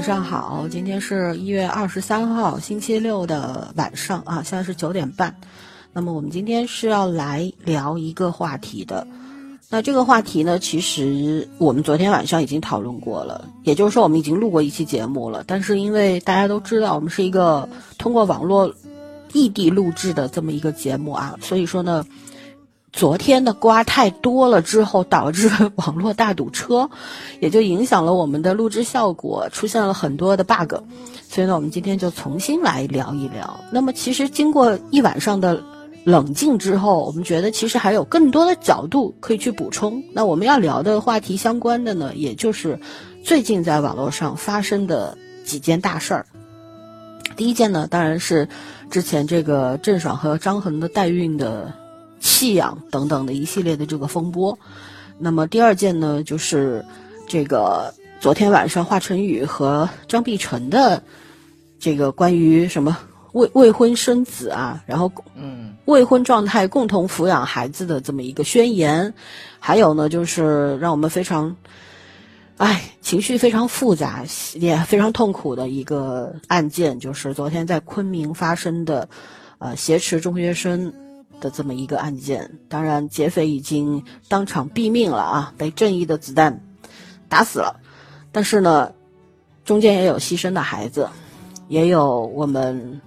晚上好，今天是一月二十三号星期六的晚上啊，现在是九点半。那么我们今天是要来聊一个话题的。那这个话题呢，其实我们昨天晚上已经讨论过了，也就是说我们已经录过一期节目了。但是因为大家都知道我们是一个通过网络异地录制的这么一个节目啊，所以说呢，昨天的瓜太多了之后，导致网络大堵车，也就影响了我们的录制效果，出现了很多的 bug。所以呢，我们今天就重新来聊一聊。那么其实经过一晚上的。冷静之后，我们觉得其实还有更多的角度可以去补充。那我们要聊的话题相关的呢，也就是最近在网络上发生的几件大事儿。第一件呢，当然是之前这个郑爽和张恒的代孕的弃养等等的一系列的这个风波。那么第二件呢，就是这个昨天晚上华晨宇和张碧晨的这个关于什么？未未婚生子啊，然后嗯，未婚状态共同抚养孩子的这么一个宣言，还有呢，就是让我们非常，哎，情绪非常复杂，也非常痛苦的一个案件，就是昨天在昆明发生的，呃，挟持中学生的这么一个案件。当然，劫匪已经当场毙命了啊，被正义的子弹打死了。但是呢，中间也有牺牲的孩子，也有我们。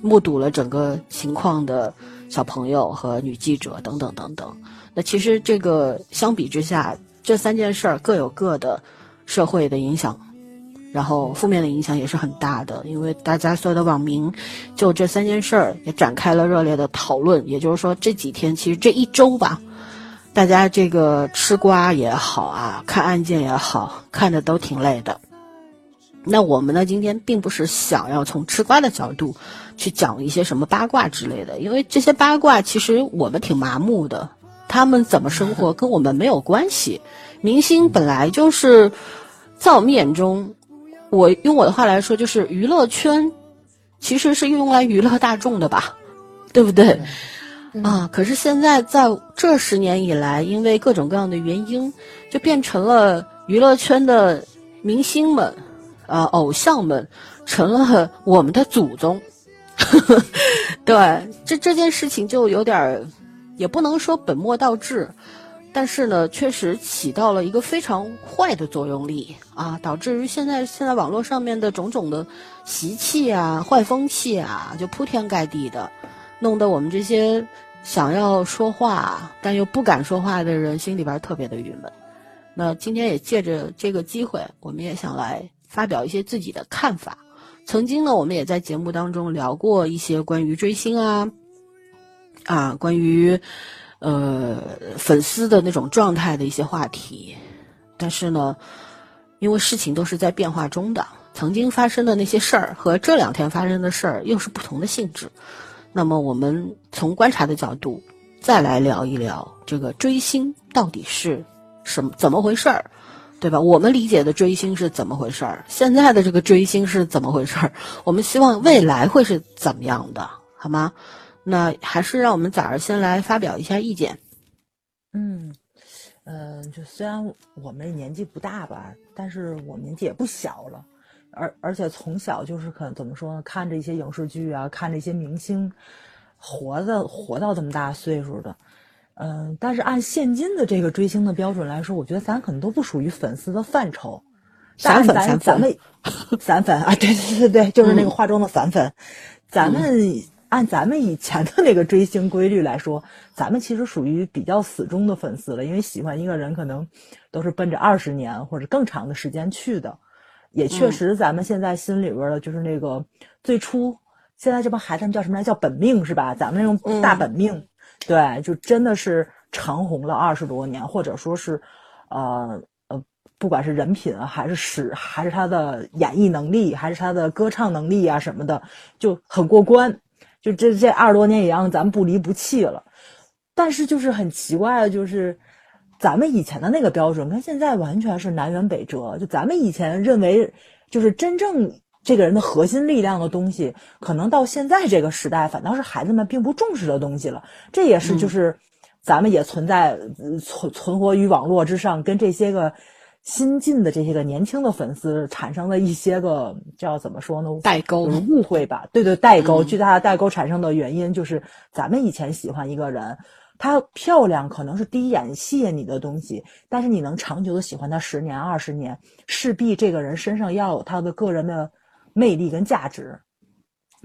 目睹了整个情况的小朋友和女记者等等等等，那其实这个相比之下，这三件事儿各有各的社会的影响，然后负面的影响也是很大的。因为大家所有的网民就这三件事儿也展开了热烈的讨论。也就是说，这几天其实这一周吧，大家这个吃瓜也好啊，看案件也好看的都挺累的。那我们呢，今天并不是想要从吃瓜的角度。去讲一些什么八卦之类的，因为这些八卦其实我们挺麻木的，他们怎么生活跟我们没有关系。明星本来就是，在我们眼中，我用我的话来说就是娱乐圈，其实是用来娱乐大众的吧，对不对？啊，可是现在在这十年以来，因为各种各样的原因，就变成了娱乐圈的明星们，呃，偶像们成了我们的祖宗。对，这这件事情就有点儿，也不能说本末倒置，但是呢，确实起到了一个非常坏的作用力啊，导致于现在现在网络上面的种种的习气啊、坏风气啊，就铺天盖地的，弄得我们这些想要说话但又不敢说话的人心里边特别的郁闷。那今天也借着这个机会，我们也想来发表一些自己的看法。曾经呢，我们也在节目当中聊过一些关于追星啊，啊，关于呃粉丝的那种状态的一些话题。但是呢，因为事情都是在变化中的，曾经发生的那些事儿和这两天发生的事儿又是不同的性质。那么，我们从观察的角度再来聊一聊这个追星到底是什么怎么回事儿。对吧？我们理解的追星是怎么回事儿？现在的这个追星是怎么回事儿？我们希望未来会是怎么样的？好吗？那还是让我们崽儿先来发表一下意见。嗯，呃，就虽然我们年纪不大吧，但是我们年纪也不小了，而而且从小就是可怎么说呢？看着一些影视剧啊，看着一些明星，活的活到这么大岁数的。嗯，但是按现今的这个追星的标准来说，我觉得咱可能都不属于粉丝的范畴。散粉，散粉，散粉啊！对对对对，就是那个化妆的散粉。咱们按咱们以前的那个追星规律来说，咱们其实属于比较死忠的粉丝了，因为喜欢一个人可能都是奔着二十年或者更长的时间去的。也确实，咱们现在心里边的就是那个最初，现在这帮孩子们叫什么来？叫本命是吧？咱们那种大本命。对，就真的是长红了二十多年，或者说是，呃呃，不管是人品还是史，还是他的演绎能力，还是他的歌唱能力啊什么的，就很过关。就这这二十多年也让咱们不离不弃了。但是就是很奇怪的，就是咱们以前的那个标准跟现在完全是南辕北辙。就咱们以前认为，就是真正这个人的核心力量的东西，可能到现在这个时代，反倒是孩子们并不重视的东西了。这也是就是咱们也存在存存活于网络之上，跟这些个。新进的这些个年轻的粉丝产生了一些个叫怎么说呢？代沟误会吧？对对，代沟。巨大的代沟产生的原因就是，咱们以前喜欢一个人，她漂亮可能是第一眼吸引你的东西，但是你能长久的喜欢她十年、二十年，势必这个人身上要有他的个人的魅力跟价值。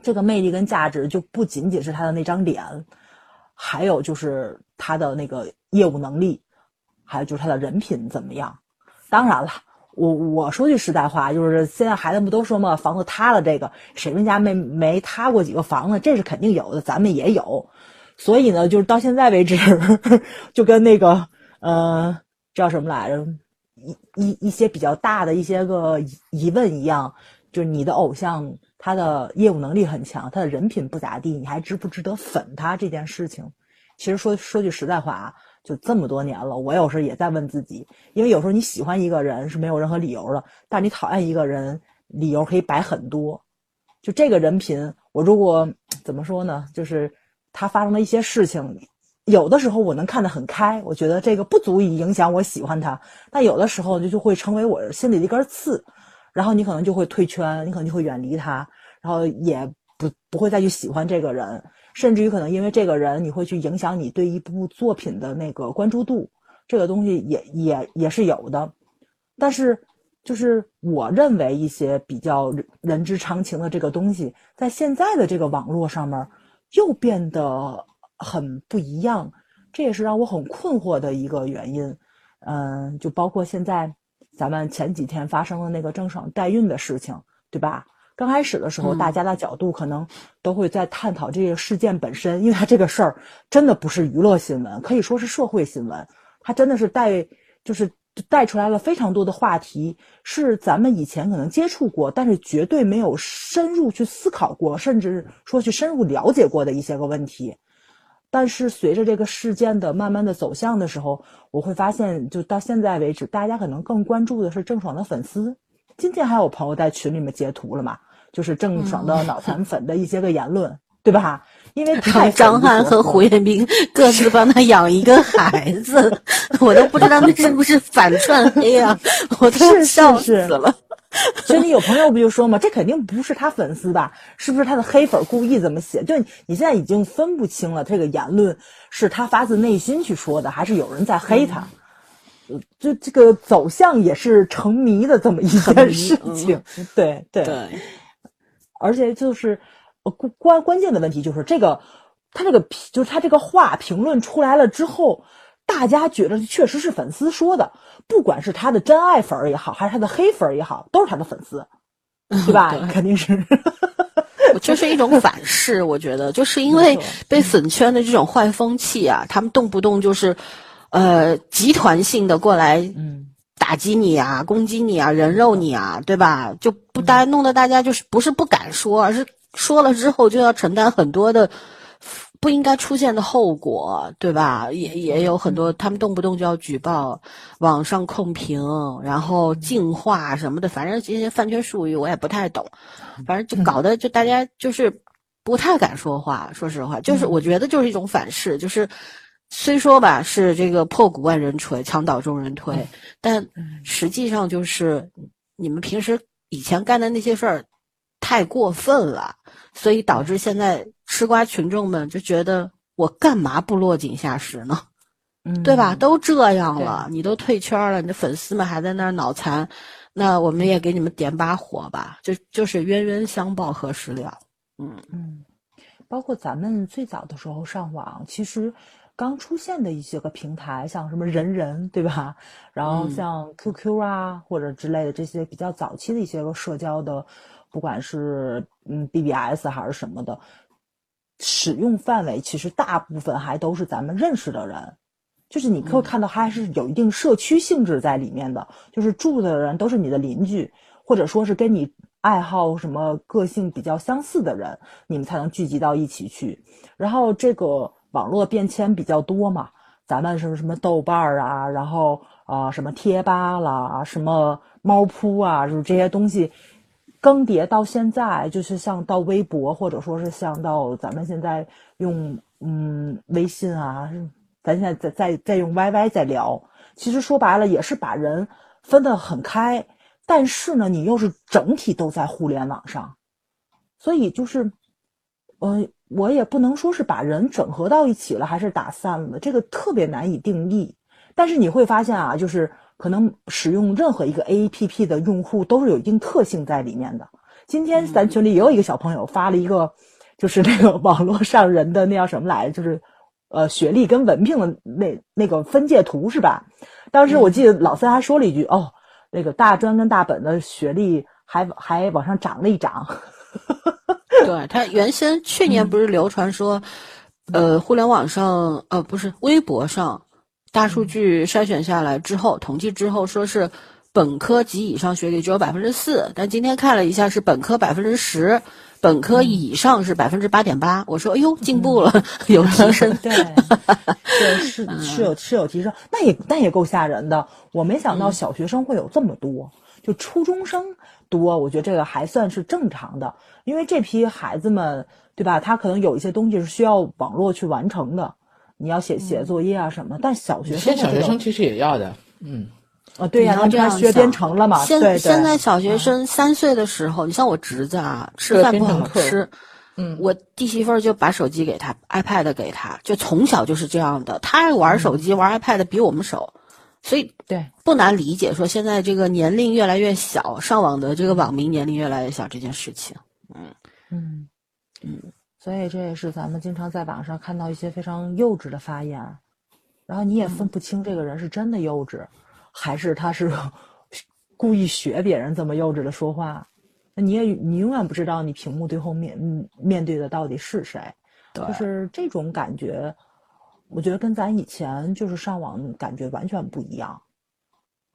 这个魅力跟价值就不仅仅是他的那张脸，还有就是他的那个业务能力，还有就是他的人品怎么样。当然了，我我说句实在话，就是现在孩子们都说嘛，房子塌了，这个谁们家没没塌过几个房子？这是肯定有的，咱们也有。所以呢，就是到现在为止，就跟那个呃叫什么来着，一一一些比较大的一些个疑问一样，就是你的偶像他的业务能力很强，他的人品不咋地，你还值不值得粉他这件事情？其实说说句实在话啊。就这么多年了，我有时候也在问自己，因为有时候你喜欢一个人是没有任何理由的，但你讨厌一个人，理由可以摆很多。就这个人品，我如果怎么说呢？就是他发生了一些事情，有的时候我能看得很开，我觉得这个不足以影响我喜欢他；但有的时候就就会成为我心里的一根刺，然后你可能就会退圈，你可能就会远离他，然后也不不会再去喜欢这个人。甚至于可能因为这个人，你会去影响你对一部作品的那个关注度，这个东西也也也是有的。但是，就是我认为一些比较人之常情的这个东西，在现在的这个网络上面又变得很不一样，这也是让我很困惑的一个原因。嗯，就包括现在咱们前几天发生的那个郑爽代孕的事情，对吧？刚开始的时候，大家的角度可能都会在探讨这个事件本身，因为它这个事儿真的不是娱乐新闻，可以说是社会新闻。它真的是带，就是带出来了非常多的话题，是咱们以前可能接触过，但是绝对没有深入去思考过，甚至说去深入了解过的一些个问题。但是随着这个事件的慢慢的走向的时候，我会发现，就到现在为止，大家可能更关注的是郑爽的粉丝。今天还有朋友在群里面截图了嘛？就是郑爽的脑残粉的一些个言论，对吧？因为太 张翰和胡彦斌各自帮他养一个孩子，我都不知道那是不是反串黑啊！我都要笑死了。群里有朋友不就说嘛，这肯定不是他粉丝吧？是不是他的黑粉故意这么写？就你现在已经分不清了，这个言论是他发自内心去说的，还是有人在黑他？就这个走向也是成谜的这么一件事情。对对对。而且就是，关关关键的问题就是这个，他这个就是他这个话评论出来了之后，大家觉得确实是粉丝说的，不管是他的真爱粉也好，还是他的黑粉也好，都是他的粉丝，对吧？肯定是，就是一种反噬。我觉得就是因为被粉圈的这种坏风气啊，他们动不动就是，呃，集团性的过来，嗯。打击你啊，攻击你啊，人肉你啊，对吧？就不大弄得大家就是不是不敢说，而是说了之后就要承担很多的不应该出现的后果，对吧？也也有很多他们动不动就要举报、网上控评，然后净化什么的，反正这些饭圈术语我也不太懂，反正就搞得就大家就是不太敢说话。说实话，就是我觉得就是一种反噬，就是。虽说吧是这个破鼓万人锤，墙倒众人推，但实际上就是你们平时以前干的那些事儿太过分了，所以导致现在吃瓜群众们就觉得我干嘛不落井下石呢？对吧？都这样了，你都退圈了，你的粉丝们还在那儿脑残，那我们也给你们点把火吧，就就是冤冤相报何时了？嗯嗯，包括咱们最早的时候上网，其实。刚出现的一些个平台，像什么人人，对吧？然后像 QQ 啊，或者之类的这些比较早期的一些个社交的，不管是嗯 BBS 还是什么的，使用范围其实大部分还都是咱们认识的人，就是你可以看到还是有一定社区性质在里面的，就是住的人都是你的邻居，或者说是跟你爱好什么个性比较相似的人，你们才能聚集到一起去。然后这个。网络变迁比较多嘛，咱们是什么豆瓣儿啊，然后啊什么贴吧啦，什么猫扑啊，就是这些东西，更迭到现在，就是像到微博，或者说是像到咱们现在用嗯微信啊，咱现在在在在用 YY 在聊，其实说白了也是把人分得很开，但是呢，你又是整体都在互联网上，所以就是，嗯，我也不能说是把人整合到一起了，还是打散了，这个特别难以定义。但是你会发现啊，就是可能使用任何一个 APP 的用户都是有一定特性在里面的。今天咱群里也有一个小朋友发了一个，就是那个网络上人的那叫什么来着，就是呃学历跟文凭的那那个分界图是吧？当时我记得老三还说了一句，哦，那个大专跟大本的学历还还往上涨了一涨。对他原先去年不是流传说，呃，互联网上呃不是微博上，大数据筛选下来之后，统计之后说是本科及以上学历只有百分之四，但今天看了一下是本科百分之十，本科以上是百分之八点八。我说哎呦进步了，有提升。对，对，是 是有是有提升，那也那也够吓人的。我没想到小学生会有这么多，就初中生多，我觉得这个还算是正常的，因为这批孩子们，对吧？他可能有一些东西是需要网络去完成的，你要写写作业啊什么。但小学生小学生其实也要的，嗯，啊，对呀、他这样他学编程了嘛？现对对。现在小学生三岁的时候，你像我侄子啊，吃饭不好吃，嗯我弟媳妇儿就把手机给他，iPad 给他，就从小就是这样的。他玩手机、玩 iPad 比我们熟，所以对。不难理解说现在这个年龄越来越小，上网的这个网民年龄越来越小这件事情。嗯。嗯。嗯，所以这也是咱们经常在网上看到一些非常幼稚的发言，然后你也分不清这个人是真的幼稚，还是他是故意学别人这么幼稚的说话。那你也你永远不知道你屏幕最后面嗯面对的到底是谁，就是这种感觉，我觉得跟咱以前就是上网感觉完全不一样。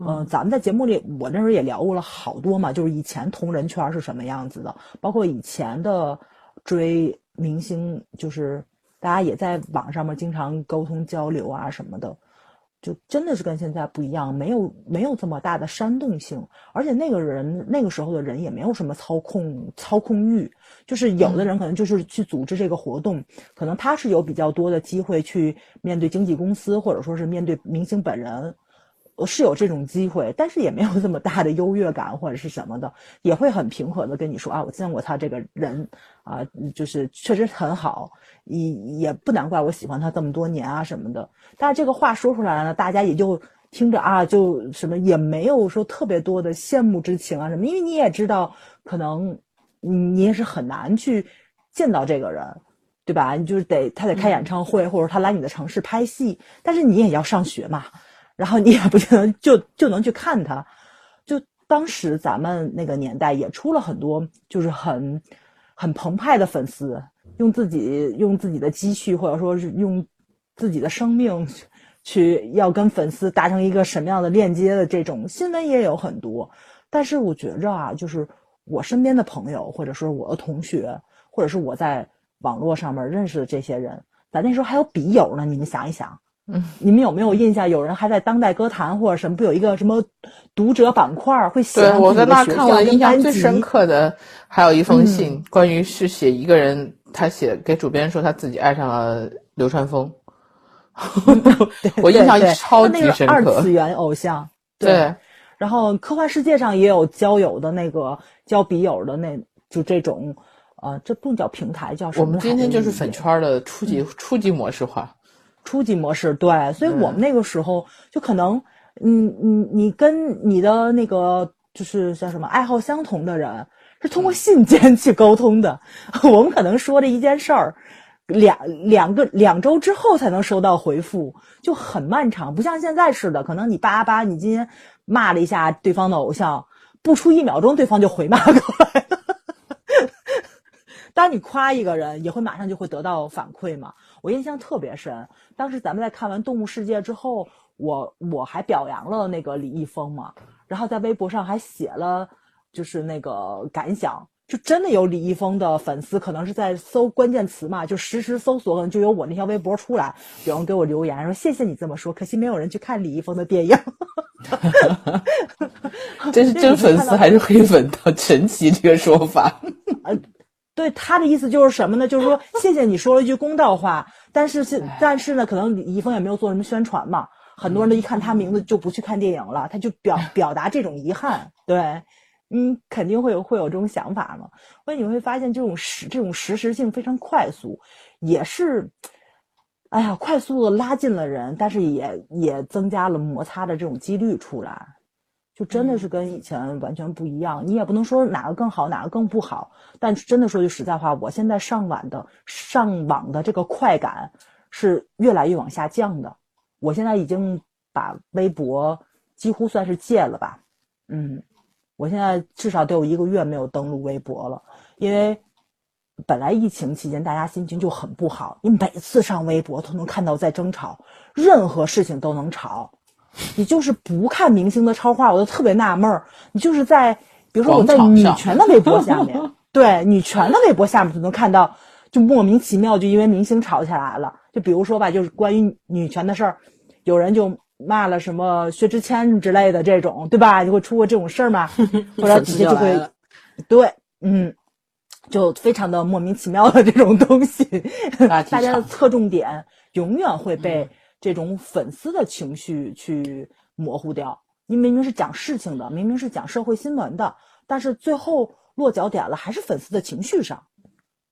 嗯、咱们在节目里，我那时候也聊过了好多嘛，就是以前同人圈是什么样子的，包括以前的追明星，就是大家也在网上面经常沟通交流啊什么的，就真的是跟现在不一样，没有没有这么大的煽动性，而且那个人那个时候的人也没有什么操控操控欲，就是有的人可能就是去组织这个活动，可能他是有比较多的机会去面对经纪公司，或者说是面对明星本人。呃是有这种机会，但是也没有这么大的优越感或者是什么的，也会很平和的跟你说啊，我见过他这个人啊、就是确实很好，也也不难怪我喜欢他这么多年啊什么的。但是这个话说出来了呢，大家也就听着啊，就什么也没有说特别多的羡慕之情啊什么，因为你也知道，可能你也是很难去见到这个人。对吧？你就是得他得开演唱会，或者他来你的城市拍戏，但是你也要上学嘛，然后你也不可能就就能去看他。就当时咱们那个年代也出了很多，就是很很澎湃的粉丝，用自己用自己的积蓄，或者说是用自己的生命去要跟粉丝达成一个什么样的链接的这种新闻也有很多。但是我觉着啊，就是我身边的朋友，或者说我的同学，或者是我在网络上面认识的这些人，咱那时候还有笔友呢。你们想一想，嗯，你们有没有印象？有人还在当代歌坛或者什么，不有一个什么读者板块儿会写我在那儿看过的校跟班印象最深。刻的，还有一封信，关于是写一个人，他写给主编说他自己爱上了流川枫，我印象超他那个级深刻二次。元偶像。对，然后科幻世界上也有交友的那个交笔友的那，就这种，呃，这不叫平台，叫什么？我们今天就是粉也圈的初级初级模式化。初级模式，对，所以我们那个时候就可能，嗯嗯，你跟你的那个就是叫什么爱好相同的人，是通过信件去沟通的。我们可能说这一件事儿，两两个两周之后才能收到回复，就很漫长，不像现在似的，可能你叭叭，你今天骂了一下对方的偶像，不出一秒钟，对方就回骂过来了。当你夸一个人，也会马上就会得到反馈嘛。我印象特别深，当时咱们在看完《动物世界》之后，我我还表扬了那个李易峰嘛，然后在微博上还写了就是那个感想，就真的有李易峰的粉丝，可能是在搜关键词嘛，就实时搜索，可能就有我那条微博出来，有人给我留言说谢谢你这么说，可惜没有人去看李易峰的电影。这是真粉丝还是黑粉？到神奇这个说法。对他的意思就是什么呢？就是说谢谢你说了一句公道话，但是现但是呢，可能李易峰也没有做什么宣传嘛，很多人都一看他名字就不去看电影了，他就表 表达这种遗憾，对。嗯，肯定会有会有这种想法嘛？所以你会发现，这种实这种实时性非常快速，也是，哎呀，快速的拉近了人，但是也也增加了摩擦的这种几率出来，就真的是跟以前完全不一样。你也不能说哪个更好，哪个更不好，但真的说句实在话，我现在上网的上网的这个快感是越来越往下降的。我现在已经把微博几乎算是戒了吧，嗯。我现在至少得有一个月没有登录微博了，因为本来疫情期间大家心情就很不好，你每次上微博都能看到在争吵，任何事情都能吵。你就是不看明星的超话，我都特别纳闷儿。你就是在，比如说我在女权的微博下面，对女权的微博下面就能看到，就莫名其妙就因为明星吵起来了。就比如说吧，就是关于女权的事儿，有人就。骂了什么薛之谦之类的这种，对吧？就会出过这种事儿嘛，或者底下就会，对，嗯，就非常的莫名其妙的这种东西，大家的侧重点永远会被这种粉丝的情绪去模糊掉。你明明是讲事情的，明明是讲社会新闻的，但是最后落脚点了还是粉丝的情绪上，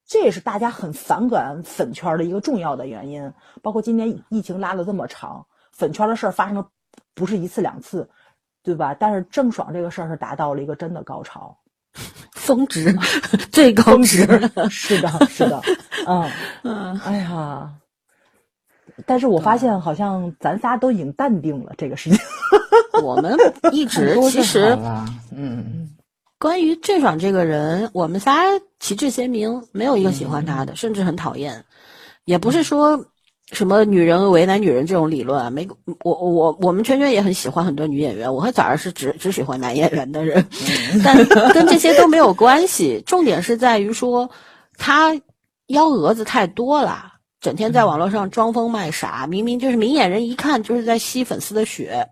这也是大家很反感粉圈的一个重要的原因。包括今年疫情拉了这么长。粉圈的事儿发生了不是一次两次，对吧？但是郑爽这个事儿是达到了一个真的高潮，峰值，最高值，是的，是的，嗯 嗯，哎呀，但是我发现好像咱仨都已经淡定了这个事情，我们一直其实，嗯，关于郑爽这个人，我们仨旗帜鲜明，没有一个喜欢她的，甚至很讨厌，也不是说。什么女人为难女人这种理论啊？没，我我我们圈圈也很喜欢很多女演员。我和早儿是只只喜欢男演员的人，但跟这些都没有关系。重点是在于说，他幺蛾子太多了，整天在网络上装疯卖傻，明明就是明眼人一看就是在吸粉丝的血，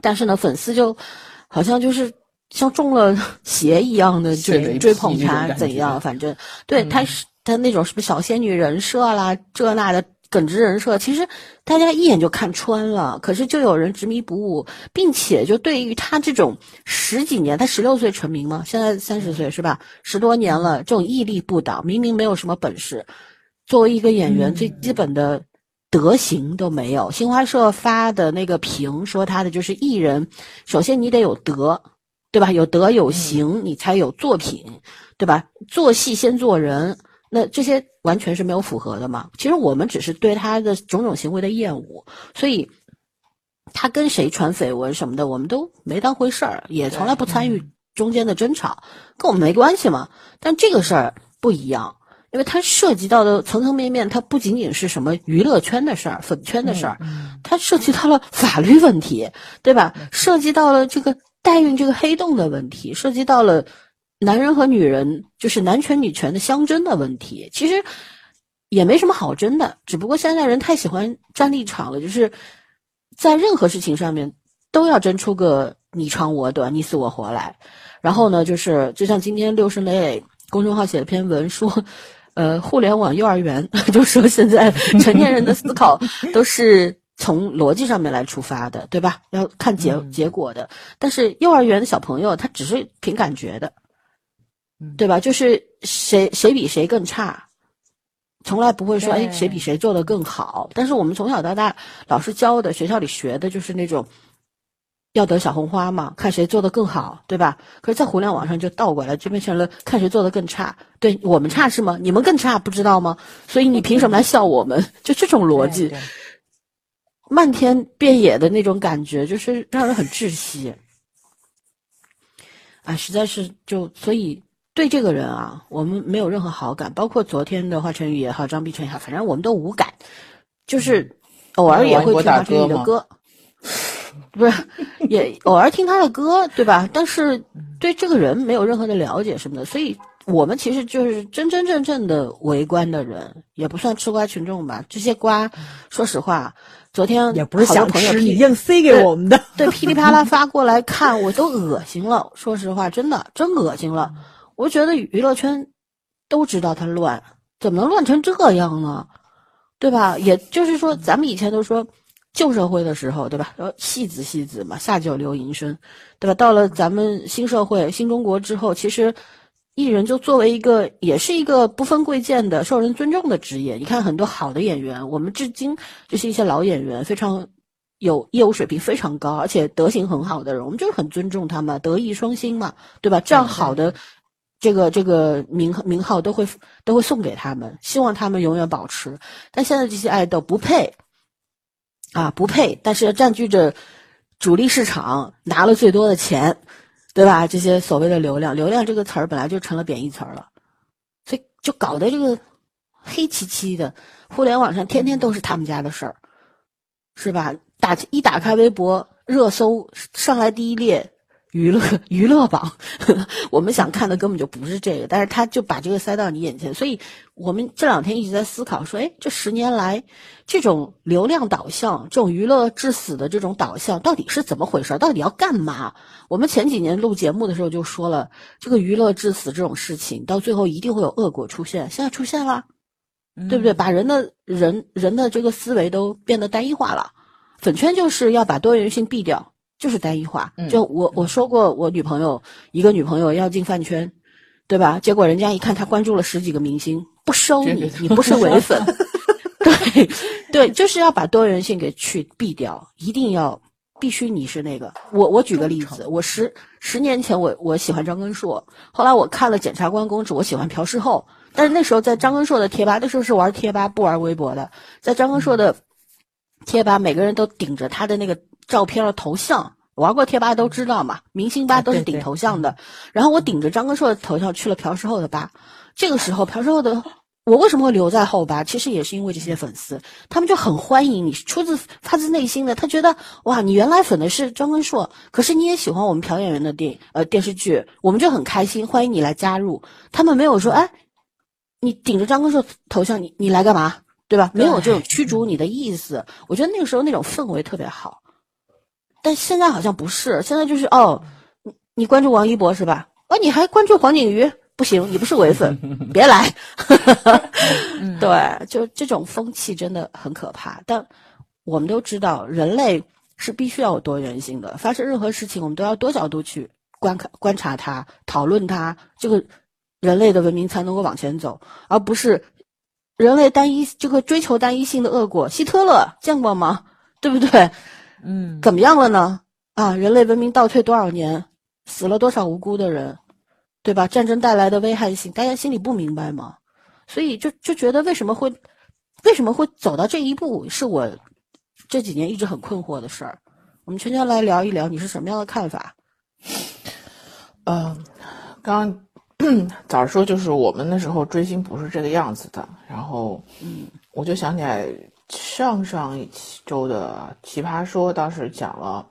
但是呢，粉丝就好像就是像中了邪一样的追追捧他，怎样？反正对他是他那种什么小仙女人设啦，这那的。耿直人设，其实大家一眼就看穿了，可是就有人执迷不悟，并且就对于他这种十几年，他十六岁成名嘛，现在三十岁是吧？十多年了，这种屹立不倒，明明没有什么本事，作为一个演员，最基本的德行都没有。新华社发的那个评说他的就是艺人，首先你得有德，对吧？有德有行，你才有作品，对吧？做戏先做人。那这些完全是没有符合的嘛？其实我们只是对他的种种行为的厌恶，所以他跟谁传绯闻什么的，我们都没当回事儿，也从来不参与中间的争吵，跟我们没关系嘛。但这个事儿不一样，因为它涉及到的层层面面，它不仅仅是什么娱乐圈的事儿、粉圈的事儿，它涉及到了法律问题，对吧？涉及到了这个代孕这个黑洞的问题，涉及到了。男人和女人就是男权女权的相争的问题，其实也没什么好争的，只不过现在人太喜欢站立场了，就是在任何事情上面都要争出个你长我短、你死我活来。然后呢，就是就像今天六神磊磊公众号写了篇文说，呃，互联网幼儿园 就说现在成年人的思考 都是从逻辑上面来出发的，对吧？要看结结果的，但是幼儿园的小朋友他只是凭感觉的。对吧？就是谁谁比谁更差，从来不会说哎谁比谁做的更好。但是我们从小到大老师教的，学校里学的就是那种要得小红花嘛，看谁做的更好，对吧？可是，在互联网上就倒过来，就变成了看谁做的更差。对我们差是吗？你们更差不知道吗？所以你凭什么来笑我们？就这种逻辑，漫天遍野的那种感觉，就是让人很窒息。啊，实在是就所以。对这个人啊，我们没有任何好感，包括昨天的华晨宇也好，张碧晨也好，反正我们都无感，就是偶尔也会听华晨宇的歌，不是，也偶尔听他的歌，对吧？但是对这个人没有任何的了解什么的，所以我们其实就是真真正正的围观的人，也不算吃瓜群众吧。这些瓜，说实话，昨天也不是好多想吃，朋友批你硬塞给我们的。对，噼里啪啦发过来看，我都恶心了。说实话，真的真恶心了。我觉得娱乐圈都知道他乱，怎么能乱成这样呢？对吧？也就是说，咱们以前都说旧社会的时候，对吧？然后戏子戏子嘛，下九流营生，对吧？到了咱们新社会、新中国之后，其实艺人就作为一个，也是一个不分贵贱的、受人尊重的职业。你看很多好的演员，我们至今就是一些老演员，非常。有业务水平非常高，而且德行很好的人，我们就是很尊重他们，德艺双馨嘛，对吧？这样好的这个这个名名号都会都会送给他们，希望他们永远保持。但现在这些爱豆不配啊，不配，但是占据着主力市场，拿了最多的钱，对吧？这些所谓的流量，流量这个词儿本来就成了贬义词儿了，所以就搞得这个黑漆漆的，互联网上天天都是他们家的事儿，是吧？打一打开微博热搜上来第一列娱乐 娱乐榜，我们想看的根本就不是这个，但是他就把这个塞到你眼前，所以我们这两天一直在思考说，哎，这十年来这种流量导向、这种娱乐致死的这种导向到底是怎么回事？到底要干嘛？我们前几年录节目的时候就说了，这个娱乐致死这种事情到最后一定会有恶果出现，现在出现了，对不对？把人的人人的这个思维都变得单一化了。粉圈就是要把多元性避掉，就是单一化。就我我说过，我女朋友一个女朋友要进饭圈，对吧？结果人家一看她关注了十几个明星，不收你，你不是伪粉。对对，就是要把多元性给去避掉，一定要必须你是那个。我我举个例子，我十十年前我我喜欢张根硕，后来我看了《检察官公主》，我喜欢朴世厚，但是那时候在张根硕的贴吧，那时候是玩贴吧不玩微博的，在张根硕的。贴吧每个人都顶着他的那个照片了头像，玩过贴吧都知道嘛，明星吧都是顶头像的。然后我顶着张根硕的头像去了朴世厚的吧，这个时候朴世厚的我为什么会留在后吧？其实也是因为这些粉丝，他们就很欢迎你，出自发自内心的，他觉得哇，你原来粉的是张根硕，可是你也喜欢我们朴演员的电呃电视剧，我们就很开心，欢迎你来加入。他们没有说哎，你顶着张根硕头像，你你来干嘛？对吧？没有这种驱逐你的意思，我觉得那个时候那种氛围特别好，但现在好像不是，现在就是哦，你你关注王一博是吧？哦，你还关注黄景瑜？不行，你不是伪粉，别来。对，就这种风气真的很可怕。但我们都知道，人类是必须要有多元性的，发生任何事情，我们都要多角度去观看、观察它、讨论它，这个人类的文明才能够往前走，而不是。人类单一这个追求单一性的恶果，希特勒见过吗？对不对？嗯，怎么样了呢？啊，人类文明倒退多少年，死了多少无辜的人，对吧？战争带来的危害性，大家心里不明白吗？所以就就觉得为什么会为什么会走到这一步，是我这几年一直很困惑的事儿。我们全家来聊一聊，你是什么样的看法？嗯，刚。早说，就是我们那时候追星不是这个样子的。然后，嗯，我就想起来上上一周的《奇葩说》，当时讲了，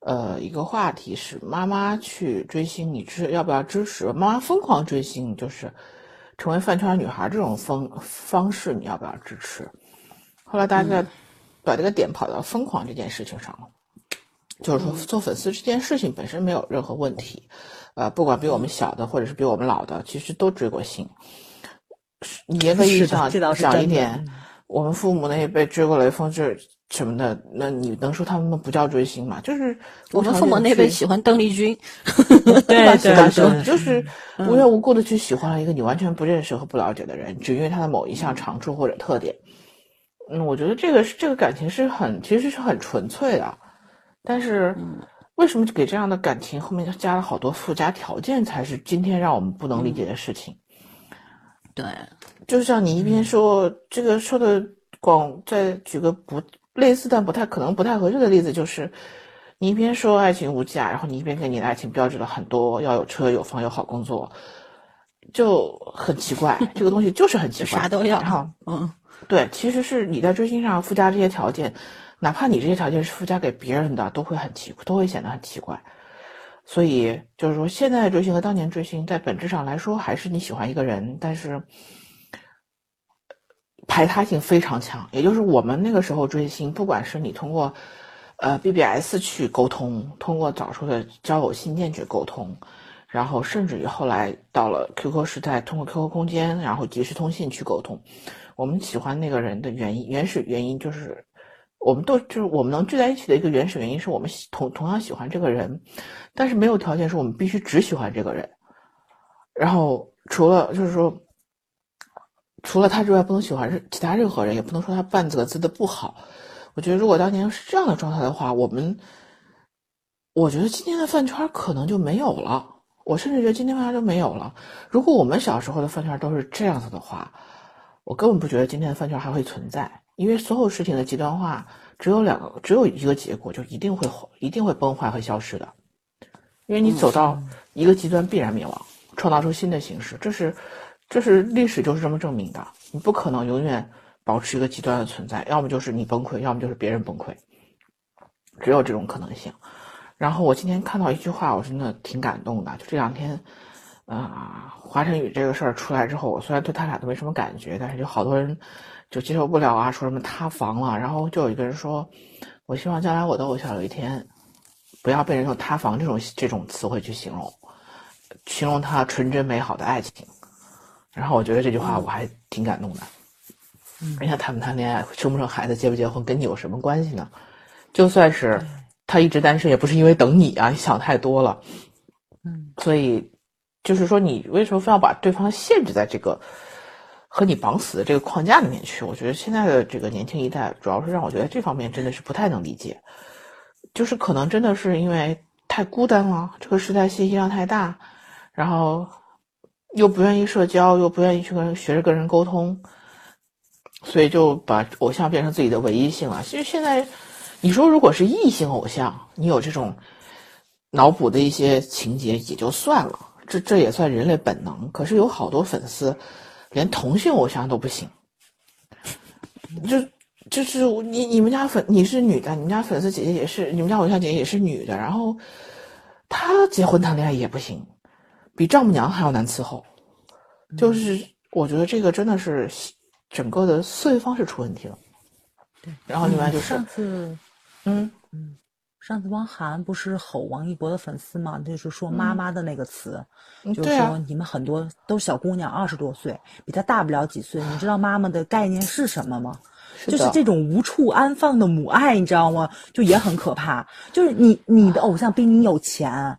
呃，一个话题是妈妈去追星，你支要不要支持？妈妈疯狂追星，就是成为饭圈女孩这种方方式，你要不要支持？后来大家把这个点跑到疯狂这件事情上了，就是说做粉丝这件事情本身没有任何问题。呃，不管比我们小的，或者是比我们老的，其实都追过星。严格意义上讲一点，我们父母那一辈追过雷锋这什么的，那你能说他们不叫追星吗？就是我们父母那辈喜欢邓丽君，对 对对，就是无缘无故的去喜欢了一个你完全不认识和不了解的人，只因为他的某一项长处或者特点。嗯，我觉得这个是这个感情是很其实是很纯粹的，但是。为什么给这样的感情后面加了好多附加条件，才是今天让我们不能理解的事情？对，就像你一边说这个说的广，再举个不类似但不太可能不太合适的例子，就是你一边说爱情无价，然后你一边给你的爱情标志了很多要有车有房有好工作，就很奇怪。这个东西就是很奇怪，啥都要。然后，嗯，对，其实是你在追星上附加这些条件。哪怕你这些条件是附加给别人的，都会很奇，都会显得很奇怪。所以就是说，现在追星和当年追星，在本质上来说，还是你喜欢一个人，但是排他性非常强。也就是我们那个时候追星，不管是你通过呃 BBS 去沟通，通过早出的交友信件去沟通，然后甚至于后来到了 QQ 时代，通过 QQ 空间，然后即时通信去沟通。我们喜欢那个人的原因，原始原因就是。我们都就是我们能聚在一起的一个原始原因，是我们喜同同样喜欢这个人，但是没有条件是我们必须只喜欢这个人。然后除了就是说，除了他之外，不能喜欢任其他任何人，也不能说他半泽子的不好。我觉得如果当年是这样的状态的话，我们，我觉得今天的饭圈可能就没有了。我甚至觉得今天饭圈就没有了。如果我们小时候的饭圈都是这样子的话，我根本不觉得今天的饭圈还会存在。因为所有事情的极端化，只有两个，只有一个结果，就一定会一定会崩坏和消失的。因为你走到一个极端，必然灭亡，创造出新的形式，这是这是历史就是这么证明的。你不可能永远保持一个极端的存在，要么就是你崩溃，要么就是别人崩溃，只有这种可能性。然后我今天看到一句话，我真的挺感动的。就这两天，啊，华晨宇这个事儿出来之后，我虽然对他俩都没什么感觉，但是有好多人。就接受不了啊，说什么塌房了，然后就有一个人说，我希望将来我的偶像有一天，不要被人用塌房这种这种词汇去形容，形容他纯真美好的爱情。然后我觉得这句话我还挺感动的。人家谈不谈恋爱，生不生孩子，结不结婚，跟你有什么关系呢？就算是他一直单身，也不是因为等你啊，你想太多了。嗯，所以就是说，你为什么非要把对方限制在这个？和你绑死的这个框架里面去，我觉得现在的这个年轻一代，主要是让我觉得这方面真的是不太能理解，就是可能真的是因为太孤单了，这个时代信息量太大，然后又不愿意社交，又不愿意去跟学着跟人沟通，所以就把偶像变成自己的唯一性了。其实现在你说如果是异性偶像，你有这种脑补的一些情节也就算了，这这也算人类本能。可是有好多粉丝。连同性偶像都不行，就就是你你们家粉你是女的，你们家粉丝姐姐也是，你们家偶像姐姐也是女的，然后她结婚谈恋爱也不行，比丈母娘还要难伺候。就是我觉得这个真的是整个的思维方式出问题了。对，然后另外就是上次，嗯嗯。上次汪涵不是吼王一博的粉丝嘛？就是说“妈妈”的那个词，就是说你们很多都是小姑娘，二十多岁，比她大不了几岁。你知道妈妈的概念是什么吗？就是这种无处安放的母爱，你知道吗？就也很可怕。就是你你的偶像比你有钱，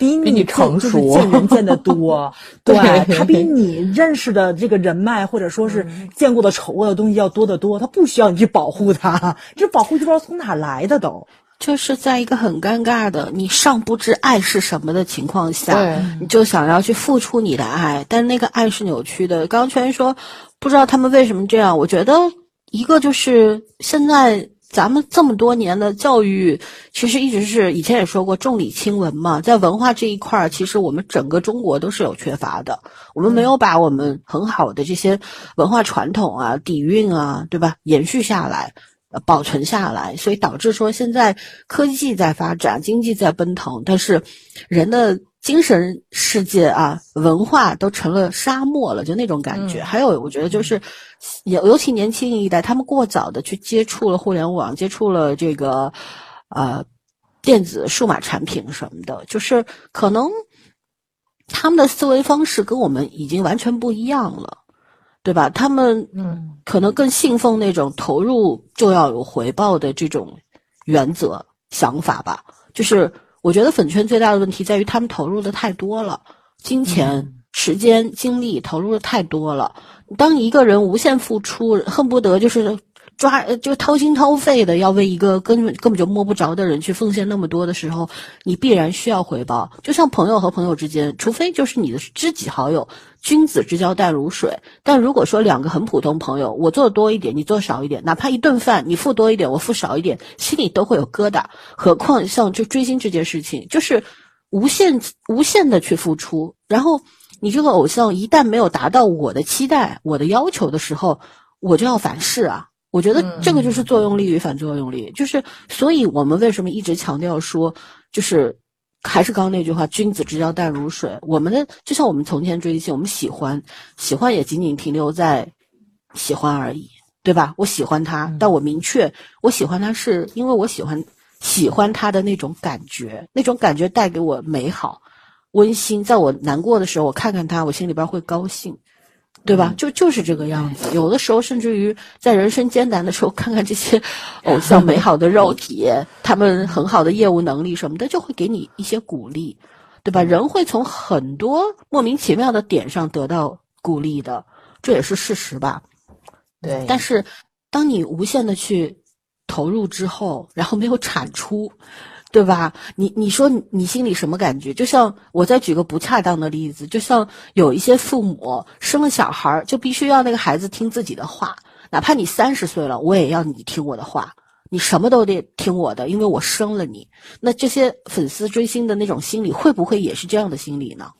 比你成熟，见人见得多，对他比你认识的这个人脉或者说是见过的丑恶的东西要多得多，他不需要你去保护他，这保护就不知道从哪来的都。就是在一个很尴尬的你尚不知爱是什么的情况下，你就想要去付出你的爱，但那个爱是扭曲的。刚刚圈说，不知道他们为什么这样。我觉得一个就是现在咱们这么多年的教育，其实一直是以前也说过重理轻文嘛，在文化这一块儿，其实我们整个中国都是有缺乏的。我们没有把我们很好的这些文化传统啊、底蕴啊，对吧，延续下来。呃，保存下来，所以导致说现在科技在发展，经济在奔腾，但是人的精神世界啊，文化都成了沙漠了，就那种感觉。还有，我觉得就是尤尤其年轻一代，他们过早的去接触了互联网，接触了这个呃电子数码产品什么的，就是可能他们的思维方式跟我们已经完全不一样了。对吧？他们嗯，可能更信奉那种投入就要有回报的这种原则想法吧。就是我觉得粉圈最大的问题在于他们投入的太多了，金钱、时间、精力投入的太多了。当一个人无限付出，恨不得就是。抓就掏心掏肺的要为一个根本根本就摸不着的人去奉献那么多的时候，你必然需要回报。就像朋友和朋友之间，除非就是你的知己好友，君子之交淡如水。但如果说两个很普通朋友，我做的多一点，你做少一点，哪怕一顿饭你付多一点，我付少一点，心里都会有疙瘩。何况像就追星这件事情，就是无限无限的去付出，然后你这个偶像一旦没有达到我的期待、我的要求的时候，我就要反噬啊。我觉得这个就是作用力与反作用力，就是所以我们为什么一直强调说，就是还是刚刚那句话，君子之交淡如水。我们的就像我们从前追星，我们喜欢，喜欢也仅仅停留在喜欢而已，对吧？我喜欢他，但我明确我喜欢他是因为我喜欢喜欢他的那种感觉，那种感觉带给我美好、温馨。在我难过的时候，我看看他，我心里边会高兴。对吧？就就是这个样子。有的时候，甚至于在人生艰难的时候，看看这些偶像美好的肉体，他们很好的业务能力什么的，就会给你一些鼓励，对吧？人会从很多莫名其妙的点上得到鼓励的，这也是事实吧？对。但是，当你无限的去投入之后，然后没有产出。对吧？你你说你心里什么感觉？就像我再举个不恰当的例子，就像有一些父母生了小孩，就必须要那个孩子听自己的话，哪怕你三十岁了，我也要你听我的话，你什么都得听我的，因为我生了你。那这些粉丝追星的那种心理，会不会也是这样的心理呢？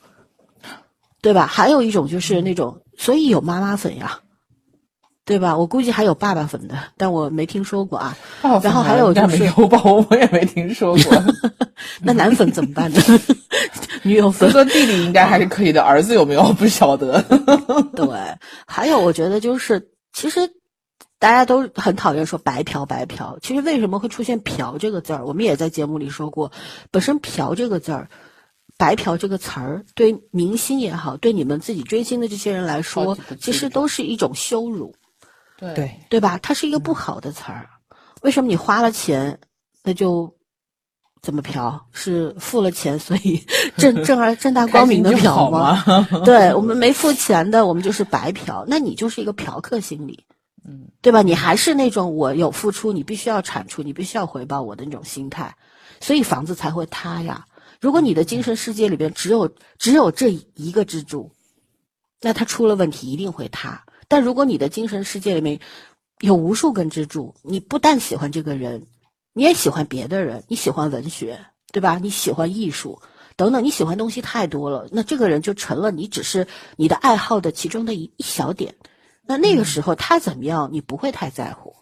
对吧？还有一种就是那种，所以有妈妈粉呀。对吧？我估计还有爸爸粉的，但我没听说过啊。然后还有就是，我 我也没听说过。那男粉怎么办呢？女友粉和弟弟应该还是可以的，儿子有没有不晓得。对，还有我觉得就是，其实大家都很讨厌说白嫖白嫖。其实为什么会出现“嫖”这个字儿？我们也在节目里说过，本身“嫖”这个字儿，“白嫖”这个词儿，对明星也好，对你们自己追星的这些人来说，其实都是一种羞辱。对对吧？它是一个不好的词儿。为什么你花了钱，那就怎么嫖？是付了钱，所以正正儿正大光明的嫖吗？对我们没付钱的，我们就是白嫖。那你就是一个嫖客心理，嗯，对吧？你还是那种我有付出，你必须要产出，你必须要回报我的那种心态，所以房子才会塌呀。如果你的精神世界里边只有只有这一个支柱，那它出了问题一定会塌。但如果你的精神世界里面有无数根支柱，你不但喜欢这个人，你也喜欢别的人，你喜欢文学，对吧？你喜欢艺术等等，你喜欢东西太多了，那这个人就成了你只是你的爱好的其中的一一小点。那那个时候他怎么样，你不会太在乎，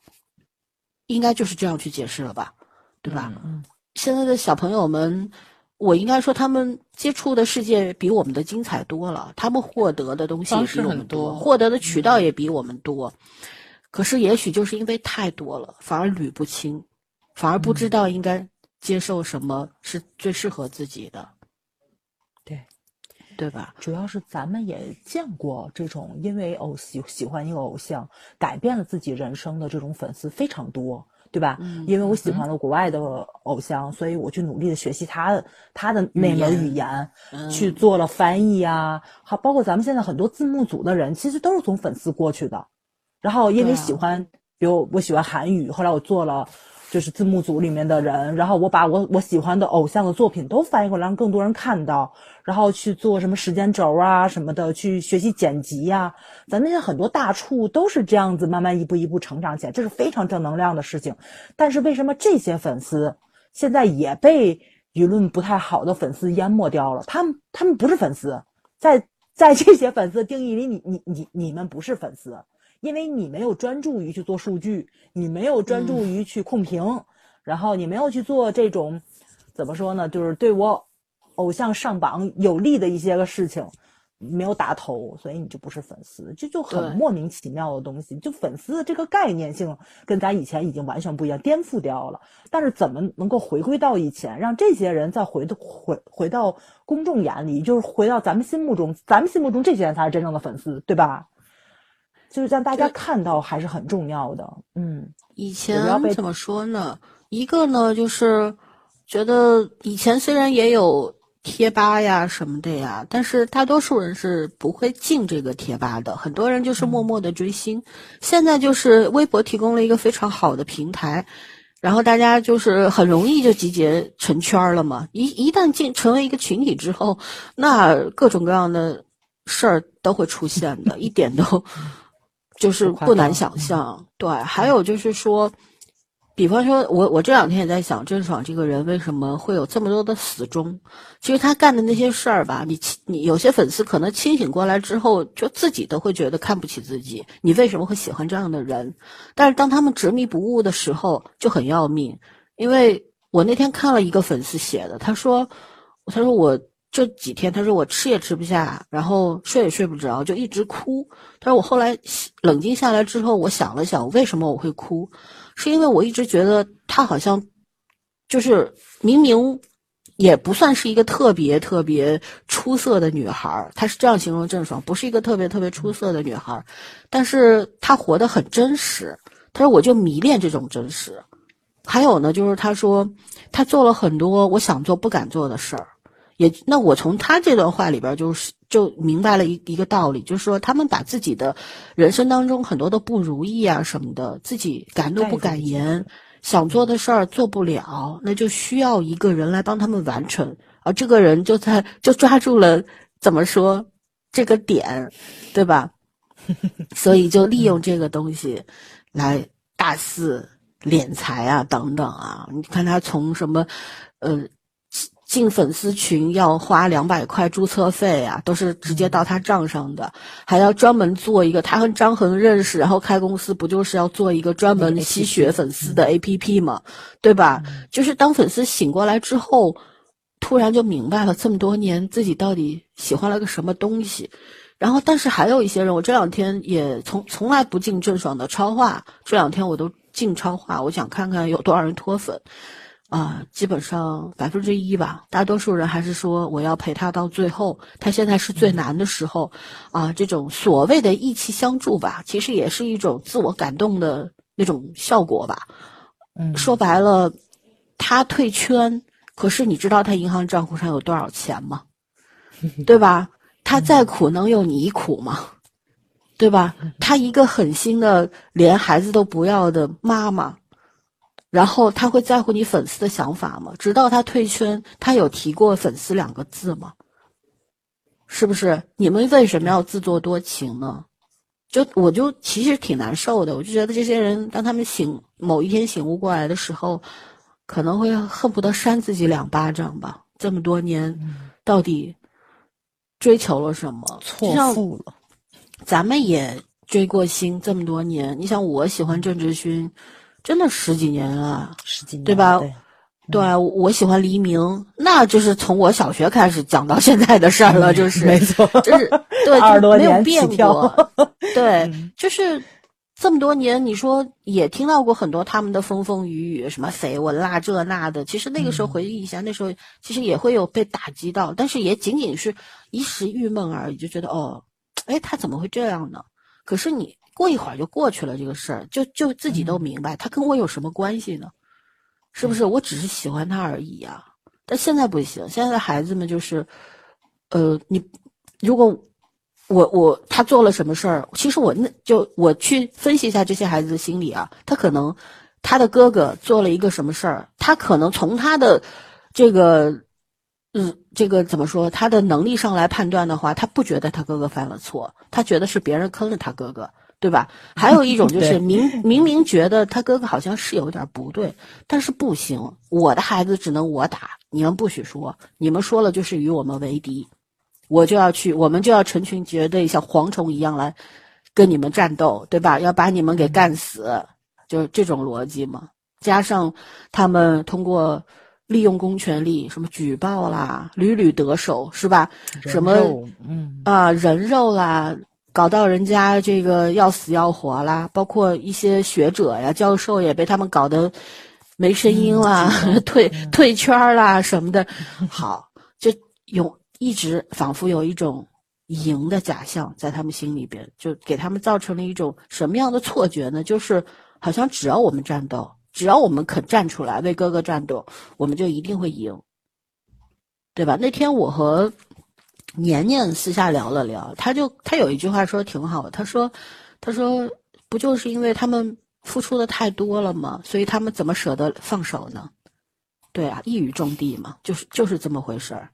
应该就是这样去解释了吧，对吧？嗯，现在的小朋友们。我应该说，他们接触的世界比我们的精彩多了，他们获得的东西也比我们多，获得的渠道也比我们多。可是，也许就是因为太多了，反而捋不清，反而不知道应该接受什么是最适合自己的。对，对吧？主要是咱们也见过这种因为偶喜喜欢一个偶像改变了自己人生的这种粉丝非常多。对吧？因为我喜欢了国外的偶像，所以我去努力的学习他的他的那门语言，去做了翻译啊。好，包括咱们现在很多字幕组的人，其实都是从粉丝过去的。然后因为喜欢，比如我喜欢韩语，后来我做了。就是字幕组里面的人，然后我把我我喜欢的偶像的作品都翻译过来，让更多人看到，然后去做什么时间轴啊什么的，去学习剪辑呀。咱那些很多大处都是这样子，慢慢一步一步成长起来，这是非常正能量的事情。但是为什么这些粉丝现在也被舆论不太好的粉丝淹没掉了？他们他们不是粉丝，在在这些粉丝定义里，你你你你们不是粉丝。因为你没有专注于去做数据，你没有专注于去控评，然后你没有去做这种，怎么说呢？就是对我偶像上榜有利的一些个事情，没有打头，所以你就不是粉丝，这就很莫名其妙的东西。就粉丝的这个概念性跟咱以前已经完全不一样，颠覆掉了。但是怎么能够回归到以前，让这些人再回到回回到公众眼里，就是回到咱们心目中，咱们心目中这些人才是真正的粉丝，对吧？就是让大家看到还是很重要的。嗯，以前怎么说呢？一个呢，就是觉得以前虽然也有贴吧呀什么的呀，但是大多数人是不会进这个贴吧的。很多人就是默默的追星。现在就是微博提供了一个非常好的平台，然后大家就是很容易就集结成圈了嘛。一一旦进成为一个群体之后，那各种各样的事儿都会出现的，一点都。就是不难想象，对。还有就是说，比方说，我我这两天也在想，郑爽这个人为什么会有这么多的死忠？其实他干的那些事儿吧，你你有些粉丝可能清醒过来之后，就自己都会觉得看不起自己。你为什么会喜欢这样的人？但是当他们执迷不悟的时候，就很要命。因为我那天看了一个粉丝写的，他说：“他说我这几天，他说我吃也吃不下，然后睡也睡不着，就一直哭。他说我后来冷静下来之后，我想了想，为什么我会哭，是因为我一直觉得他好像就是明明。也不算是一个特别特别出色的女孩，她是这样形容郑爽，不是一个特别特别出色的女孩，但是她活得很真实。她说：“我就迷恋这种真实。”还有呢，就是她说她做了很多我想做不敢做的事儿。也那我从他这段话里边就是就明白了一一个道理，就是说他们把自己的人生当中很多的不如意啊什么的，自己敢怒不敢言。想做的事儿做不了，那就需要一个人来帮他们完成，而这个人就在就抓住了怎么说这个点，对吧？所以就利用这个东西来大肆敛财啊，等等啊！你看他从什么，呃。进粉丝群要花两百块注册费啊，都是直接到他账上的，还要专门做一个。他和张恒认识，然后开公司，不就是要做一个专门吸血粉丝的 APP 吗？对吧？就是当粉丝醒过来之后，突然就明白了这么多年自己到底喜欢了个什么东西。然后，但是还有一些人，我这两天也从从来不进郑爽的超话，这两天我都进超话，我想看看有多少人脱粉。啊，基本上百分之一吧。大多数人还是说我要陪他到最后。他现在是最难的时候，啊，这种所谓的义气相助吧，其实也是一种自我感动的那种效果吧。嗯，说白了，他退圈，可是你知道他银行账户上有多少钱吗？对吧？他再苦能有你苦吗？对吧？他一个狠心的连孩子都不要的妈妈。然后他会在乎你粉丝的想法吗？直到他退圈，他有提过粉丝两个字吗？是不是？你们为什么要自作多情呢？就我就其实挺难受的，我就觉得这些人当他们醒某一天醒悟过来的时候，可能会恨不得扇自己两巴掌吧。这么多年，到底追求了什么？错付了。咱们也追过星这么多年，你想我喜欢郑智薰。真的十几年了，十几年对吧？对，我喜欢黎明，那就是从我小学开始讲到现在的事儿了，就是没错，就是对，二十多年变过。对，就是这么多年，你说也听到过很多他们的风风雨雨，什么绯闻啦这那的。其实那个时候回忆一下，那时候其实也会有被打击到，但是也仅仅是一时郁闷而已，就觉得哦，哎，他怎么会这样呢？可是你。过一会儿就过去了，这个事儿就就自己都明白，他跟我有什么关系呢？是不是？我只是喜欢他而已呀。但现在不行，现在的孩子们就是，呃，你如果我我他做了什么事儿，其实我那就我去分析一下这些孩子的心理啊。他可能他的哥哥做了一个什么事儿，他可能从他的这个嗯这个怎么说，他的能力上来判断的话，他不觉得他哥哥犯了错，他觉得是别人坑了他哥哥。对吧？还有一种 就是明明明觉得他哥哥好像是有点不对，但是不行，我的孩子只能我打，你们不许说，你们说了就是与我们为敌，我就要去，我们就要成群结队像蝗虫一样来跟你们战斗，对吧？要把你们给干死，就是这种逻辑嘛。加上他们通过利用公权力，什么举报啦，屡屡得手，是吧？什么嗯啊人肉啦。搞到人家这个要死要活啦，包括一些学者呀、教授也被他们搞得没声音啦、退退圈啦什么的。好，就有一直仿佛有一种赢的假象在他们心里边，就给他们造成了一种什么样的错觉呢？就是好像只要我们战斗，只要我们肯站出来为哥哥战斗，我们就一定会赢，对吧？那天我和。年年私下聊了聊，他就他有一句话说挺好，他说，他说不就是因为他们付出的太多了吗？所以他们怎么舍得放手呢？对啊，一语中的嘛，就是就是这么回事儿，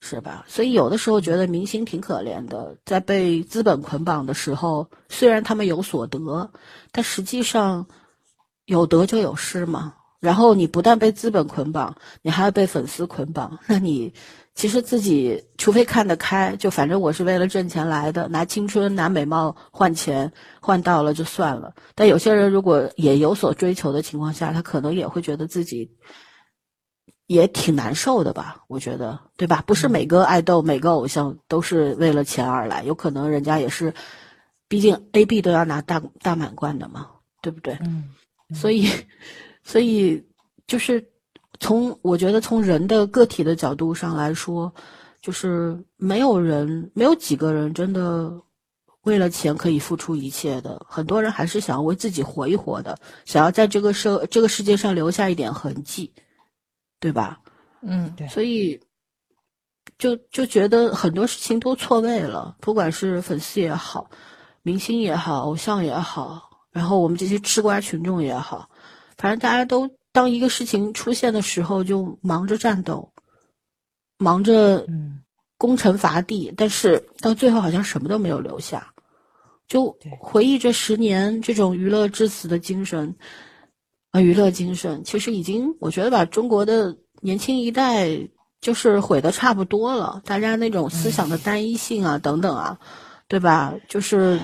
是吧？所以有的时候觉得明星挺可怜的，在被资本捆绑的时候，虽然他们有所得，但实际上有得就有失嘛。然后你不但被资本捆绑，你还要被粉丝捆绑，那你。其实自己除非看得开，就反正我是为了挣钱来的，拿青春拿美貌换钱，换到了就算了。但有些人如果也有所追求的情况下，他可能也会觉得自己也挺难受的吧？我觉得，对吧？不是每个爱豆、每个偶像都是为了钱而来，有可能人家也是，毕竟 A、B 都要拿大大满贯的嘛，对不对？嗯，所以，所以就是从我觉得从人的个体的角度上来说，就是没有人，没有几个人真的为了钱可以付出一切的。很多人还是想要为自己活一活的，想要在这个社这个世界上留下一点痕迹。对吧？嗯，对所以就就觉得很多事情都错位了，不管是粉丝也好，明星也好，偶像也好，然后我们这些吃瓜群众也好，反正大家都当一个事情出现的时候，就忙着战斗，忙着嗯攻城伐地，但是到最后好像什么都没有留下。就回忆这十年这种娱乐至死的精神，啊，娱乐精神其实已经，我觉得把中国的年轻一代就是毁的差不多了。大家那种思想的单一性啊，等等啊，对吧？就是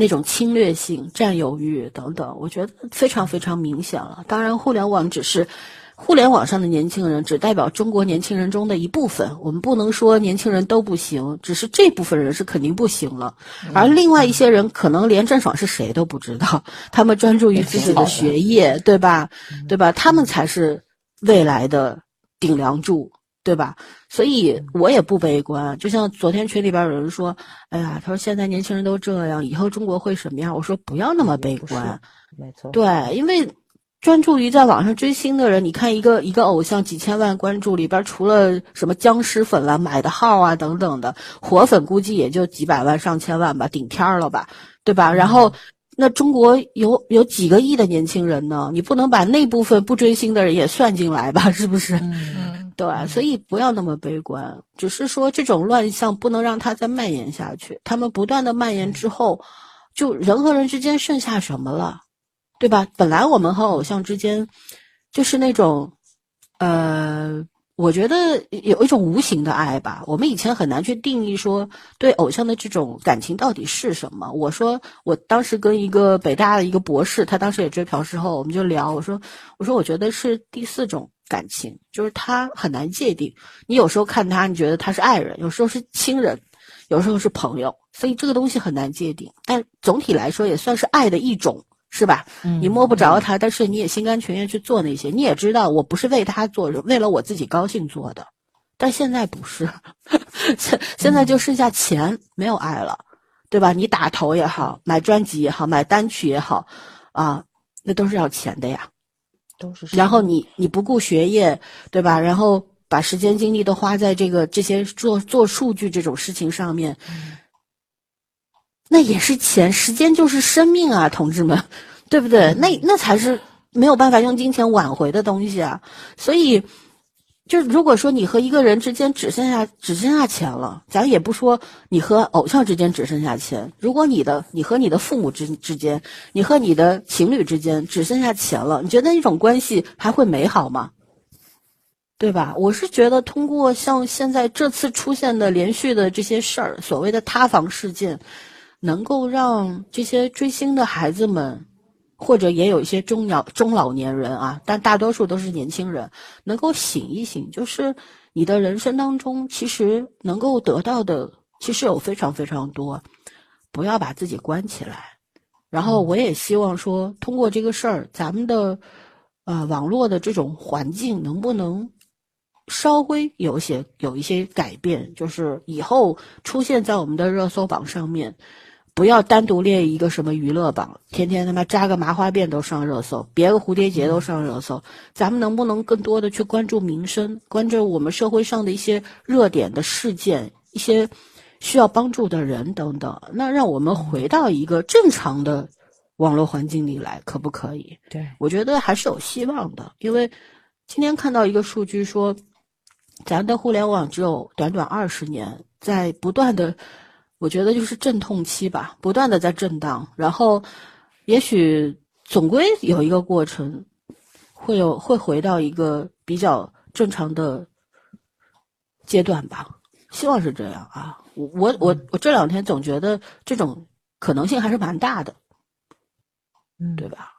那种侵略性、占有欲等等，我觉得非常非常明显了。当然，互联网只是互联网上的年轻人，只代表中国年轻人中的一部分。我们不能说年轻人都不行，只是这部分人是肯定不行了。而另外一些人可能连郑爽是谁都不知道，他们专注于自己的学业，对吧？对吧？他们才是未来的顶梁柱，对吧？所以我也不悲观。就像昨天群里边有人说：“哎呀，他说现在年轻人都这样，以后中国会什么样？”我说不要那么悲观。没错，对，因为专注于在网上追星的人，你看一个一个偶像几千万关注里边，除了什么僵尸粉啦、买的号啊等等的，活粉估计也就几百万、上千万吧，顶天儿了吧，对吧？然后。那中国有有几个亿的年轻人呢？你不能把那部分不追星的人也算进来吧？是不是？对，所以不要那么悲观，只是说这种乱象不能让它再蔓延下去。他们不断的蔓延之后，就人和人之间剩下什么了，对吧？本来我们和偶像之间就是那种，呃，我觉得有一种无形的爱吧。我们以前很难去定义说对偶像的这种感情到底是什么。我说我当时跟一个北大的一个博士，他当时也追朴世后，我们就聊，我说我说我觉得是第四种感情，就是他很难界定。你有时候看他，你觉得他是爱人，有时候是亲人，有时候是朋友，所以这个东西很难界定。但总体来说，也算是爱的一种。是吧？嗯你摸不着他，但是你也心甘情愿去做那些。你也知道，我不是为他做，为了我自己高兴做的。但现在不是，现现在就剩下钱，没有爱了，对吧？你打头也好，买专辑也好，买单曲也好，啊，那都是要钱的呀。都是然后你你不顾学业，对吧？然后把时间精力都花在这个这些做做数据这种事情上面，那也是钱，时间就是生命啊，同志们，对不对？那那才是没有办法用金钱挽回的东西啊。所以，就是如果说你和一个人之间只剩下只剩下钱了，咱也不说你和偶像之间只剩下钱，如果你的你和你的父母之之间，你和你的情侣之间只剩下钱了，你觉得那种关系还会美好吗？对吧？我是觉得通过像现在这次出现的连续的这些事儿，所谓的塌房事件，能够让这些追星的孩子们，或者也有一些中老中老年人啊，但大多数都是年轻人，能够醒一醒，就是你的人生当中其实能够得到的，其实有非常非常多，不要把自己关起来。然后我也希望说，通过这个事儿，咱们的呃网络的这种环境能不能稍微有些有一些改变，就是以后出现在我们的热搜榜上面，不要单独列一个什么娱乐榜，天天他妈扎个麻花辫都上热搜，别个蝴蝶结都上热搜。咱们能不能更多的去关注民生，关注我们社会上的一些热点的事件，一些需要帮助的人等等？那让我们回到一个正常的网络环境里来，可不可以？对，我觉得还是有希望的，因为今天看到一个数据说，咱的互联网只有短短二十年，在不断的，我觉得就是阵痛期吧，不断的在震荡，然后也许总归有一个过程，会有会回到一个比较正常的阶段吧，希望是这样啊。我我我我这两天总觉得这种可能性还是蛮大的，嗯，对吧？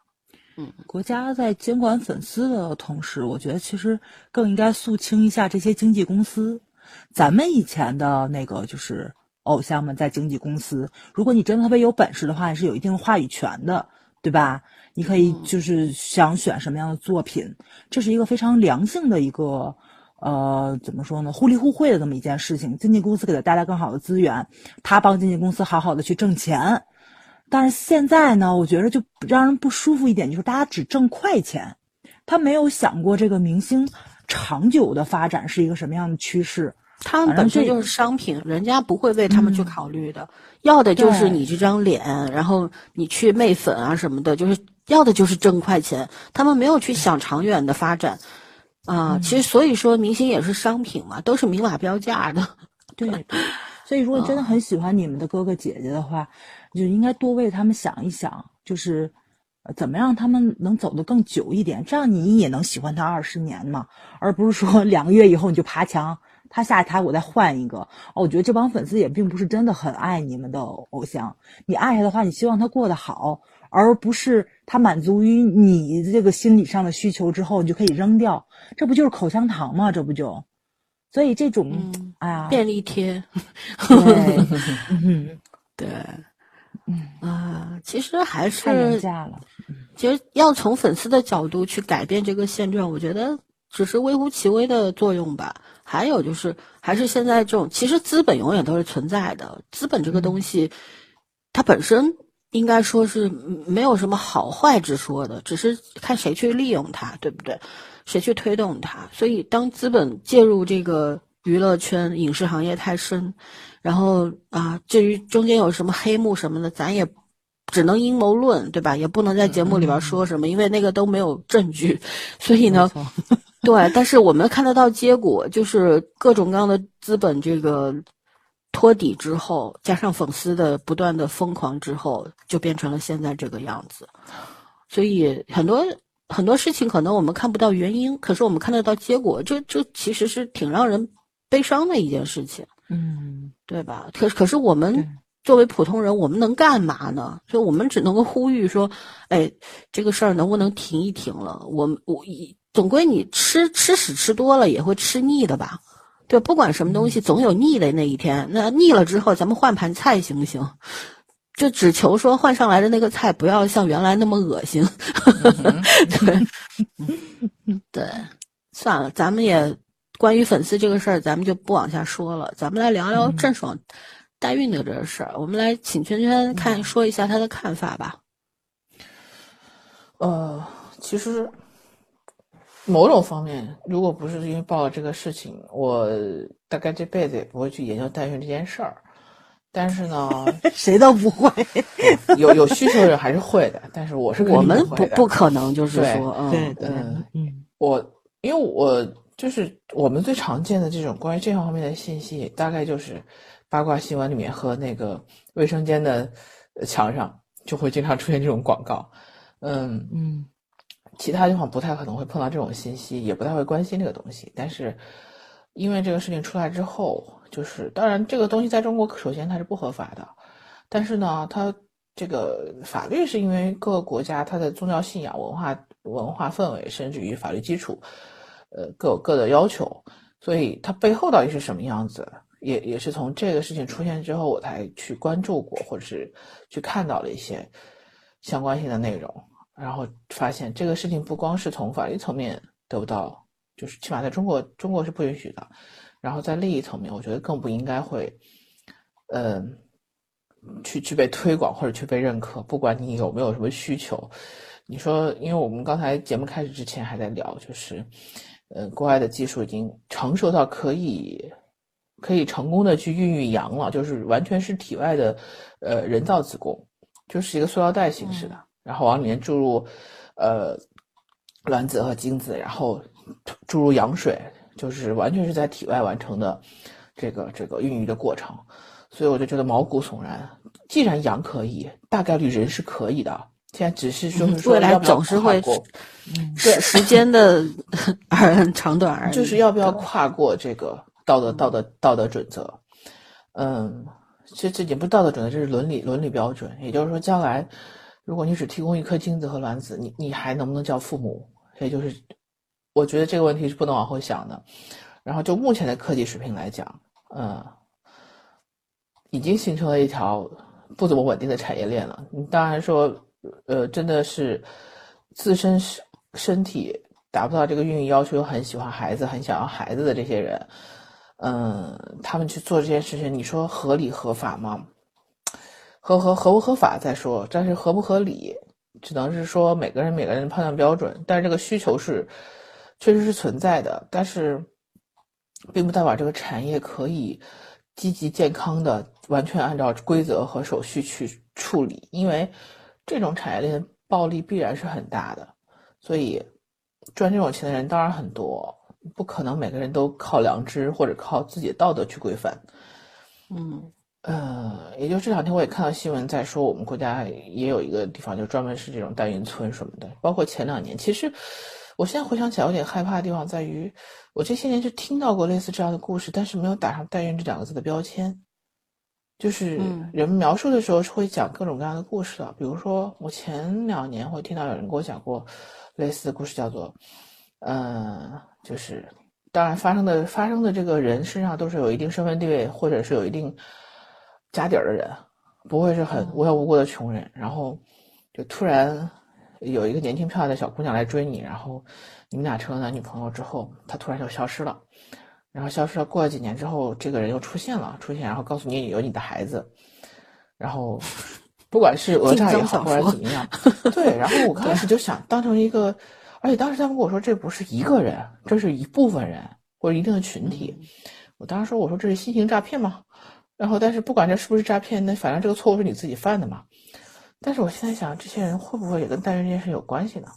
嗯，国家在监管粉丝的同时，我觉得其实更应该肃清一下这些经纪公司。咱们以前的那个就是偶像们在经纪公司，如果你真的特别有本事的话，你是有一定话语权的，对吧？你可以就是想选什么样的作品，这是一个非常良性的一个，呃，怎么说呢？互利互惠的这么一件事情。经纪公司给他带来更好的资源，他帮经纪公司好好的去挣钱。但是现在呢，我觉得就让人不舒服一点，就是大家只挣快钱，他没有想过这个明星长久的发展是一个什么样的趋势。他们本身就是商品，人家不会为他们去考虑的，要的就是你这张脸，然后你去媚粉啊什么的，就是要的就是挣快钱，他们没有去想长远的发展，啊，其实所以说明星也是商品嘛，都是明码标价的，对，所以如果真的很喜欢你们的哥哥姐姐的话，就应该多为他们想一想，就是怎么让他们能走得更久一点，这样你也能喜欢他二十年嘛，而不是说两个月以后你就爬墙。他下台，我再换一个。哦，我觉得这帮粉丝也并不是真的很爱你们的偶像。你爱他的话，你希望他过得好，而不是他满足于你这个心理上的需求之后，你就可以扔掉。这不就是口香糖吗？这不就？所以这种，哎呀，便利贴。对，对，嗯啊，其实还是太廉价了。其实要从粉丝的角度去改变这个现状，我觉得只是微乎其微的作用吧。还有就是，还是现在这种，其实资本永远都是存在的。资本这个东西，它本身应该说是没有什么好坏之说的，只是看谁去利用它，对不对？谁去推动它。所以，当资本介入这个娱乐圈、影视行业太深，然后啊，至于中间有什么黑幕什么的，咱也只能阴谋论，对吧？也不能在节目里边说什么，因为那个都没有证据。所以呢。对，但是我们看得到结果，就是各种各样的资本这个托底之后，加上粉丝的不断的疯狂之后，就变成了现在这个样子。所以很多很多事情可能我们看不到原因，可是我们看得到结果，这这其实是挺让人悲伤的一件事情。嗯，对吧？可可是我们作为普通人，我们能干嘛呢？所以我们只能够呼吁说，哎，这个事儿能不能停一停了？我们我一。总归你吃吃屎吃多了也会吃腻的吧，对，不管什么东西总有腻的那一天。那腻了之后，咱们换盘菜行不行？就只求说换上来的那个菜不要像原来那么恶心。对，对，算了，咱们也关于粉丝这个事儿，咱们就不往下说了。咱们来聊聊郑爽代孕的这个事儿。我们来请圈圈看说一下他的看法吧。呃，其实。某种方面，如果不是因为报了这个事情，我大概这辈子也不会去研究代孕这件事儿。但是呢，谁都不会，有有需求人还是会的。但是我是我们不不可能，就是说，对对嗯，我因为我就是我们最常见的这种关于这方面的信息，大概就是八卦新闻里面和那个卫生间的墙上就会经常出现这种广告。嗯嗯。其他地方不太可能会碰到这种信息，也不太会关心这个东西。但是，因为这个事情出来之后，就是当然这个东西在中国首先它是不合法的，但是呢，它这个法律是因为各个国家它的宗教信仰、文化文化氛围，甚至于法律基础，呃各有各的要求，所以它背后到底是什么样子，也也是从这个事情出现之后，我才去关注过，或者是去看到了一些相关性的内容。然后发现这个事情不光是从法律层面得不到，就是起码在中国，中国是不允许的。然后在利益层面，我觉得更不应该会，嗯，去去被推广或者去被认可。不管你有没有什么需求，你说，因为我们刚才节目开始之前还在聊，就是，呃，国外的技术已经成熟到可以可以成功的去孕育羊了，就是完全是体外的，呃，人造子宫，就是一个塑料袋形式的。然后往里面注入，呃，卵子和精子，然后注入羊水，就是完全是在体外完成的这个这个孕育的过程，所以我就觉得毛骨悚然。既然羊可以，大概率人是可以的。现在只是说未来总是会，对时间的 而长短而已，就是要不要跨过这个道德道德道德准则？嗯，这这也不是道德准则，这是伦理伦理标准。也就是说，将来。如果你只提供一颗精子和卵子，你你还能不能叫父母？也就是我觉得这个问题是不能往后想的。然后就目前的科技水平来讲，嗯，已经形成了一条不怎么稳定的产业链了。你当然说，呃，真的是自身身身体达不到这个孕育要求，又很喜欢孩子，很想要孩子的这些人，嗯，他们去做这件事情，你说合理合法吗？合合合不合法再说，但是合不合理，只能是说每个人每个人的判断标准。但是这个需求是确实是存在的，但是并不代表这个产业可以积极健康的完全按照规则和手续去处理，因为这种产业链暴利必然是很大的，所以赚这种钱的人当然很多，不可能每个人都靠良知或者靠自己的道德去规范。嗯。呃，也就这两天我也看到新闻在说，我们国家也有一个地方就专门是这种代孕村什么的。包括前两年，其实我现在回想起来有点害怕的地方在于，我这些年就听到过类似这样的故事，但是没有打上代孕这两个字的标签。就是人们描述的时候是会讲各种各样的故事的，比如说我前两年会听到有人给我讲过类似的故事，叫做，呃，就是当然发生的发生的这个人身上都是有一定身份地位或者是有一定。家底儿的人，不会是很无缘无故的穷人。然后，就突然有一个年轻漂亮的小姑娘来追你，然后你们俩成了男女朋友之后，她突然就消失了。然后消失了，过了几年之后，这个人又出现了，出现然后告诉你有你的孩子。然后，不管是讹诈也好，或者怎么样，对。然后我 开始就想当成一个，而且当时他们跟我说这不是一个人，这是一部分人或者一定的群体。我当时说我说这是新型诈骗吗？然后，但是不管这是不是诈骗，那反正这个错误是你自己犯的嘛。但是我现在想，这些人会不会也跟代孕这件事有关系呢？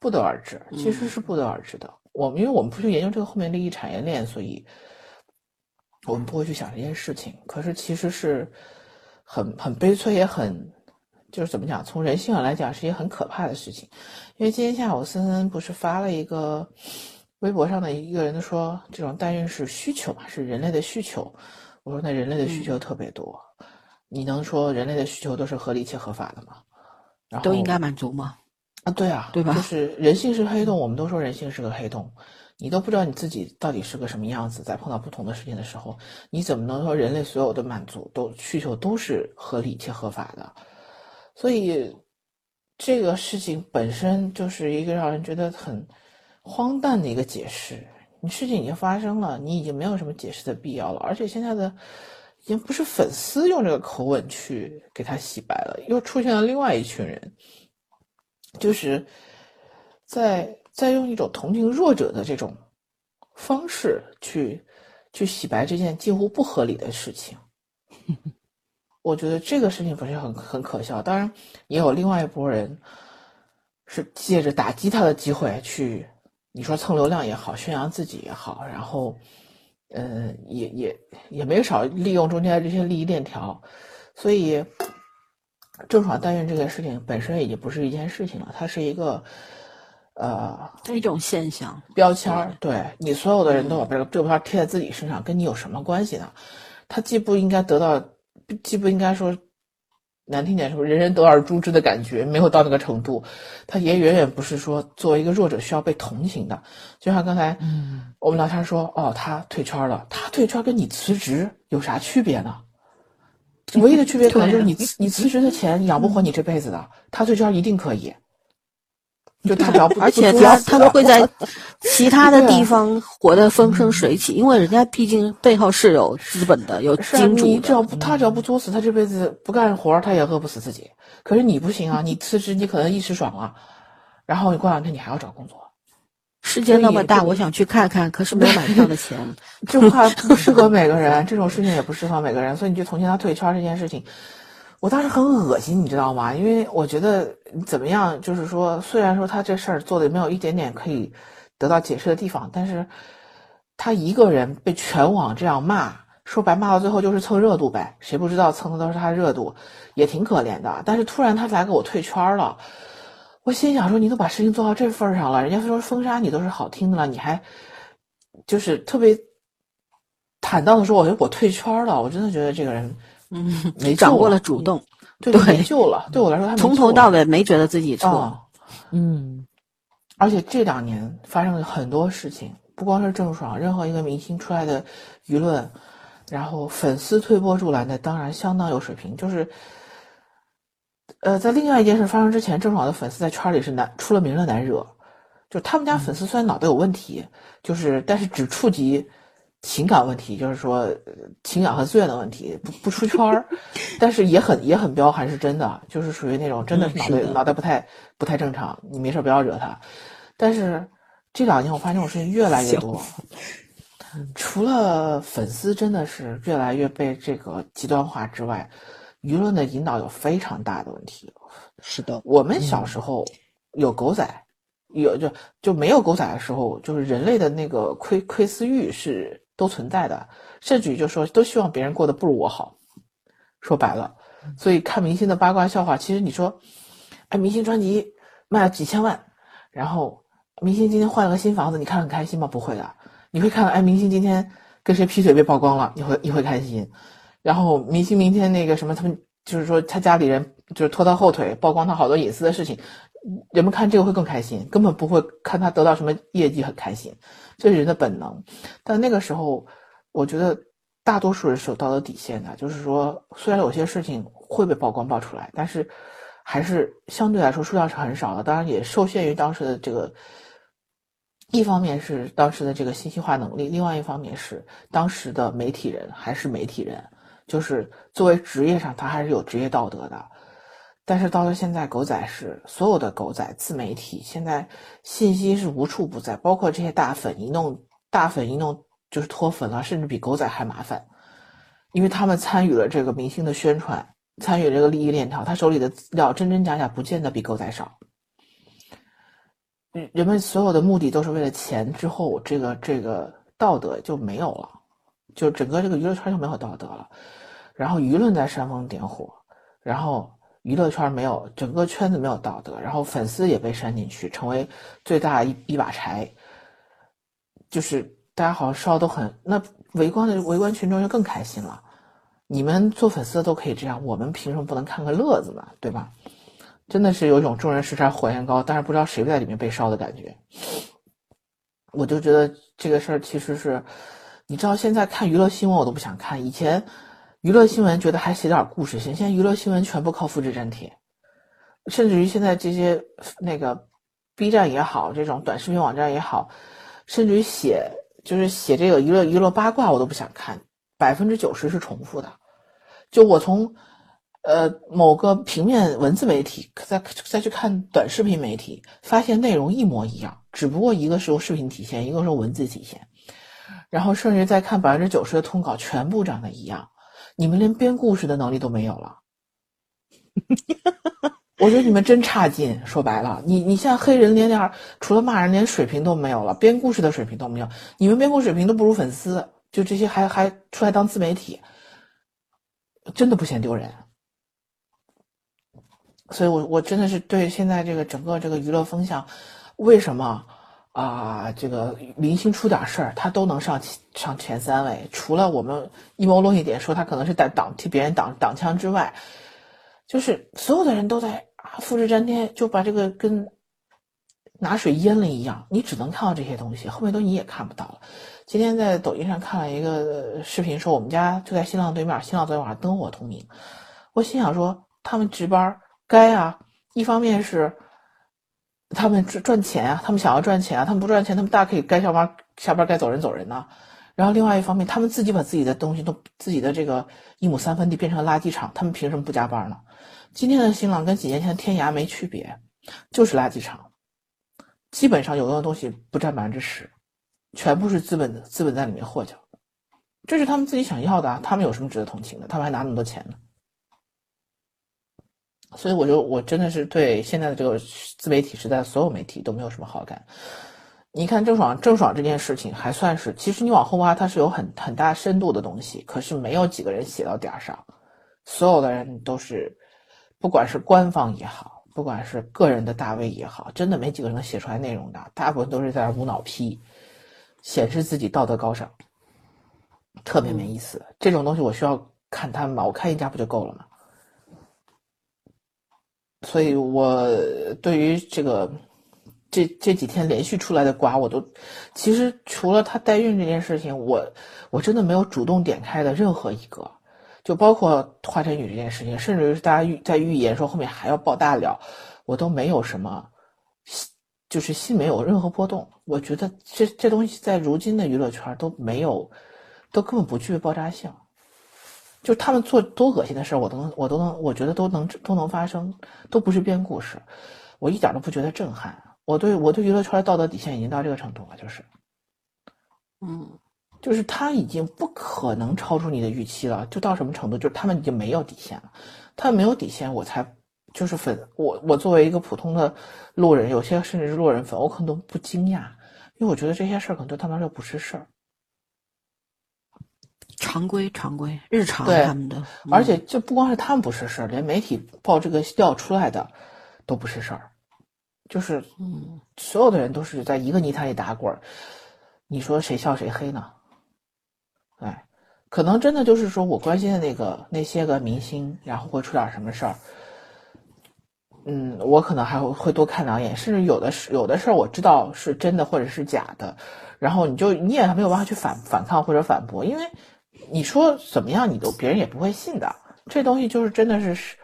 不得而知，其实是不得而知的。我们因为我们不去研究这个后面利益产业链，所以我们不会去想这件事情。可是其实是很很悲催，也很就是怎么讲，从人性上来讲是一件很可怕的事情。因为今天下午森森不是发了一个微博上的一个人说，这种代孕是需求嘛，是人类的需求。我说，那人类的需求特别多，你能说人类的需求都是合理且合法的吗？然后都应该满足吗？啊，对啊，对吧？就是人性是黑洞，我们都说人性是个黑洞，你都不知道你自己到底是个什么样子。在碰到不同的事情的时候，你怎么能说人类所有的满足都需求都是合理且合法的？所以这个事情本身就是一个让人觉得很荒诞的一个解释。你事情已经发生了，你已经没有什么解释的必要了。而且现在的已经不是粉丝用这个口吻去给他洗白了，又出现了另外一群人，就是在在用一种同情弱者的这种方式去去洗白这件近乎不合理的事情。我觉得这个事情本身很很可笑。当然，也有另外一拨人是借着打击他的机会去。你说蹭流量也好，宣扬自己也好，然后，呃，也也也没少利用中间这些利益链条，所以，郑爽代孕这个事情本身已经不是一件事情了，它是一个，呃，一种现象标签儿。对你所有的人都把这个标签贴在自己身上，跟你有什么关系呢？他既不应该得到，既不应该说。难听点说，人人得而诛之的感觉没有到那个程度，他也远远不是说作为一个弱者需要被同情的。就像刚才，嗯，我们聊天说，哦，他退圈了，他退圈跟你辞职有啥区别呢？唯一的区别可能就是你 你辞职的钱养不活你这辈子的，他退圈一定可以。就他只要不，而且他他都会在其他的地 方活得风生水起，因为人家毕竟背后是有资本的，有金主。你只要不他只要不作死，他这辈子不干活，他也饿不死自己。可是你不行啊，你辞职，你可能一时爽了，然后你过两天你还要找工作。世界那么大，我想去看看，可是没有买票的钱。这话不适合每个人，这种事情也不适合每个人，所以你就同情他退圈这件事情。我当时很恶心，你知道吗？因为我觉得怎么样，就是说，虽然说他这事儿做的没有一点点可以得到解释的地方，但是他一个人被全网这样骂，说白骂到最后就是蹭热度呗。谁不知道蹭的都是他热度，也挺可怜的。但是突然他来给我退圈了，我心想说，你都把事情做到这份上了，人家说封杀你都是好听的了，你还就是特别坦荡的说，我我退圈了。我真的觉得这个人。嗯，没掌握了主动，对就没救了。对我来说，他没从头到尾没觉得自己错。哦嗯，而且这两年发生了很多事情，不光是郑爽，任何一个明星出来的舆论，然后粉丝推波助澜的，当然相当有水平。就是，呃，在另外一件事发生之前，郑爽的粉丝在圈里是难出了名的难惹，就他们家粉丝虽然脑袋有问题，就是但是只触及情感问题，就是说呃情感和资源的问题，不不出圈儿，但是也很也很彪悍，是真的，就是属于那种真的是脑袋、脑袋不太不太正常，你没事不要惹他。但是这两年我发现这种事情越来越多，除了粉丝真的是越来越被这个极端化之外，舆论的引导有非常大的问题。是的，我们小时候有狗仔，有就就没有狗仔的时候，就是人类的那个窥窥私欲是都存在的，甚至于就说都希望别人过得不如我好。说白了，所以看明星的八卦笑话，其实你说，哎，明星专辑卖了几千万，然后明星今天换了个新房子，你看很开心吗？不会的，你会看，哎，明星今天跟谁劈腿被曝光了，你会你会开心。然后明星明天那个什么，他们就是说他家里人就是拖他后腿，曝光他好多隐私的事情，人们看这个会更开心，根本不会看他得到什么业绩很开心，这是人的本能。但那个时候，我觉得大多数人是有道德底线的，就是说，虽然有些事情会被曝光爆出来，但是还是相对来说数量是很少的。当然也受限于当时的这个，一方面是当时的这个信息化能力，另外一方面是当时的媒体人还是媒体人，就是作为职业上他还是有职业道德的。但是到了现在，狗仔是所有的狗仔自媒体，现在信息是无处不在，包括这些大粉一弄，大粉一弄就是脱粉了，甚至比狗仔还麻烦，因为他们参与了这个明星的宣传，参与这个利益链条，他手里的资料真真假假，不见得比狗仔少。人人们所有的目的都是为了钱，之后这个这个道德就没有了，就整个这个娱乐圈就没有道德了，然后舆论在煽风点火，然后娱乐圈没有整个圈子没有道德，然后粉丝也被煽进去，成为最大一一把柴，就是大家好像烧都很，那围观的围观群众就更开心了。你们做粉丝的都可以这样，我们凭什么不能看个乐子呢？对吧？真的是有种众人拾柴火焰高，但是不知道谁在里面被烧的感觉。我就觉得这个事儿其实是，你知道现在看娱乐新闻我都不想看，以前娱乐新闻觉得还写点故事性，现在娱乐新闻全部靠复制粘贴，甚至于现在这些那个 B 站也好，这种短视频网站也好，甚至于写就是写这个娱乐娱乐八卦我都不想看，百分之九十是重复的。就我从呃某个平面文字媒体再再去看短视频媒体，发现内容一模一样，只不过一个是用视频体现，一个是文字体现。然后甚至再看百分之九十的通稿，全部长得一样。你们连编故事的能力都没有了。我觉得你们真差劲。说白了，你你现在黑人连点除了骂人，连水平都没有了，编故事的水平都没有。你们编故事水平都不如粉丝，就这些还还出来当自媒体，真的不嫌丢人。所以我我真的是对现在这个整个这个娱乐风向，为什么啊、这个明星出点事儿他都能上前上前三位？除了我们阴谋论一点说他可能是在挡替别人挡挡枪之外，就是所有的人都在啊复制粘贴，就把这个跟拿水淹了一样，你只能看到这些东西，后面都你也看不到了。今天在抖音上看了一个视频，说我们家就在新浪对面，新浪昨天晚上灯火通明。我心想说，他们值班该啊，一方面是他们赚赚钱啊，他们想要赚钱啊，他们不赚钱，他们大可以该下班下班该走人走人呐、然后另外一方面，他们自己把自己的东西都自己的这个一亩三分地变成垃圾场，他们凭什么不加班呢？今天的新浪跟几年前的天涯没区别，就是垃圾场，基本上有用的东西不占百分之十，全部是资本的资本在里面获奖，这是他们自己想要的啊，他们有什么值得同情的？他们还拿那么多钱呢。所以我就我真的是对现在的这个自媒体时代，所有媒体都没有什么好感。你看郑爽，郑爽这件事情还算是，其实你往后挖，它是有很很大深度的东西，可是没有几个人写到点儿上，所有的人都是，不管是官方也好，不管是个人的大 V 也好，真的没几个人能写出来内容的，大部分都是在那儿无脑批，显示自己道德高尚，特别没意思。这种东西我需要看他们吗？我看一家不就够了吗？所以我对于这个这这几天连续出来的瓜，我都其实除了她代孕这件事情，我我真的没有主动点开的任何一个，就包括华晨宇这件事情，甚至是大家预在预言说后面还要爆大料，我都没有什么，就是心没有任何波动。我觉得这这东西在如今的娱乐圈都没有，都根本不具备爆炸性。就他们做多恶心的事儿，我都能，我都能，我觉得都能都能发生，都不是编故事，我一点都不觉得震撼。我对我对娱乐圈的道德底线已经到这个程度了，就是，嗯，就是他已经不可能超出你的预期了。就到什么程度？就是他们已经没有底线了，他们没有底线，我才就是粉我我作为一个普通的路人，有些甚至是路人粉，我可能都不惊讶，因为我觉得这些事儿可能对他们来说不是事儿。常规常规日常对他们的，嗯而且就不光是他们不是事儿，连媒体报这个料出来的都不是事儿，就是嗯所有的人都是在一个泥潭里打滚儿，你说谁笑谁黑呢？哎，可能真的就是说我关心的那个那些个明星，然后会出点什么事儿，嗯，我可能还会会多看两眼，甚至有的事有的事儿我知道是真的或者是假的，然后你就你也没有办法去反反抗或者反驳，因为你说怎么样你都别人也不会信的，这东西就是真的是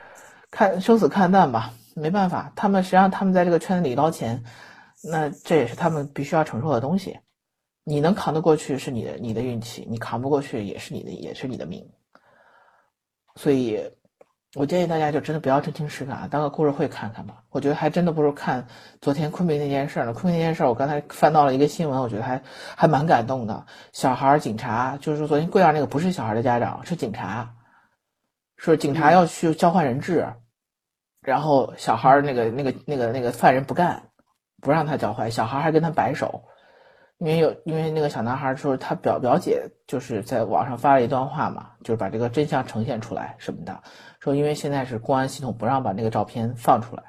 看生死看淡吧，没办法，他们实际上他们在这个圈子里捞钱，那这也是他们必须要承受的东西。你能扛得过去是你的你的运气，你扛不过去也是你的也是你的命。所以，我建议大家就真的不要真情实感，当个故事会看看吧。我觉得还真的不如看昨天昆明那件事儿呢。昆明那件事儿，我刚才翻到了一个新闻，我觉得还还蛮感动的。小孩儿警察就是说昨天贵阳那个不是小孩的家长，是警察，说警察要去交换人质，然后小孩儿那个那个那个那个犯人不干，不让他交换，小孩儿还跟他摆手。因为有，因为那个小男孩说他表表姐就是在网上发了一段话嘛，就是把这个真相呈现出来什么的，说因为现在是公安系统不让把那个照片放出来，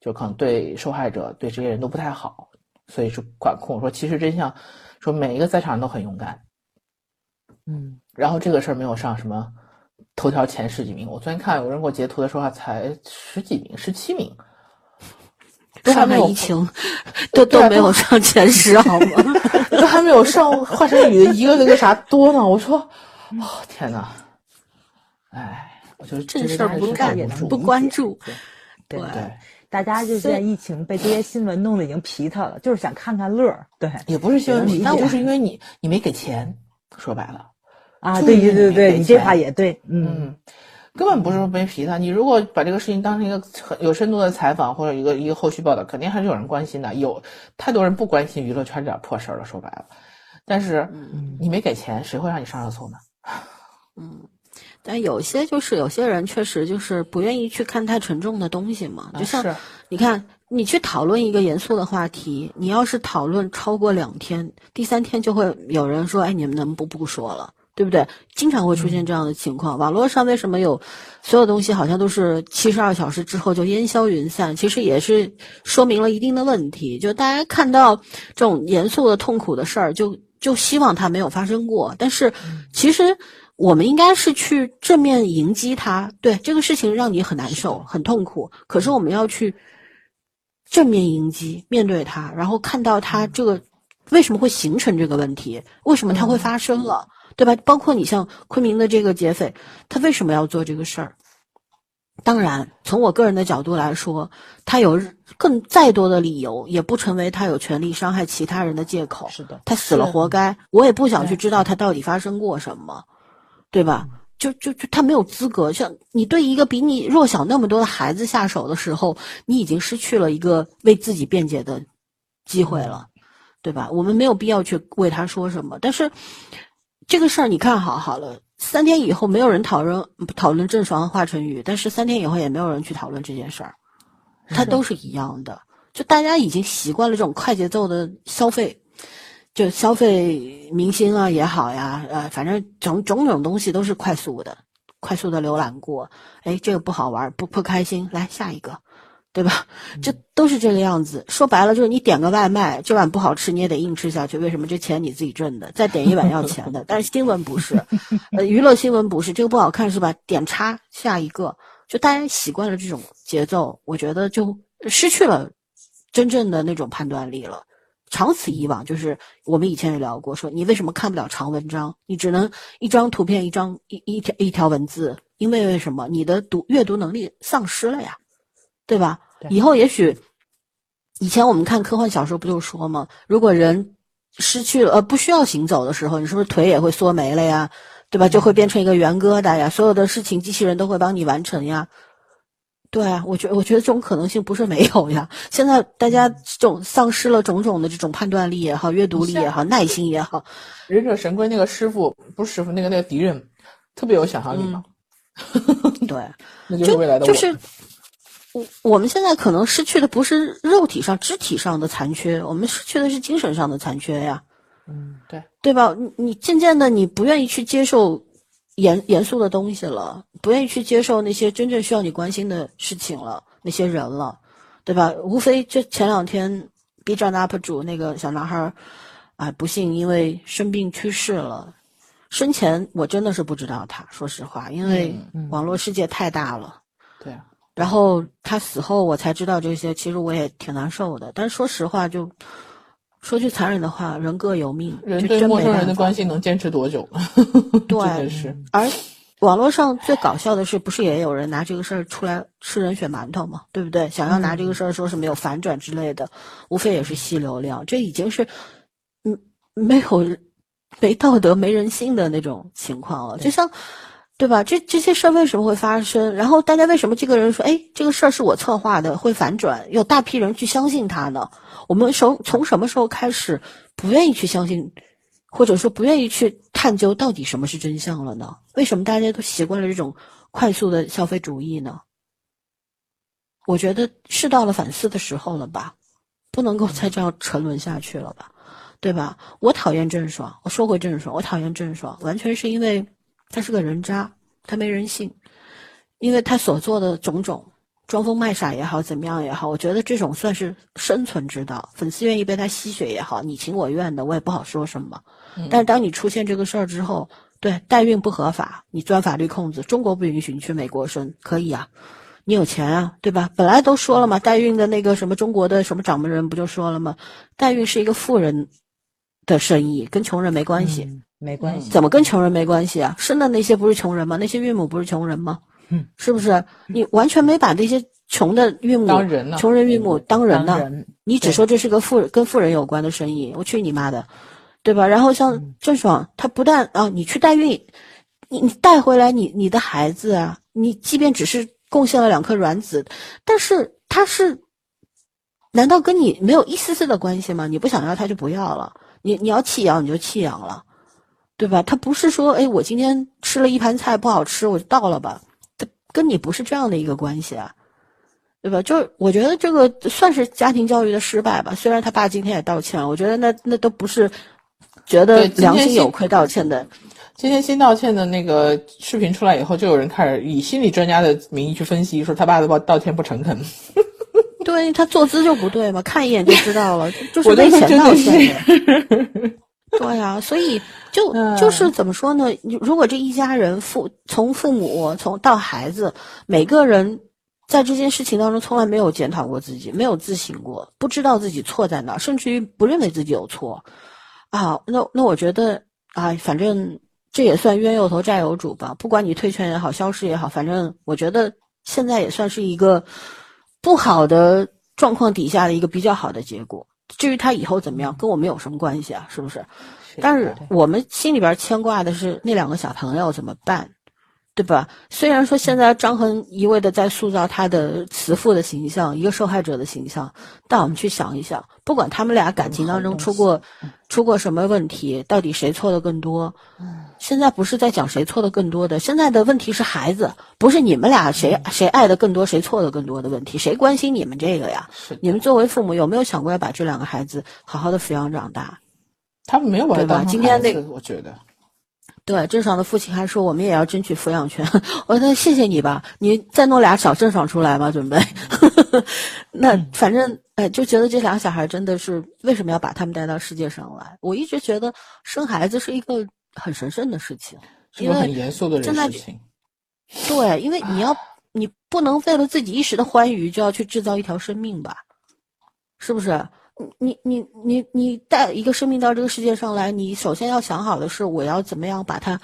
就可能对受害者对这些人都不太好，所以是管控。说其实真相，说每一个在场人都很勇敢，嗯，然后这个事儿没有上什么头条前十几名。我昨天看有人给我截图的时候，才十几名，十七名，上海疫情都都没有上前十，好吗？都还没有上华晨宇的一个那个啥多呢。我说，哦天哪，哎，我就这事儿不是干也能不关注，对对对，大家就现在疫情被这些新闻弄得已经皮他了，就是想看看乐儿。对也不是新闻皮，但解就是因为你你没给钱，说白了，啊，对对对对，你这话也对，嗯，嗯，根本不是说没皮他。你如果把这个事情当成一个很有深度的采访或者一个一个后续报道，肯定还是有人关心的。有太多人不关心娱乐圈这点破事儿了，说白了。但是你没给钱，谁会让你上热搜呢？但有些就是有些人确实就是不愿意去看太沉重的东西嘛，就像你看，你去讨论一个严肃的话题，你要是讨论超过两天，第三天就会有人说：“哎，你们能不不说了？”对不对？经常会出现这样的情况。网络上为什么有所有东西好像都是七十二小时之后就烟消云散？其实也是说明了一定的问题。就大家看到这种严肃的、痛苦的事儿，就就希望它没有发生过。但是其实我们应该是去正面迎击它。对这个事情让你很难受、很痛苦，可是我们要去正面迎击，面对它，然后看到它这个为什么会形成这个问题，为什么它会发生了，对吧？包括你像昆明的这个劫匪，他为什么要做这个事儿？当然，从我个人的角度来说，他有更再多的理由，也不成为他有权利伤害其他人的借口。是的，他死了活该，我也不想去知道他到底发生过什么，对吧？就就就他没有资格。像你对一个比你弱小那么多的孩子下手的时候，你已经失去了一个为自己辩解的机会了，对吧？我们没有必要去为他说什么。但是这个事儿你看好好了，三天以后没有人讨论讨论郑爽和华晨宇，但是三天以后也没有人去讨论这件事儿，它都是一样的。就大家已经习惯了这种快节奏的消费。就消费明星啊也好呀，呃，反正种种种东西都是快速的，快速的浏览过。哎，这个不好玩，不不开心，来下一个，对吧？这都是这个样子。说白了就是你点个外卖，这碗不好吃你也得硬吃下去。为什么？这钱你自己挣的，再点一碗要钱的。但是新闻不是，呃，娱乐新闻不是，这个不好看是吧？点叉下一个，就大家习惯了这种节奏，我觉得就失去了真正的那种判断力了。长此以往，就是我们以前也聊过，说你为什么看不了长文章？你只能一张图片、一张一一条一条文字，因为为什么？你的读阅读能力丧失了呀，对吧？以后也许，以前我们看科幻小说不就说吗？如果人失去了呃不需要行走的时候，你是不是腿也会缩没了呀？对吧？就会变成一个圆疙瘩呀，所有的事情机器人都会帮你完成呀。对啊，我觉我觉得这种可能性不是没有呀。现在大家这种丧失了种种的这种判断力也好、阅读力也好、耐心也好。忍者神龟那个师傅不是师傅，那个那个敌人特别有想象力嘛。对，那就是未来的我就是我我们现在可能失去的不是肉体上、肢体上的残缺，我们失去的是精神上的残缺呀。嗯，对，对吧？你你渐渐的，你不愿意去接受。严严肃的东西了，不愿意去接受那些真正需要你关心的事情了，那些人了，对吧？无非就前两天 B 站的 UP 主那个小男孩，啊，不幸因为生病去世了。生前我真的是不知道他，说实话，因为网络世界太大了。对啊。然后他死后我才知道这些，其实我也挺难受的。但是说实话，就。说句残忍的话，人各有命，人对陌生人的关系能坚持多久？对，是。而网络上最搞笑的是，不是也有人拿这个事儿出来吃人血馒头嘛？对不对？想要拿这个事儿说是没有反转之类的，无非也是吸流量。这已经是嗯没有没道德、没人性的那种情况了。就像对吧？这这些事儿为什么会发生？然后大家为什么这个人说，哎，这个事儿是我策划的，会反转，有大批人去相信他呢？我们从从什么时候开始不愿意去相信，或者说不愿意去探究到底什么是真相了呢？为什么大家都习惯了这种快速的消费主义呢？我觉得是到了反思的时候了吧，不能够再这样沉沦下去了吧，对吧？我讨厌郑爽，我说过郑爽，我讨厌郑爽，完全是因为他是个人渣，他没人性，因为他所做的种种。装疯卖傻也好，怎么样也好，我觉得这种算是生存之道。粉丝愿意被他吸血也好，你情我愿的，我也不好说什么。但是当你出现这个事儿之后，对代孕不合法，你钻法律空子，中国不允许你去美国生，可以啊，你有钱啊，对吧？本来都说了嘛，代孕的那个什么中国的什么掌门人不就说了吗？代孕是一个富人的生意，跟穷人没关系，没关系。怎么跟穷人没关系啊？生的那些不是穷人吗？那些孕母不是穷人吗？嗯，是不是你完全没把那些穷的孕母、当人穷人孕母当人呢？你只说这是个富跟富人有关的生意，我去你妈的，对吧？然后像郑爽，她不但啊，你去代孕，你你带回来你你的孩子啊，你即便只是贡献了两颗卵子，但是他是，难道跟你没有一丝丝的关系吗？你不想要他就不要了，你你要弃养你就弃养了，对吧？他不是说哎，我今天吃了一盘菜不好吃我就倒了吧。他跟你不是这样的一个关系啊，对吧？就是我觉得这个算是家庭教育的失败吧。虽然他爸今天也道歉了，我觉得那那都不是觉得良心有愧道歉的。今天新道歉的那个视频出来以后，就有人开始以心理专家的名义去分析，说他爸的道道歉不诚恳。对他坐姿就不对嘛，看一眼就知道了，就是为钱道歉。对呀，所以就就是怎么说呢？如果这一家人父从父母从到孩子，每个人在这件事情当中从来没有检讨过自己，没有自省过，不知道自己错在哪，甚至于不认为自己有错啊。那那我觉得啊，反正这也算冤有头债有主吧。不管你退圈也好，消失也好，反正我觉得现在也算是一个不好的状况底下的一个比较好的结果。至于他以后怎么样，跟我们有什么关系啊？是不是？但是我们心里边牵挂的是那两个小朋友怎么办，对吧？虽然说现在张恒一味的在塑造他的慈父的形象，一个受害者的形象，但我们去想一想，不管他们俩感情当中出过出过什么问题，到底谁错的更多？现在不是在讲谁错的更多的，现在的问题是孩子，不是你们俩谁谁爱的更多，谁错的更多的问题，谁关心你们这个呀？你们作为父母有没有想过要把这两个孩子好好的抚养长大？他们没有把对吧？今天那个，我觉得，对郑爽的父亲还说我们也要争取抚养权。我说谢谢你吧，你再弄俩小郑爽出来吧，准备。那反正哎，就觉得这俩小孩真的是为什么要把他们带到世界上来？我一直觉得生孩子是一个。很神圣的事情，是个很严肃的人事情。对，因为你要你不能为了自己一时的欢愉就要去制造一条生命吧？是不是？你你你你带一个生命到这个世界上来，你首先要想好的是，我要怎么样把它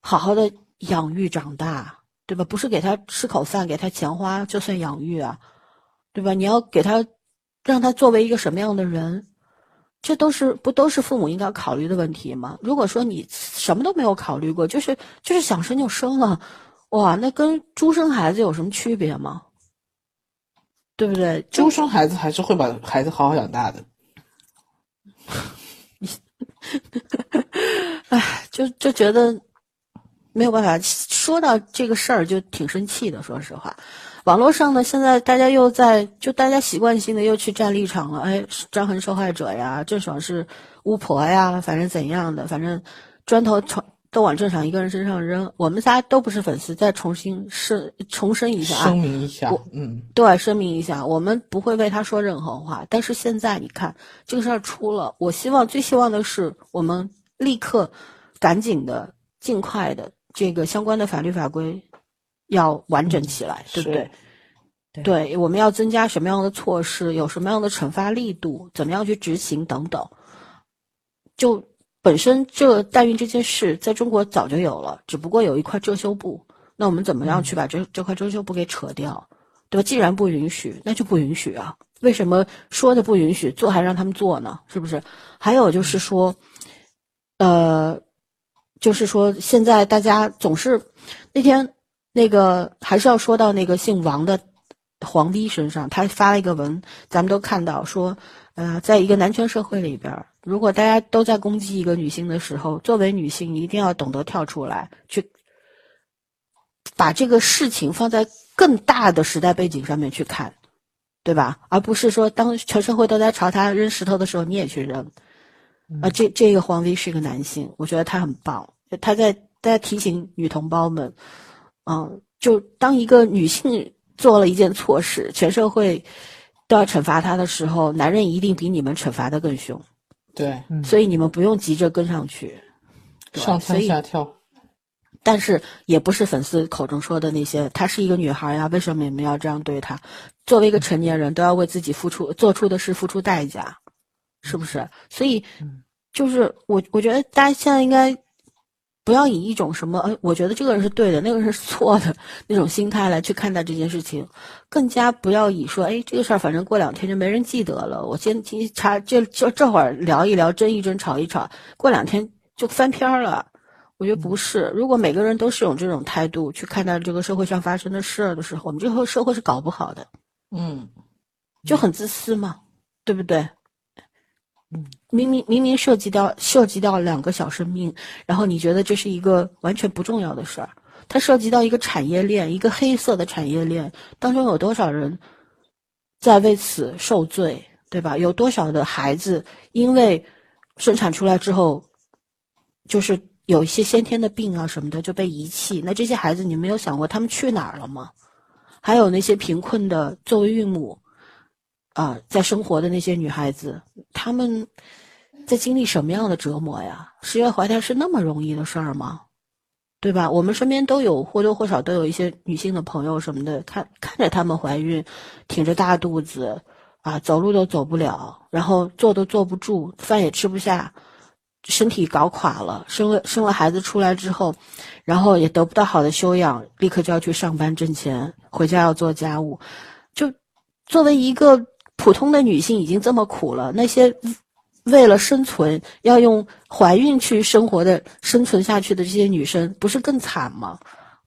好好的养育长大，对吧？不是给他吃口饭，给他钱花就算养育啊，对吧？你要给他让他作为一个什么样的人，这都是不都是父母应该考虑的问题吗？如果说你什么都没有考虑过，就是就是想生就生了，哇，那跟猪生孩子有什么区别吗？对不对？猪生孩子还是会把孩子好好养大的。唉，就就觉得没有办法说到这个事儿，就挺生气的。说实话，网络上呢，现在大家又在就大家习惯性的又去站立场了。哎，张恒受害者呀，郑爽是巫婆呀，反正怎样的，反正砖头从。都往正常一个人身上扔，我们仨都不是粉丝，再重新申重申一下啊，声明一下，嗯，对，声明一下，我们不会为他说任何话。但是现在你看这个事儿出了，我希望最希望的是我们立刻、赶紧的、尽快的这个相关的法律法规要完整起来，对不对？对，我们要增加什么样的措施，有什么样的惩罚力度，怎么样去执行等等，就。本身这代孕这件事在中国早就有了，只不过有一块遮羞布。那我们怎么样去把这这块遮羞布给扯掉，对吧？既然不允许，那就不允许啊！为什么说的不允许，做还让他们做呢？是不是？还有就是说，呃，就是说现在大家总是那天那个还是要说到那个姓王的皇帝身上，他发了一个文，咱们都看到说，呃，在一个男权社会里边。如果大家都在攻击一个女性的时候，作为女性一定要懂得跳出来，去把这个事情放在更大的时代背景上面去看，对吧？而不是说当全社会都在朝他扔石头的时候，你也去扔。啊，这这个黄 V 是一个男性，我觉得他很棒，他在在提醒女同胞们，嗯，就当一个女性做了一件错事，全社会都要惩罚他的时候，男人一定比你们惩罚的更凶。对，所以你们不用急着跟上去，上蹿下跳。但是也不是粉丝口中说的那些，她是一个女孩呀，为什么你们要这样对她？作为一个成年人，都要为自己付出做出的事付出代价，是不是？所以，就是我我觉得大家现在应该。不要以一种什么，哎，我觉得这个人是对的，那个人是错的那种心态来去看待这件事情，更加不要以说，哎，这个事儿反正过两天就没人记得了，我先听查，这这这会儿聊一聊，争一争，吵一吵，过两天就翻篇了。我觉得不是，如果每个人都是用这种态度去看待这个社会上发生的事儿的时候，我们这个社会是搞不好的。嗯，就很自私嘛，对不对？明明明明涉及到涉及到两个小生命，然后你觉得这是一个完全不重要的事儿，它涉及到一个产业链，一个黑色的产业链当中有多少人在为此受罪，对吧？有多少的孩子因为生产出来之后，就是有一些先天的病啊什么的就被遗弃，那这些孩子你没有想过他们去哪儿了吗？还有那些贫困的作为孕母。啊，在生活的那些女孩子，她们在经历什么样的折磨呀？十月怀胎是那么容易的事儿吗？对吧？我们身边都有或多或少都有一些女性的朋友什么的，看看着她们怀孕，挺着大肚子，啊，走路都走不了，然后坐都坐不住，饭也吃不下，身体搞垮了，生了生了孩子出来之后，然后也得不到好的修养，立刻就要去上班挣钱，回家要做家务，就作为一个。普通的女性已经这么苦了，那些为了生存要用怀孕去生活的、生存下去的这些女生，不是更惨吗？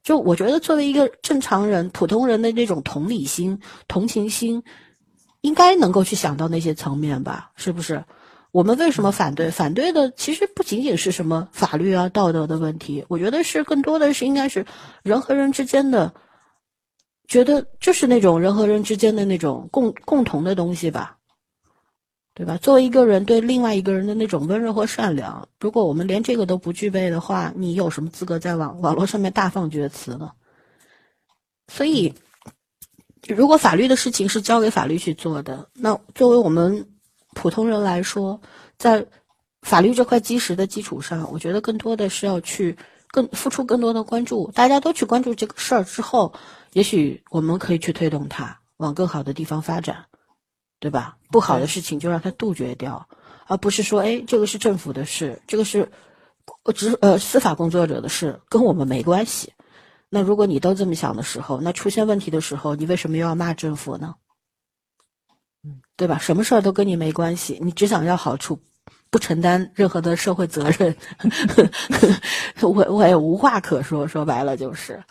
就我觉得，作为一个正常人、普通人的那种同理心、同情心，应该能够去想到那些层面吧？是不是？我们为什么反对？反对的其实不仅仅是什么法律啊、道德的问题，我觉得是更多的是应该是人和人之间的。觉得就是那种人和人之间的那种共共同的东西吧，对吧？作为一个人对另外一个人的那种温柔和善良，如果我们连这个都不具备的话，你有什么资格在网网络上面大放厥词呢？所以，如果法律的事情是交给法律去做的，那作为我们普通人来说，在法律这块基石的基础上，我觉得更多的是要去更付出更多的关注，大家都去关注这个事儿之后，也许我们可以去推动它往更好的地方发展，对吧？不好的事情就让它杜绝掉，而不是说，哎，这个是政府的事，这个是执呃司法工作者的事，跟我们没关系。那如果你都这么想的时候，那出现问题的时候，你为什么又要骂政府呢？嗯，对吧？什么事儿都跟你没关系，你只想要好处。不承担任何的社会责任，我我也无话可说。说白了就是，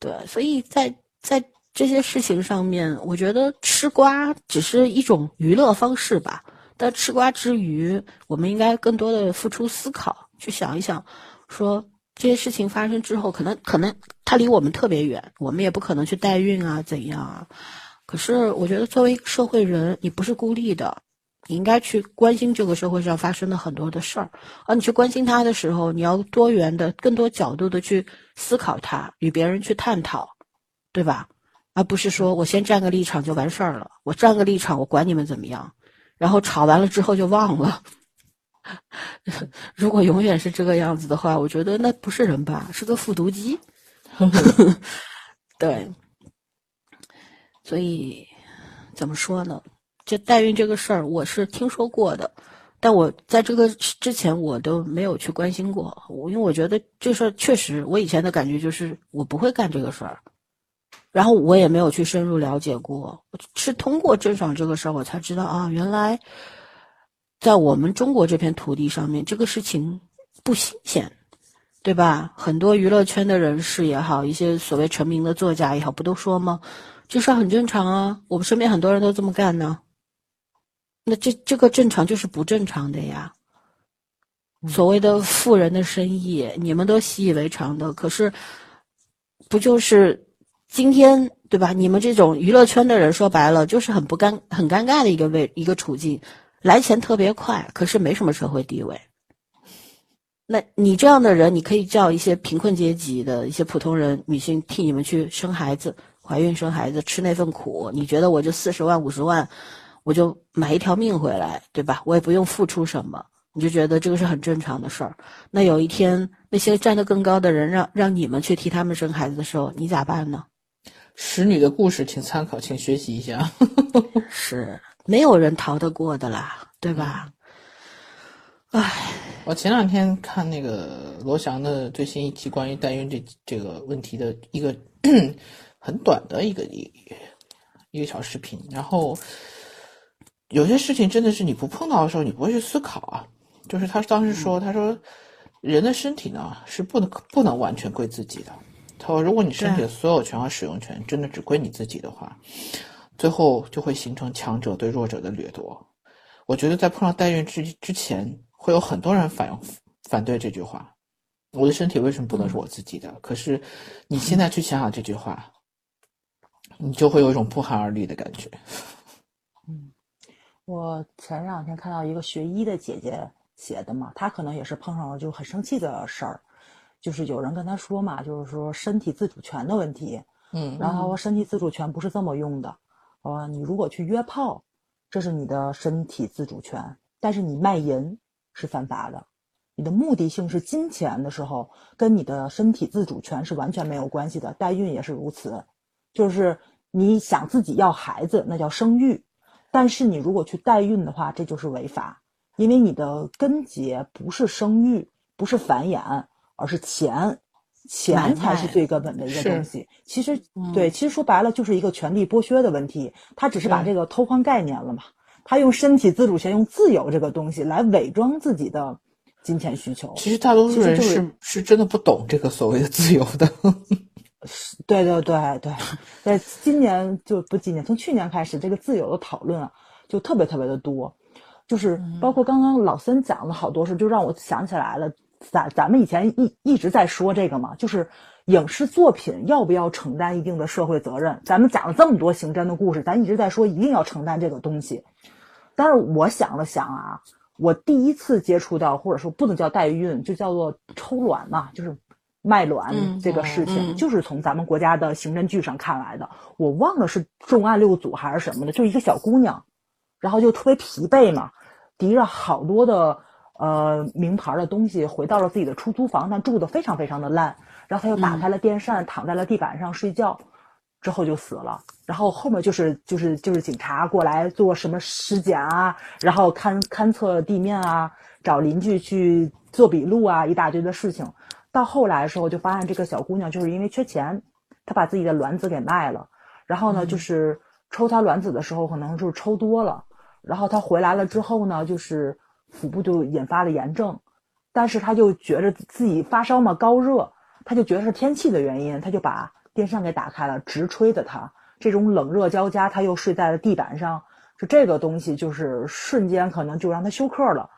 对，所以在在这些事情上面，我觉得吃瓜只是一种娱乐方式吧。但吃瓜之余，我们应该更多的付出思考，去想一想，说这些事情发生之后，可能可能它离我们特别远，我们也不可能去代孕啊，怎样啊？可是我觉得作为一个社会人，你不是孤立的。你应该去关心这个社会上发生的很多的事儿，而你去关心它的时候，你要多元的、更多角度的去思考它，与别人去探讨，对吧？而不是说我先站个立场就完事儿了。我站个立场，我管你们怎么样，然后吵完了之后就忘了。如果永远是这个样子的话，我觉得那不是人吧，是个复读机。对，所以怎么说呢？就代孕这个事儿，我是听说过的，但我在这个之前我都没有去关心过。我因为我觉得这事儿确实，我以前的感觉就是我不会干这个事儿，然后我也没有去深入了解过。是通过郑爽这个事儿，我才知道啊，原来在我们中国这片土地上面，这个事情不新鲜，对吧？很多娱乐圈的人士也好，一些所谓成名的作家也好，不都说吗？这事儿很正常啊，我们身边很多人都这么干呢。那这这个正常就是不正常的呀。所谓的富人的生意，你们都习以为常的，可是不就是今天对吧？你们这种娱乐圈的人说白了，就是很不尴很尴尬的一个位一个处境，来钱特别快，可是没什么社会地位。那你这样的人，你可以叫一些贫困阶级的一些普通人女性替你们去生孩子、怀孕生孩子，吃那份苦。你觉得我这四十万、五十万？我就买一条命回来，对吧？我也不用付出什么，你就觉得这个是很正常的事儿。那有一天那些站得更高的人让让你们去替他们生孩子的时候，你咋办呢？使女的故事，请参考，请学习一下。是没有人逃得过的啦，对吧？唉，我前两天看那个罗翔的最新一期关于代孕这这个问题的一个 很短的一个一一个小视频，然后。有些事情真的是你不碰到的时候，你不会去思考啊。就是他当时说，他说人的身体呢是不能不能完全归自己的。他说，如果你身体的所有权和使用权真的只归你自己的话，最后就会形成强者对弱者的掠夺。我觉得在碰到代孕之之前，会有很多人反反对这句话。我的身体为什么不能是我自己的？可是你现在去想想这句话，你就会有一种不寒而栗的感觉。我前两天看到一个学医的姐姐写的嘛，她可能也是碰上了就很生气的事儿，就是有人跟她说嘛，就是说身体自主权的问题，嗯，然后说身体自主权不是这么用的，呃，你如果去约炮，这是你的身体自主权，但是你卖淫是犯法的，你的目的性是金钱的时候，跟你的身体自主权是完全没有关系的，代孕也是如此，就是你想自己要孩子，那叫生育。但是你如果去代孕的话，这就是违法，因为你的根结不是生育，不是繁衍，而是钱，钱才是最根本的一个东西。其实，对，其实说白了就是一个权利剥削的问题。他只是把这个偷换概念了嘛？他用身体自主权，用自由这个东西来伪装自己的金钱需求。其实大多数人是是真的不懂这个所谓的自由的。是，对对对对，在今年就不今年，从去年开始，这个自由的讨论啊，就特别特别的多，就是包括刚刚老森讲的好多事，就让我想起来了，咱咱们以前一一直在说这个嘛，就是影视作品要不要承担一定的社会责任？咱们讲了这么多刑侦的故事，咱一直在说一定要承担这个东西，但是我想了想啊，我第一次接触到或者说不能叫代孕，就叫做抽卵嘛，就是。卖卵这个事情，就是从咱们国家的刑侦剧上看来的。我忘了是重案六组还是什么的，就一个小姑娘，然后就特别疲惫嘛，提着好多的呃名牌的东西，回到了自己的出租房，但住的非常非常的烂。然后他又打开了电扇，躺在了地板上睡觉，之后就死了。然后后面就是就是就是警察过来做什么尸检啊，然后勘勘测地面啊，找邻居去做笔录啊，一大堆的事情。到后来的时候，就发现这个小姑娘就是因为缺钱，她把自己的卵子给卖了。然后呢，就是抽她卵子的时候，可能就是抽多了。然后她回来了之后呢，就是腹部就引发了炎症，但是她就觉着自己发烧嘛，高热，她就觉得是天气的原因，她就把电扇给打开了，直吹的她。这种冷热交加，她又睡在了地板上，就这个东西就是瞬间可能就让她休克了。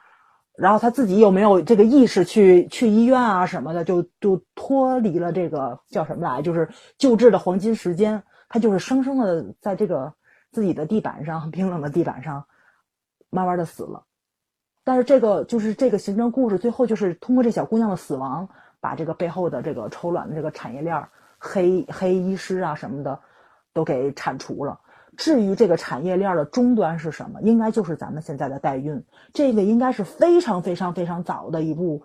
然后他自己又没有这个意识去去医院啊什么的，就就脱离了这个叫什么来，就是救治的黄金时间。他就是生生的在这个自己的地板上，冰冷的地板上，慢慢的死了。但是这个就是这个刑侦故事，最后就是通过这小姑娘的死亡，把这个背后的这个抽卵的这个产业链、黑黑医师啊什么的，都给铲除了。至于这个产业链的终端是什么，应该就是咱们现在的代孕。这个应该是非常非常非常早的一部，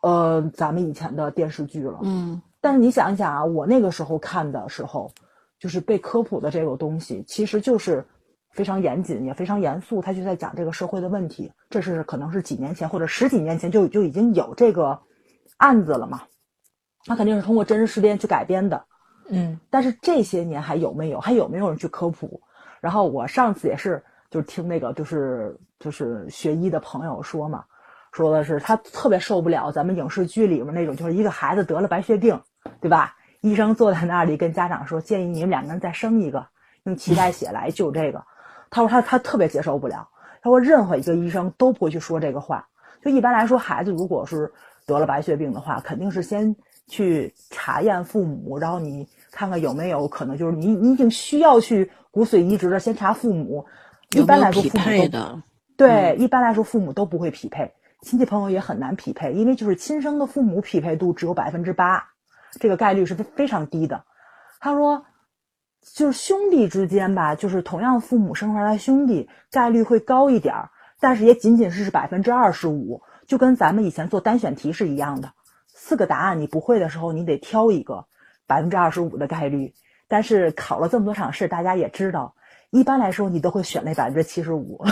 呃，咱们以前的电视剧了。嗯，但是你想一想啊，我那个时候看的时候，就是被科普的这个东西，其实就是非常严谨也非常严肃，他就在讲这个社会的问题。这是可能是几年前或者十几年前就就已经有这个案子了嘛？他肯定是通过真实事件去改编的。嗯，但是这些年还有没有还有没有人去科普？然后我上次也是，就是听那个就是就是学医的朋友说嘛，说的是他特别受不了咱们影视剧里面那种，就是一个孩子得了白血病，对吧？医生坐在那里跟家长说，建议你们两个人再生一个，用脐带血来救这个。他说他他特别接受不了，他说任何一个医生都不会去说这个话。就一般来说，孩子如果是得了白血病的话，肯定是先去查验父母，然后你看看有没有可能，就是你你已经需要去骨髓移植了，先查父母。一般来说，匹父母都配的？对，一般来说父母都不会匹配，亲戚朋友也很难匹配，因为就是亲生的父母匹配度只有百分之八，这个概率是非非常低的。他说，就是兄弟之间吧，就是同样父母生出来的兄弟概率会高一点儿，但是也仅仅是百分之二十五，就跟咱们以前做单选题是一样的，四个答案你不会的时候，你得挑一个，百分之二十五的概率。但是考了这么多场试，大家也知道，一般来说你都会选那百分之七十五。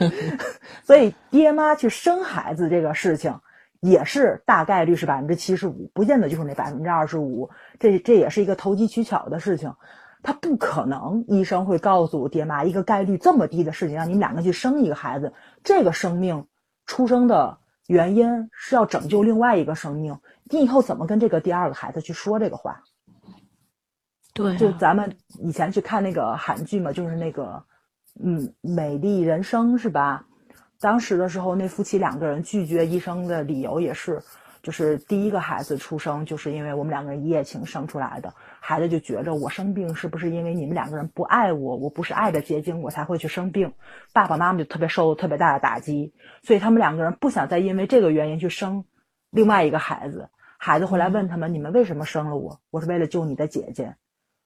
所以爹妈去生孩子这个事情，也是大概率是百分之七十五，不见得就是那百分之二十五。这这也是一个投机取巧的事情，他不可能医生会告诉爹妈一个概率这么低的事情，让你们两个去生一个孩子，这个生命出生的原因是要拯救另外一个生命，你以后怎么跟这个第二个孩子去说这个话？对啊、就咱们以前去看那个韩剧嘛，就是那个嗯，美丽人生是吧？当时的时候，那夫妻两个人拒绝医生的理由也是，就是第一个孩子出生就是因为我们两个人一夜情生出来的，孩子就觉着我生病是不是因为你们两个人不爱我，我不是爱的结晶，我才会去生病，爸爸妈妈就特别受特别大的打击，所以他们两个人不想再因为这个原因去生另外一个孩子。孩子回来问他们：“你们为什么生了我？”我是为了救你的姐姐。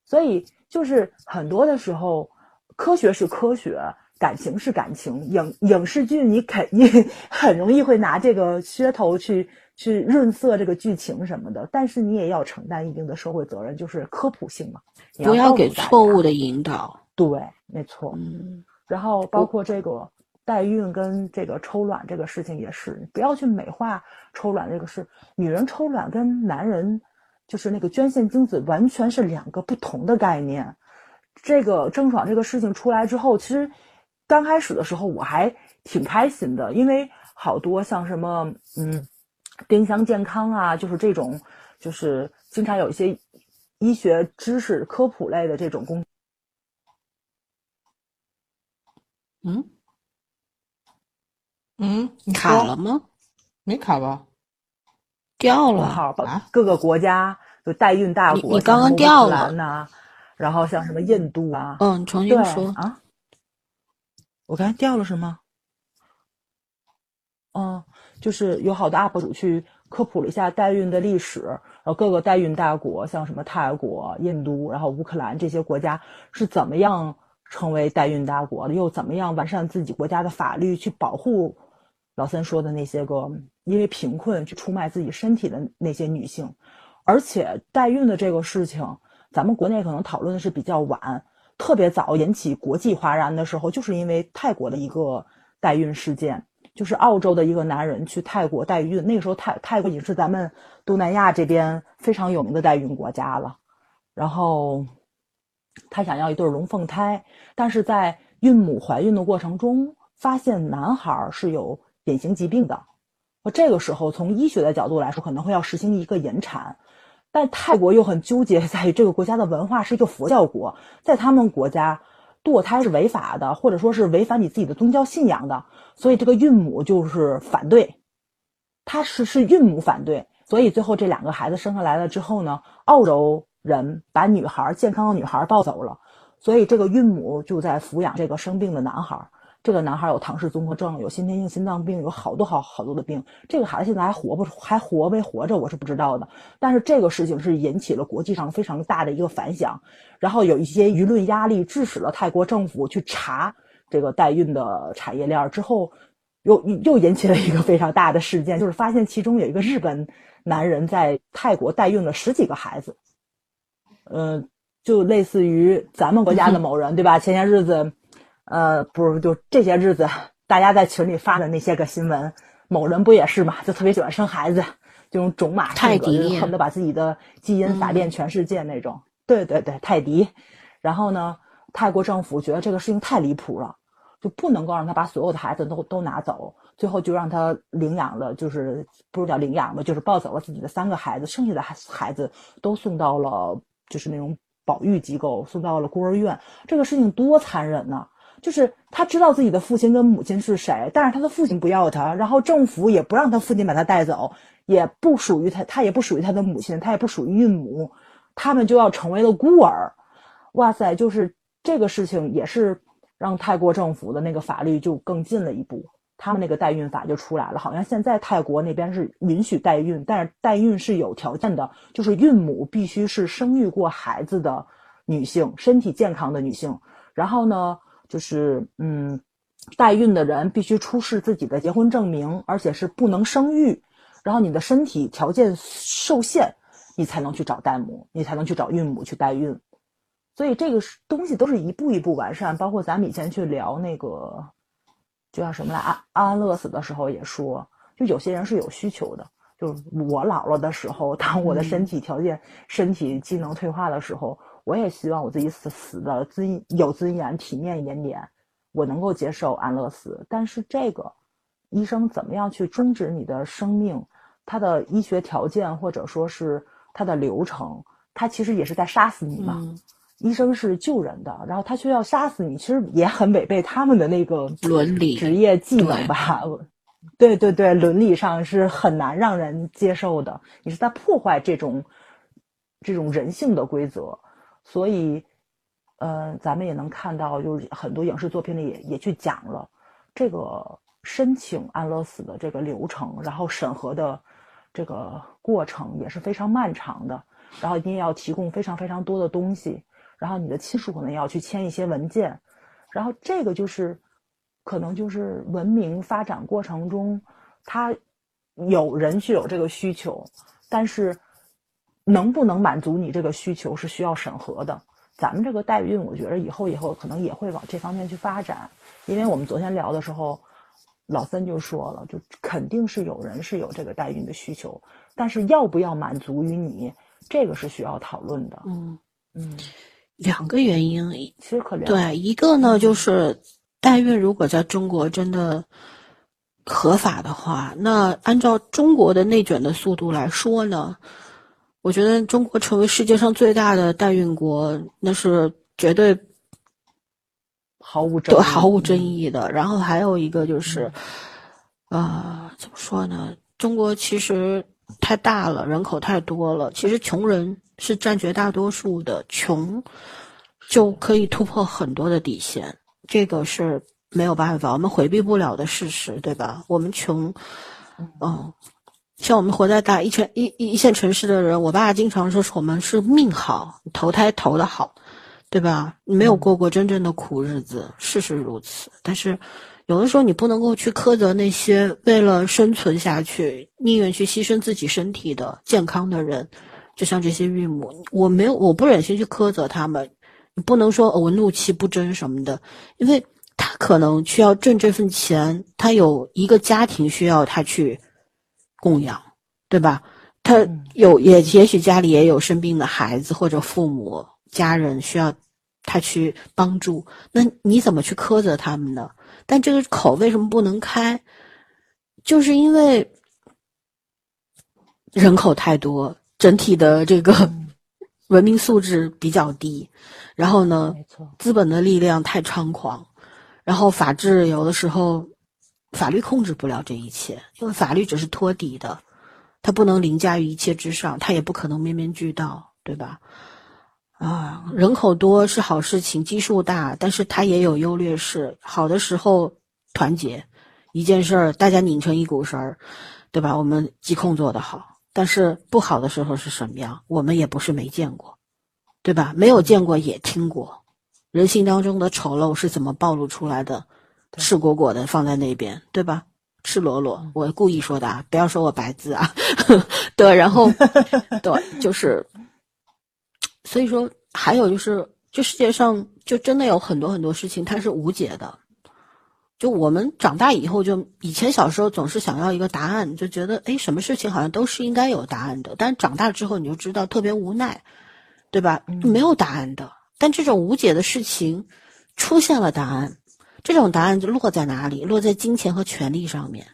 所以就是很多的时候，科学是科学，感情是感情。影影视剧你肯定 很容易会拿这个噱头去去润色这个剧情什么的，但是你也要承担一定的社会责任，就是科普性嘛。你不要给错误的引导。对，没错。嗯，然后包括这个代孕跟这个抽卵这个事情也是，你不要去美化抽卵这个事。女人抽卵跟男人就是那个捐献精子完全是两个不同的概念。这个郑爽这个事情出来之后，其实刚开始的时候我还挺开心的，因为好多像什么嗯丁香健康啊，就是这种就是经常有一些医学知识科普类的这种工嗯，嗯，你卡了吗？没卡吧？掉了。公号，包啊各个国家就代孕大国，你你刚刚像乌克掉了兰呐、然后像什么印度啊，嗯，重新说。啊，我刚才掉了是吗？嗯，就是有好多 UP 主去科普了一下代孕的历史，然后各个代孕大国，像什么泰国、印度，然后乌克兰这些国家是怎么样成为代孕大国的，又怎么样完善自己国家的法律去保护老三说的那些个因为贫困去出卖自己身体的那些女性，而且代孕的这个事情，咱们国内可能讨论的是比较晚，特别早引起国际哗然的时候，就是因为泰国的一个代孕事件，就是澳洲的一个男人去泰国代孕，那个时候泰泰国已经是咱们东南亚这边非常有名的代孕国家了，然后他想要一对龙凤胎，但是在孕母怀孕的过程中，发现男孩是有典型疾病的，那这个时候从医学的角度来说，可能会要实行一个引产，但泰国又很纠结，在于这个国家的文化是一个佛教国，在他们国家堕胎是违法的，或者说是违反你自己的宗教信仰的，所以这个孕母就是反对，他是是孕母反对，所以最后这两个孩子生下来了之后呢，澳洲人把女孩健康的女孩抱走了。所以这个孕母就在抚养这个生病的男孩。这个男孩有唐氏综合症，有先天性心脏病，有好多好好多的病。这个孩子现在还活不还活没活着，我是不知道的。但是这个事情是引起了国际上非常大的一个反响，然后有一些舆论压力，致使了泰国政府去查这个代孕的产业链之后，又又引起了一个非常大的事件，就是发现其中有一个日本男人在泰国代孕了十几个孩子，嗯。就类似于咱们国家的某人，对吧？前些日子，呃，不是，就这些日子，大家在群里发的那些个新闻，某人不也是嘛？就特别喜欢生孩子，这种种马性格，恨不得把自己的基因撒遍全世界那种。对对对，泰迪。然后呢，泰国政府觉得这个事情太离谱了，就不能够让他把所有的孩子都都拿走，最后就让他领养了，就是不是叫领养吧，就是抱走了自己的三个孩子，剩下的孩孩子都送到了就是那种。保育机构送到了孤儿院，这个事情多残忍呢！就是他知道自己的父亲跟母亲是谁，但是他的父亲不要他，然后政府也不让他父亲把他带走，也不属于他，他也不属于他的母亲，他也不属于孕母，他们就要成为了孤儿。哇塞，就是这个事情也是让泰国政府的那个法律就更进了一步。他们那个代孕法就出来了，好像现在泰国那边是允许代孕，但是代孕是有条件的，就是孕母必须是生育过孩子的女性，身体健康的女性。然后呢，就是嗯，代孕的人必须出示自己的结婚证明，而且是不能生育。然后你的身体条件受限，你才能去找代母，你才能去找孕母去代孕。所以这个东西都是一步一步完善，包括咱们以前去聊那个。就叫什么来安安乐死的时候也说，就有些人是有需求的。就是我老了的时候，当我的身体条件、身体机能退化的时候，我也希望我自己死死的尊有尊严、体面一点点，我能够接受安乐死。但是这个医生怎么样去终止你的生命？他的医学条件或者说是他的流程，他其实也是在杀死你嘛。医生是救人的，然后他却要杀死你，其实也很违背他们的那个伦理、职业技能吧？对对对，伦理上是很难让人接受的。你是在破坏这种这种人性的规则，所以，呃，咱们也能看到，就是很多影视作品里也也去讲了这个申请安乐死的这个流程，然后审核的这个过程也是非常漫长的，然后你也要提供非常非常多的东西。然后你的亲属可能要去签一些文件，然后这个就是，可能就是文明发展过程中，他有人去有这个需求，但是能不能满足你这个需求是需要审核的。咱们这个代孕，我觉得以后以后可能也会往这方面去发展，因为我们昨天聊的时候，老三就说了，就肯定是有人是有这个代孕的需求，但是要不要满足于你，这个是需要讨论的。嗯嗯。两个原因，其实可对一个呢，就是代孕如果在中国真的合法的话，那按照中国的内卷的速度来说呢，我觉得中国成为世界上最大的代孕国，那是绝对毫无争毫无争议的。然后还有一个就是，呃，怎么说呢？中国其实太大了，人口太多了，其实穷人。是占绝大多数的，穷就可以突破很多的底线，这个是没有办法，我们回避不了的事实，对吧？我们穷，嗯，像我们活在大一圈一一线城市的人，我爸经常说是我们是命好，投胎投的好，对吧？没有过过真正的苦日子，事实如此。但是有的时候你不能够去苛责那些为了生存下去宁愿去牺牲自己身体的健康的人，就像这些孕母，我没有，我不忍心去苛责他们。你不能说我怒气不争什么的，因为他可能需要挣这份钱，他有一个家庭需要他去供养，对吧？他有也也许家里也有生病的孩子或者父母家人需要他去帮助，那你怎么去苛责他们呢？但这个口为什么不能开？就是因为人口太多，整体的这个 文明素质比较低，然后呢，资本的力量太猖狂，然后法治有的时候法律控制不了这一切，因为法律只是托底的。它不能凌驾于一切之上，它也不可能面面俱到，对吧？啊，人口多是好事情，基数大，但是它也有优劣势。好的时候团结，一件事儿大家拧成一股绳儿，对吧？我们疾控做得好，但是不好的时候是什么样？我们也不是没见过，对吧？没有见过也听过，人性当中的丑陋是怎么暴露出来的？赤果果的放在那边，对吧？赤裸裸，我故意说的啊，不要说我白字啊。对，然后 对，就是，所以说还有就是，这世界上就真的有很多很多事情它是无解的。就我们长大以后，就以前小时候总是想要一个答案，就觉得哎，什么事情好像都是应该有答案的。但长大之后你就知道特别无奈，对吧？没有答案的。但这种无解的事情出现了答案。这种答案就落在哪里？落在金钱和权力上面，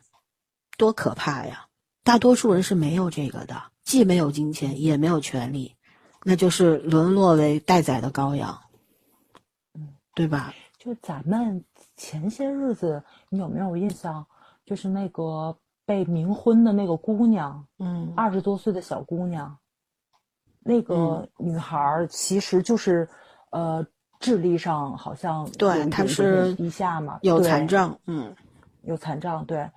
多可怕呀！大多数人是没有这个的，既没有金钱，也没有权利，那就是沦落为待宰的羔羊，嗯，对吧？就咱们前些日子，你有没有印象？就是那个被冥婚的那个姑娘，嗯，二十多岁的小姑娘，那个女孩其实就是，呃。智力上好像对，他是低下嘛，有残障，嗯，有残障。对，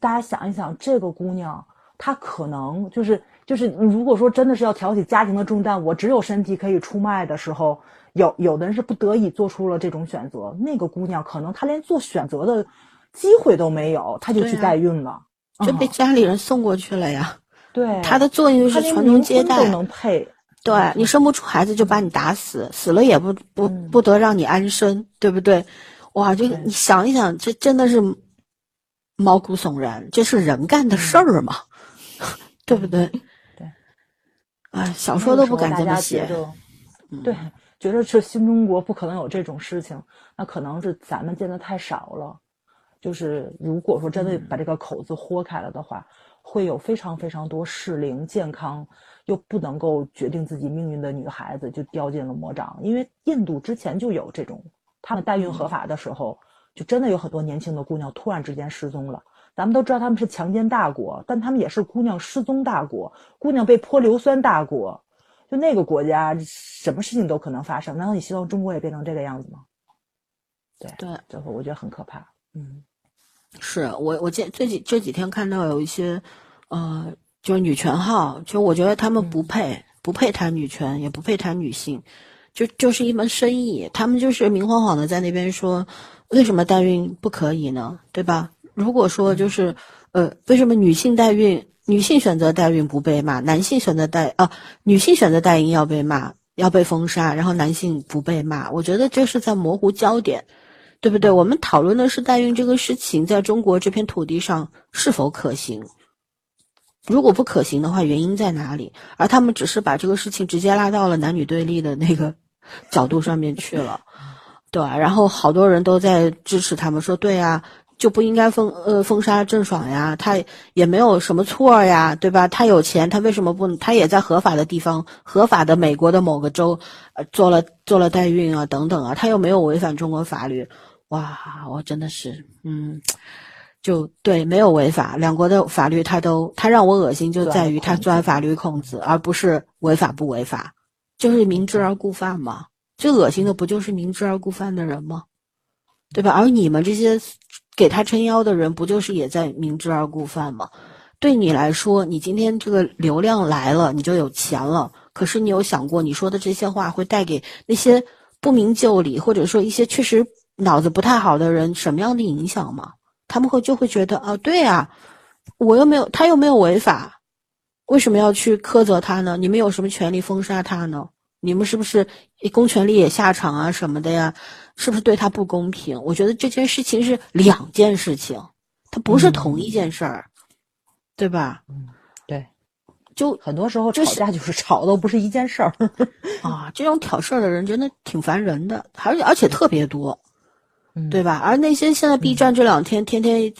大家想一想，这个姑娘，她可能就是就是，如果说真的是要挑起家庭的重担，我只有身体可以出卖的时候，有有的人是不得已做出了这种选择。那个姑娘可能她连做选择的机会都没有，她就去代孕了，就被家里人送过去了呀。对，她的作用就是传宗接代，都能配。对你生不出孩子就把你打死，死了也不不不得让你安生，对不对？哇，就你想一想，这真的是毛骨悚然，这是人干的事儿吗？对不对？对，哎，小说都不敢这么写。对，觉得这新中国不可能有这种事情，那可能是咱们见的太少了。就是如果说真的把这个口子豁开了的话，会有非常非常多适龄健康。又不能够决定自己命运的女孩子就掉进了魔掌，因为印度之前就有这种，他们代孕合法的时候，就真的有很多年轻的姑娘突然之间失踪了。咱们都知道他们是强奸大国，但他们也是姑娘失踪大国，姑娘被泼硫酸大国。就那个国家，什么事情都可能发生。难道你希望中国也变成这个样子吗？对对，最后我觉得很可怕。嗯，是我我这这几这几天看到有一些，呃。就是女权号，就我觉得他们不配，不配谈女权，也不配谈女性，就就是一门生意。他们就是明晃晃的在那边说，为什么代孕不可以呢？对吧？如果说就是，呃，为什么女性代孕，女性选择代孕不被骂，男性选择代啊，女性选择代孕要被骂，要被封杀，然后男性不被骂？我觉得这是在模糊焦点，对不对？我们讨论的是代孕这个事情在中国这片土地上是否可行。如果不可行的话，原因在哪里？而他们只是把这个事情直接拉到了男女对立的那个 角度上面去了，对吧？然后好多人都在支持他们，说对啊，就不应该封呃封杀郑爽呀，他也没有什么错呀，对吧？他有钱，他为什么不？他也在合法的地方，合法的美国的某个州，呃，做了做了代孕啊，等等啊，他又没有违反中国法律，哇，我真的是，嗯。就对，没有违法，两国的法律他都他让我恶心，就在于他钻法律空子，而不是违法不违法，就是明知而故犯嘛。最恶心的不就是明知而故犯的人吗？对吧？而你们这些给他撑腰的人，不就是也在明知而故犯吗？对你来说，你今天这个流量来了，你就有钱了。可是你有想过，你说的这些话会带给那些不明就里，或者说一些确实。脑子不太好的人什么样的影响吗？他们会就会觉得啊，对呀，我又没有，他又没有违法，为什么要去苛责他呢？你们有什么权利封杀他呢？你们是不是公权力也下场啊什么的呀？是不是对他不公平？我觉得这件事情是两件事情，它不是同一件事儿，对吧？嗯，对，就很多时候吵就是架就是 吵的不是一件事儿。啊，这种挑事儿的人真的挺烦人的，而且而且特别多，嗯对吧？而那些现在 B 站这两天天天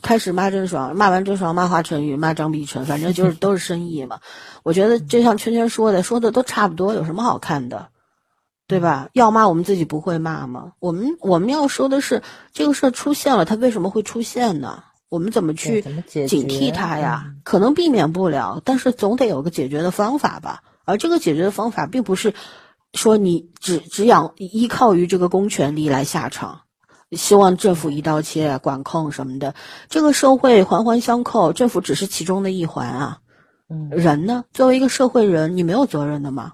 开始骂郑爽，骂完郑爽骂华晨宇，骂张碧晨，反正就是 都是深意嘛。我觉得就像圈圈说的，说的都差不多，有什么好看的？对吧？要骂我们自己不会骂吗？我们我们要说的是这个事儿出现了，它为什么会出现呢？我们怎么去警惕它呀？嗯可能避免不了，但是总得有个解决的方法吧。而这个解决的方法，并不是说你只只仰依靠于这个公权力来下场，希望政府一刀切、管控什么的。这个社会环环相扣，政府只是其中的一环啊。嗯人呢，作为一个社会人，你没有责任的吗？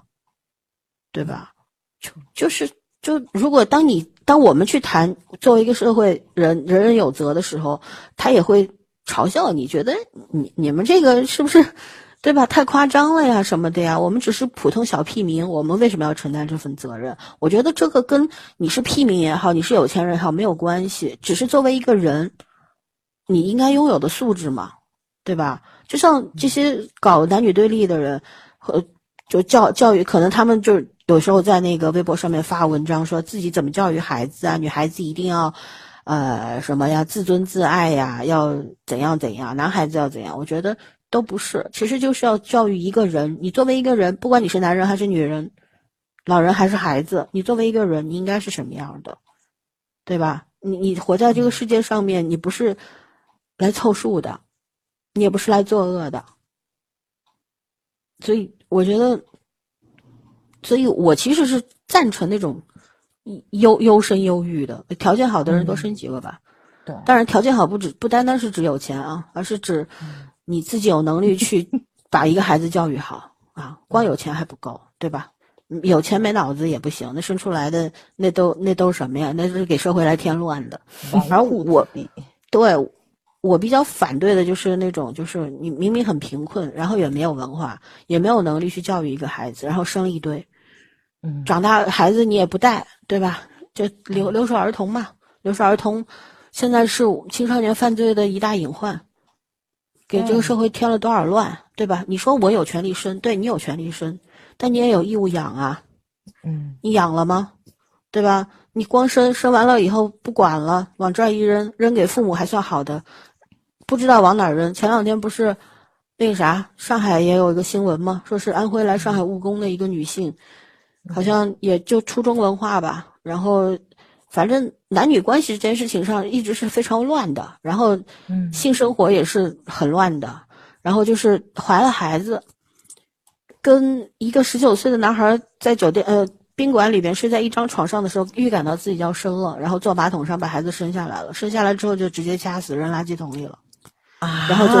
对吧？就就是就，如果当你当我们去谈作为一个社会人，人人有责的时候，他也会嘲笑你，觉得你你们这个是不是，对吧？太夸张了呀，什么的呀？我们只是普通小屁民，我们为什么要承担这份责任？我觉得这个跟你是屁民也好，你是有钱人也好没有关系，只是作为一个人，你应该拥有的素质嘛，对吧？就像这些搞男女对立的人，和就教教育，可能他们就有时候在那个微博上面发文章，说自己怎么教育孩子啊，女孩子一定要，呃，什么呀，自尊自爱呀，要怎样怎样，男孩子要怎样？我觉得都不是，其实就是要教育一个人。你作为一个人，不管你是男人还是女人，老人还是孩子，你作为一个人，你应该是什么样的，对吧？你你活在这个世界上面，你不是来凑数的，你也不是来作恶的。所以我觉得，所以我其实是赞成那种优优生优育的，条件好的人多生几个吧。对，当然，条件好不止不单单是指有钱啊，而是指你自己有能力去 把一个孩子教育好啊。光有钱还不够，对吧？嗯有钱没脑子也不行，那生出来的那都那都是什么呀？那是给社会来添乱的。而我比对我比较反对的就是那种，就是你明明很贫困，然后也没有文化，也没有能力去教育一个孩子，然后生一堆，嗯长大孩子你也不带，对吧？就留留守儿童嘛，留守儿童现在是青少年犯罪的一大隐患，给这个社会添了多少乱，对吧？你说我有权利生，对你有权利生，但你也有义务养啊，嗯你养了吗？对吧？你光生生完了以后不管了，往这儿一扔，扔给父母还算好的，不知道往哪儿扔。前两天不是那个啥，上海也有一个新闻嘛，说是安徽来上海务工的一个女性，好像也就初中文化吧，然后反正男女关系这件事情上一直是非常乱的，然后嗯。性生活也是很乱的，然后就是怀了孩子，跟一个十九岁的男孩在酒店呃宾馆里边睡在一张床上的时候，预感到自己要生了，然后坐马桶上把孩子生下来了，生下来之后就直接掐死扔垃圾桶里了，啊，然后就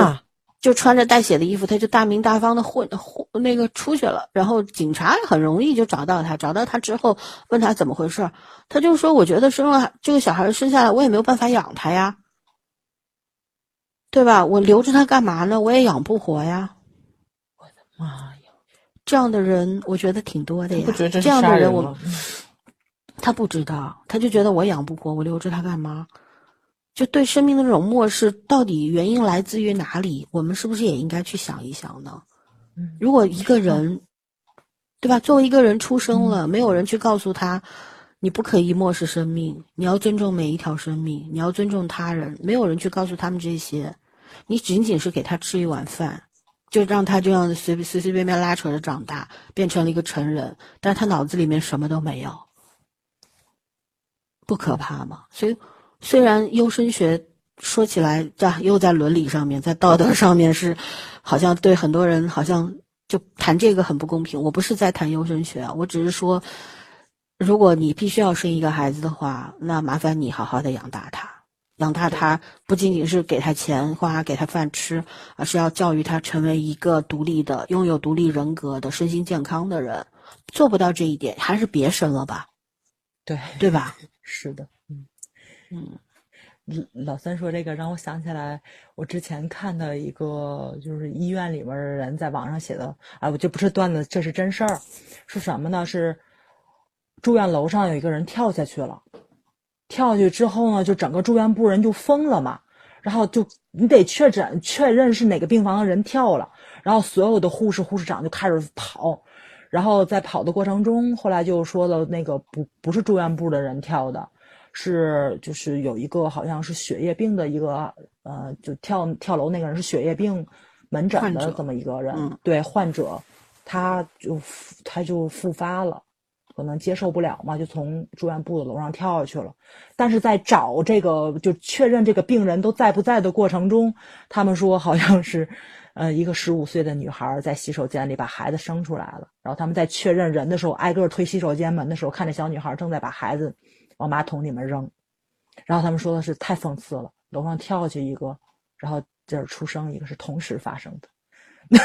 就穿着带血的衣服，他就大名大方的混混那个出去了，然后警察很容易就找到他，找到他之后问他怎么回事，他就说我觉得生了这个小孩生下来，我也没有办法养他呀，对吧？我留着他干嘛呢？我也养不活呀。我的妈呀，这样的人，我觉得挺多的呀。不觉得这这样的人我？他不知道，他就觉得我养不活，我留着他干嘛？就对生命的这种漠视，到底原因来自于哪里？我们是不是也应该去想一想呢？嗯如果一个人，对吧？作为一个人出生了，没有人去告诉他，你不可以漠视生命，你要尊重每一条生命，你要尊重他人，没有人去告诉他们这些，你仅仅是给他吃一碗饭，就让他这样随随随便便拉扯着长大，变成了一个成人，但是他脑子里面什么都没有，不可怕吗？所以，虽然优生学说起来，这又在伦理上面，在道德上面是，好像对很多人好像就谈这个很不公平。我不是在谈优生学啊，我只是说，如果你必须要生一个孩子的话，那麻烦你好好的养大他。养大他不仅仅是给他钱花、给他饭吃，而是要教育他成为一个独立的、拥有独立人格的、身心健康的人。做不到这一点，还是别生了吧，对，对吧？是的，嗯，老三说这个让我想起来，我之前看的一个就是医院里面的人在网上写的，啊，我这不是段子，这是真事儿，是什么呢？是住院楼上有一个人跳下去了，跳下去之后呢，就整个住院部人就疯了嘛，然后就你得确诊确认是哪个病房的人跳了，然后所有的护士护士长就开始跑，然后在跑的过程中，后来就说了那个不不是住院部的人跳的。是，就是有一个好像是血液病的一个，呃，就跳跳楼那个人是血液病门诊的这么一个人，对患者，他就他就复发了，可能接受不了嘛，就从住院部的楼上跳下去了。但是在找这个就确认这个病人都在不在的过程中，他们说好像是，呃，一个十五岁的女孩在洗手间里把孩子生出来了，然后他们在确认人的时候，挨个推洗手间门的时候，看着小女孩正在把孩子。往马桶里面扔，然后他们说的是太讽刺了，楼上跳下去一个，然后这儿出生一个，是同时发生的，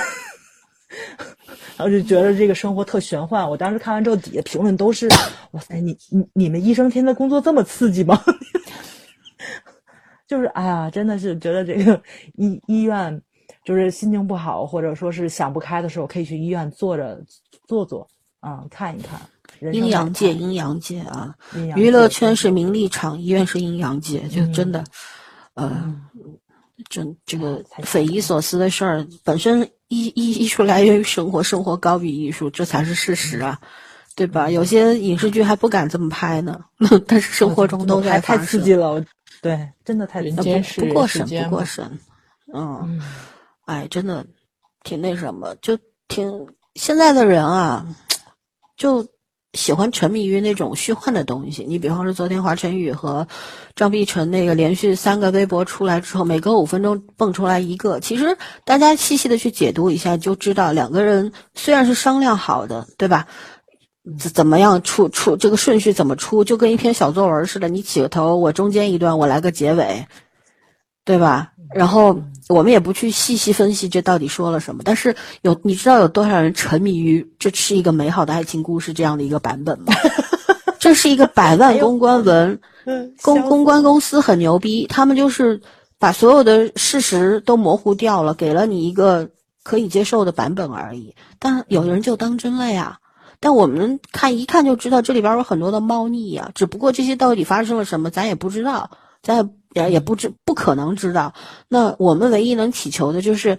然后就觉得这个生活特玄幻。我当时看完之后，底下评论都是：哇塞，你你你们医生天天工作这么刺激吗？就是哎呀，真的是觉得这个医医院，就是心情不好或者说是想不开的时候，可以去医院坐着坐坐啊，看一看。阴阳界，阴阳界啊！娱乐圈是名利场，医院是阴阳界，就真的，呃，真这个匪夷所思的事儿。本身艺艺艺术来源于生活，生活高于艺术，这才是事实啊，对吧？有些影视剧还不敢这么拍呢，但是生活中都在太刺激了，对，真的太人间不过审，不过审，嗯，哎，真的挺那什么，就挺现在的人啊，就。喜欢沉迷于那种虚幻的东西，你比方说昨天华晨宇和张碧晨那个连续三个微博出来之后，每隔五分钟蹦出来一个，其实大家细细的去解读一下就知道，两个人虽然是商量好的，对吧？怎怎么样出出这个顺序怎么出，就跟一篇小作文似的，你起个头，我中间一段，我来个结尾，对吧？然后我们也不去细细分析这到底说了什么，但是有你知道有多少人沉迷于这是一个美好的爱情故事这样的一个版本吗？这是一个百万公关文，公公关公司很牛逼，他们就是把所有的事实都模糊掉了，给了你一个可以接受的版本而已。但有的人就当真了呀。但我们看一看就知道这里边有很多的猫腻呀，只不过这些到底发生了什么，咱也不知道，咱也。也也不知不可能知道，那我们唯一能祈求的就是，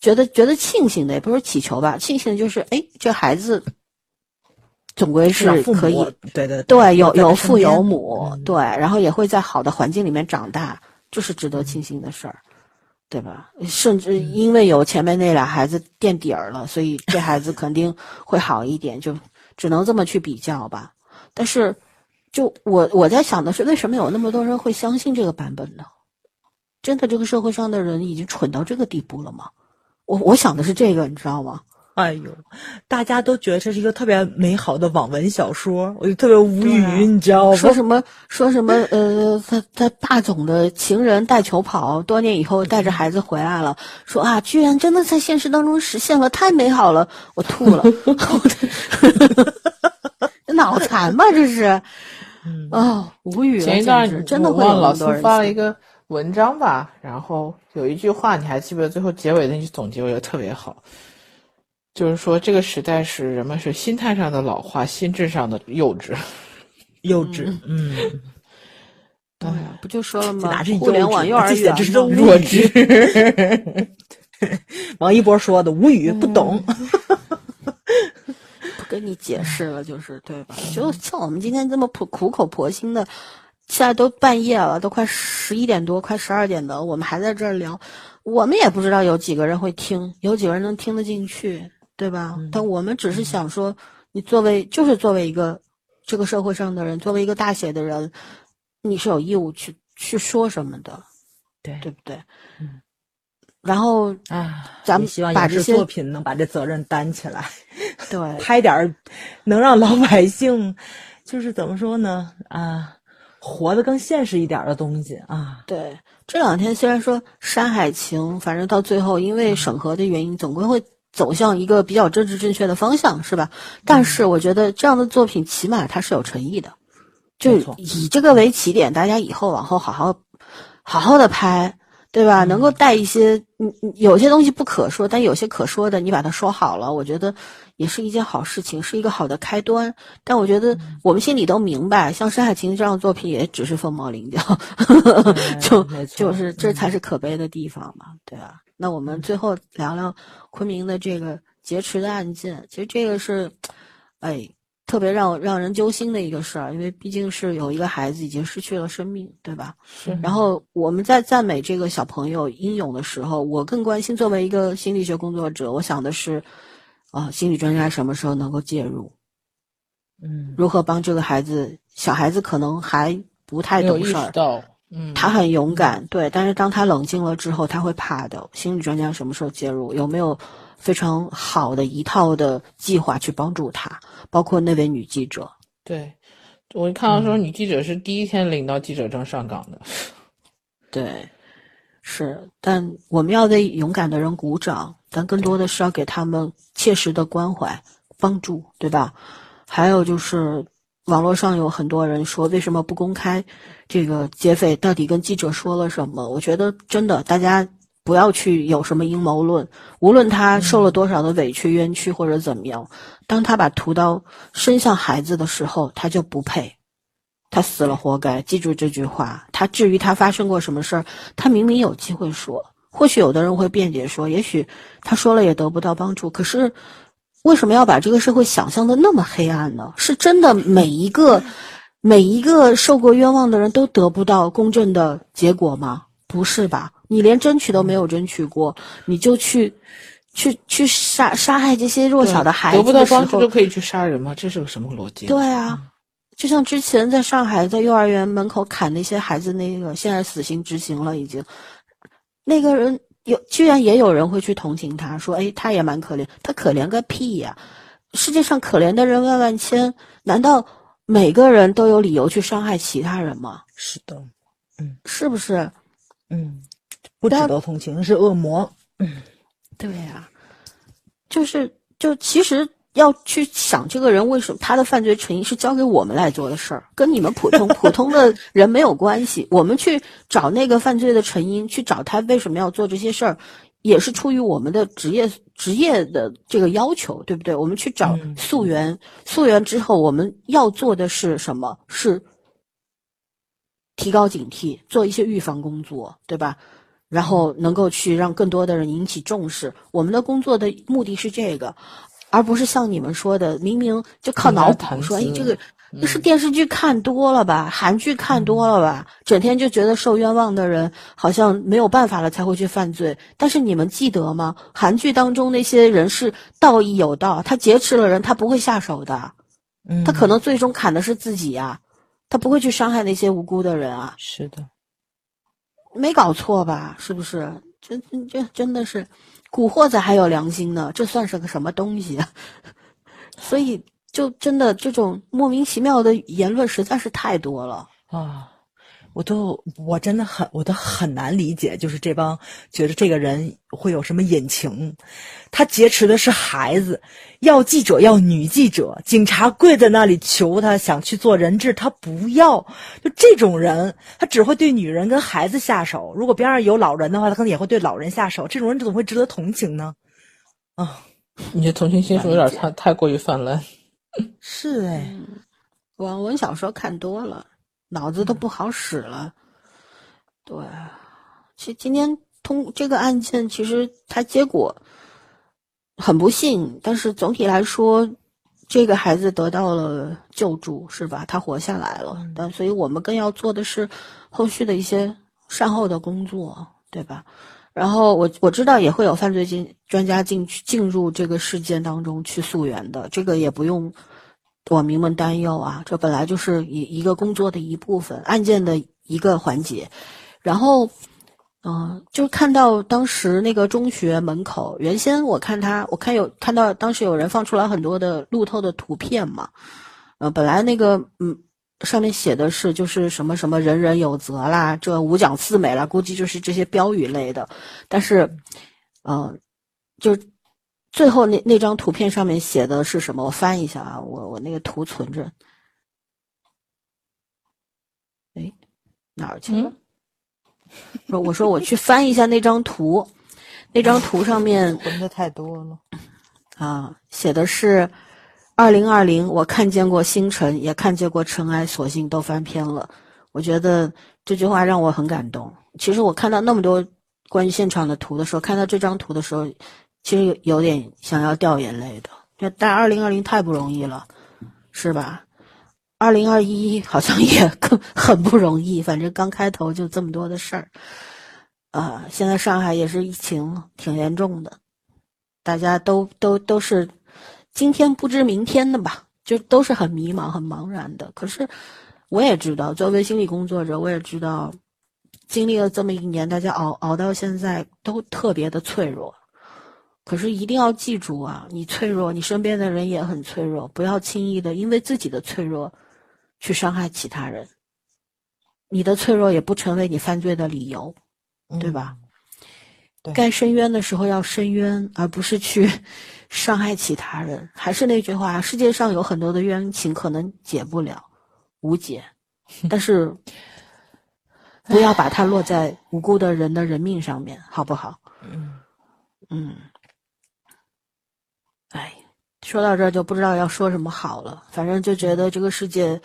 觉得觉得庆幸的，也不是祈求吧，庆幸的就是，哎，这孩子总归是可以，对对对，有有父有母，对，然后也会在好的环境里面长大，就是值得庆幸的事儿，对吧？甚至因为有前面那俩孩子垫底儿了，所以这孩子肯定会好一点，就只能这么去比较吧。但是。就我我在想的是，为什么有那么多人会相信这个版本呢？真的，这个社会上的人已经蠢到这个地步了吗？我我想的是这个，你知道吗？哎呦，大家都觉得这是一个特别美好的网文小说，我就特别无语，你知道吗？说什么说什么？呃，他他霸总的情人带球跑，多年以后带着孩子回来了，说啊，居然真的在现实当中实现了，太美好了，我吐了，脑残吧这是。哦，无语了。前一段真的会有老师发了一个文章吧，然后有一句话，你还记不记得？最后结尾那句总结，我觉得特别好，就是说这个时代是人们是心态上的老化，心智上的幼稚，幼稚。嗯，对，不就说了吗？互联网幼儿园弱智。王一博说的无语，不懂。跟你解释了，就是对吧？就像我们今天这么苦苦口婆心的，现在都半夜了，都快十一点多，快十二点的，我们还在这儿聊，我们也不知道有几个人会听，有几个人能听得进去，对吧？但我们只是想说，你作为就是作为一个这个社会上的人，作为一个大写的人，你是有义务去去说什么的，对对不对？嗯。然后啊，咱们希望把这些作品能把这责任担起来，对，拍点儿能让老百姓，就是怎么说呢啊，活得更现实一点的东西啊。对，这两天虽然说《山海情》，反正到最后因为审核的原因，总归会走向一个比较政治正确的方向，是吧？但是我觉得这样的作品起码它是有诚意的，就以这个为起点，大家以后往后好好好好的拍，对吧？能够带一些，嗯，嗯有些东西不可说，但有些可说的，你把它说好了，我觉得也是一件好事情，是一个好的开端。但我觉得我们心里都明白，像《山海情》这样的作品也只是凤毛麟角，就就是这才是可悲的地方嘛，对吧？那我们最后聊聊昆明的这个劫持的案件，其实这个是，哎，特别让让人揪心的一个事儿，因为毕竟是有一个孩子已经失去了生命，对吧？是然后我们在赞美这个小朋友英勇的时候，我更关心作为一个心理学工作者，我想的是，啊、心理专家什么时候能够介入，嗯如何帮这个孩子？小孩子可能还不太懂事儿，嗯，他很勇敢，对，但是当他冷静了之后，他会怕的。心理专家什么时候介入？有没有非常好的一套的计划去帮助他？包括那位女记者，对，我看到说女记者是第一天领到记者证上岗的，对，是，但我们要为勇敢的人鼓掌，但更多的是要给他们切实的关怀、帮助，对吧？还有就是，网络上有很多人说，为什么不公开这个劫匪到底跟记者说了什么？我觉得真的，大家不要去有什么阴谋论，无论他受了多少的委屈、冤屈或者怎么样，当他把屠刀伸向孩子的时候，他就不配。他死了活该，记住这句话。他至于他发生过什么事儿，他明明有机会说。或许有的人会辩解说，也许他说了也得不到帮助。可是，为什么要把这个社会想象的那么黑暗呢？是真的每一个每一个受过冤枉的人都得不到公正的结果吗？不是吧？你连争取都没有争取过，你就去去去杀杀害这些弱小的孩子得不到帮助就可以去杀人吗？这是个什么逻辑？对啊，就像之前在上海在幼儿园门口砍那些孩子，那个现在死刑执行了，已经。那个人有，居然也有人会去同情他，说：“哎，他也蛮可怜。”他可怜个屁呀！世界上可怜的人万万千，难道每个人都有理由去伤害其他人吗？是的，嗯是不是？嗯，不值得同情，是恶魔。嗯对呀、就是就其实要去想这个人为什么他的犯罪成因是交给我们来做的事儿，跟你们普通 普通的人没有关系。我们去找那个犯罪的成因，去找他为什么要做这些事儿，也是出于我们的职业职业的这个要求，对不对？我们去找嗯溯源，溯源之后，我们要做的是什么？是提高警惕，做一些预防工作，对吧？然后能够去让更多的人引起重视。我们的工作的目的是这个，而不是像你们说的，明明就靠脑补说，哎，这个这是电视剧看多了吧，韩剧看多了吧，整天就觉得受冤枉的人好像没有办法了才会去犯罪。但是你们记得吗？韩剧当中那些人是道义有道，他劫持了人，他不会下手的，嗯，他可能最终砍的是自己呀、他不会去伤害那些无辜的人啊。是的，没搞错吧？是不是？这这这真的是，古惑仔还有良心呢，这算是个什么东西啊？所以，就真的这种莫名其妙的言论实在是太多了。啊，我都我真的很我都很难理解，就是这帮觉得这个人会有什么隐情。他劫持的是孩子，要记者要女记者，警察跪在那里求他想去做人质，他不要。就这种人，他只会对女人跟孩子下手。如果边上有老人的话，他可能也会对老人下手。这种人怎么会值得同情呢？啊，你的同情心是不是有点太太过于泛滥？是哎，网文小说看多了，脑子都不好使了。对，其实今天通这个案件，其实它结果很不幸，但是总体来说，这个孩子得到了救助，是吧？他活下来了。但所以我们更要做的是后续的一些善后的工作，对吧？然后我我知道也会有犯罪进专家进去进入这个事件当中去溯源的，这个也不用网民们担忧啊，这本来就是一一个工作的一部分，案件的一个环节。然后，嗯、就看到当时那个中学门口，原先我看他，我看有看到当时有人放出来很多的路透的图片嘛，呃，本来那个嗯。上面写的是就是什么什么人人有责啦，这五讲四美啦，估计就是这些标语类的。但是，嗯、就最后那那张图片上面写的是什么？我翻一下啊，我我那个图存着。哎，哪儿去了？说我说我去翻一下那张图，那张图上面混的太多了。啊，写的是二零二零，我看见过星辰，也看见过尘埃，索性都翻篇了。我觉得这句话让我很感动。其实我看到那么多关于现场的图的时候，看到这张图的时候，其实有有点想要掉眼泪的。就但二零二零太不容易了，是吧？二零二一好像也更 很不容易，反正刚开头就这么多的事儿。啊，现在上海也是疫情挺严重的，大家都都都是今天不知明天的吧，就都是很迷茫、很茫然的。可是我也知道，作为心理工作者，我也知道，经历了这么一年，大家熬熬到现在都特别的脆弱。可是一定要记住啊，你脆弱，你身边的人也很脆弱，不要轻易的因为自己的脆弱去伤害其他人。你的脆弱也不成为你犯罪的理由，对吧？对该伸冤的时候要伸冤，而不是去伤害其他人。还是那句话，世界上有很多的冤情可能解不了，无解，但是不要把它落在无辜的人的人命上面，好不好？嗯嗯，哎，说到这儿就不知道要说什么好了。反正就觉得这个世界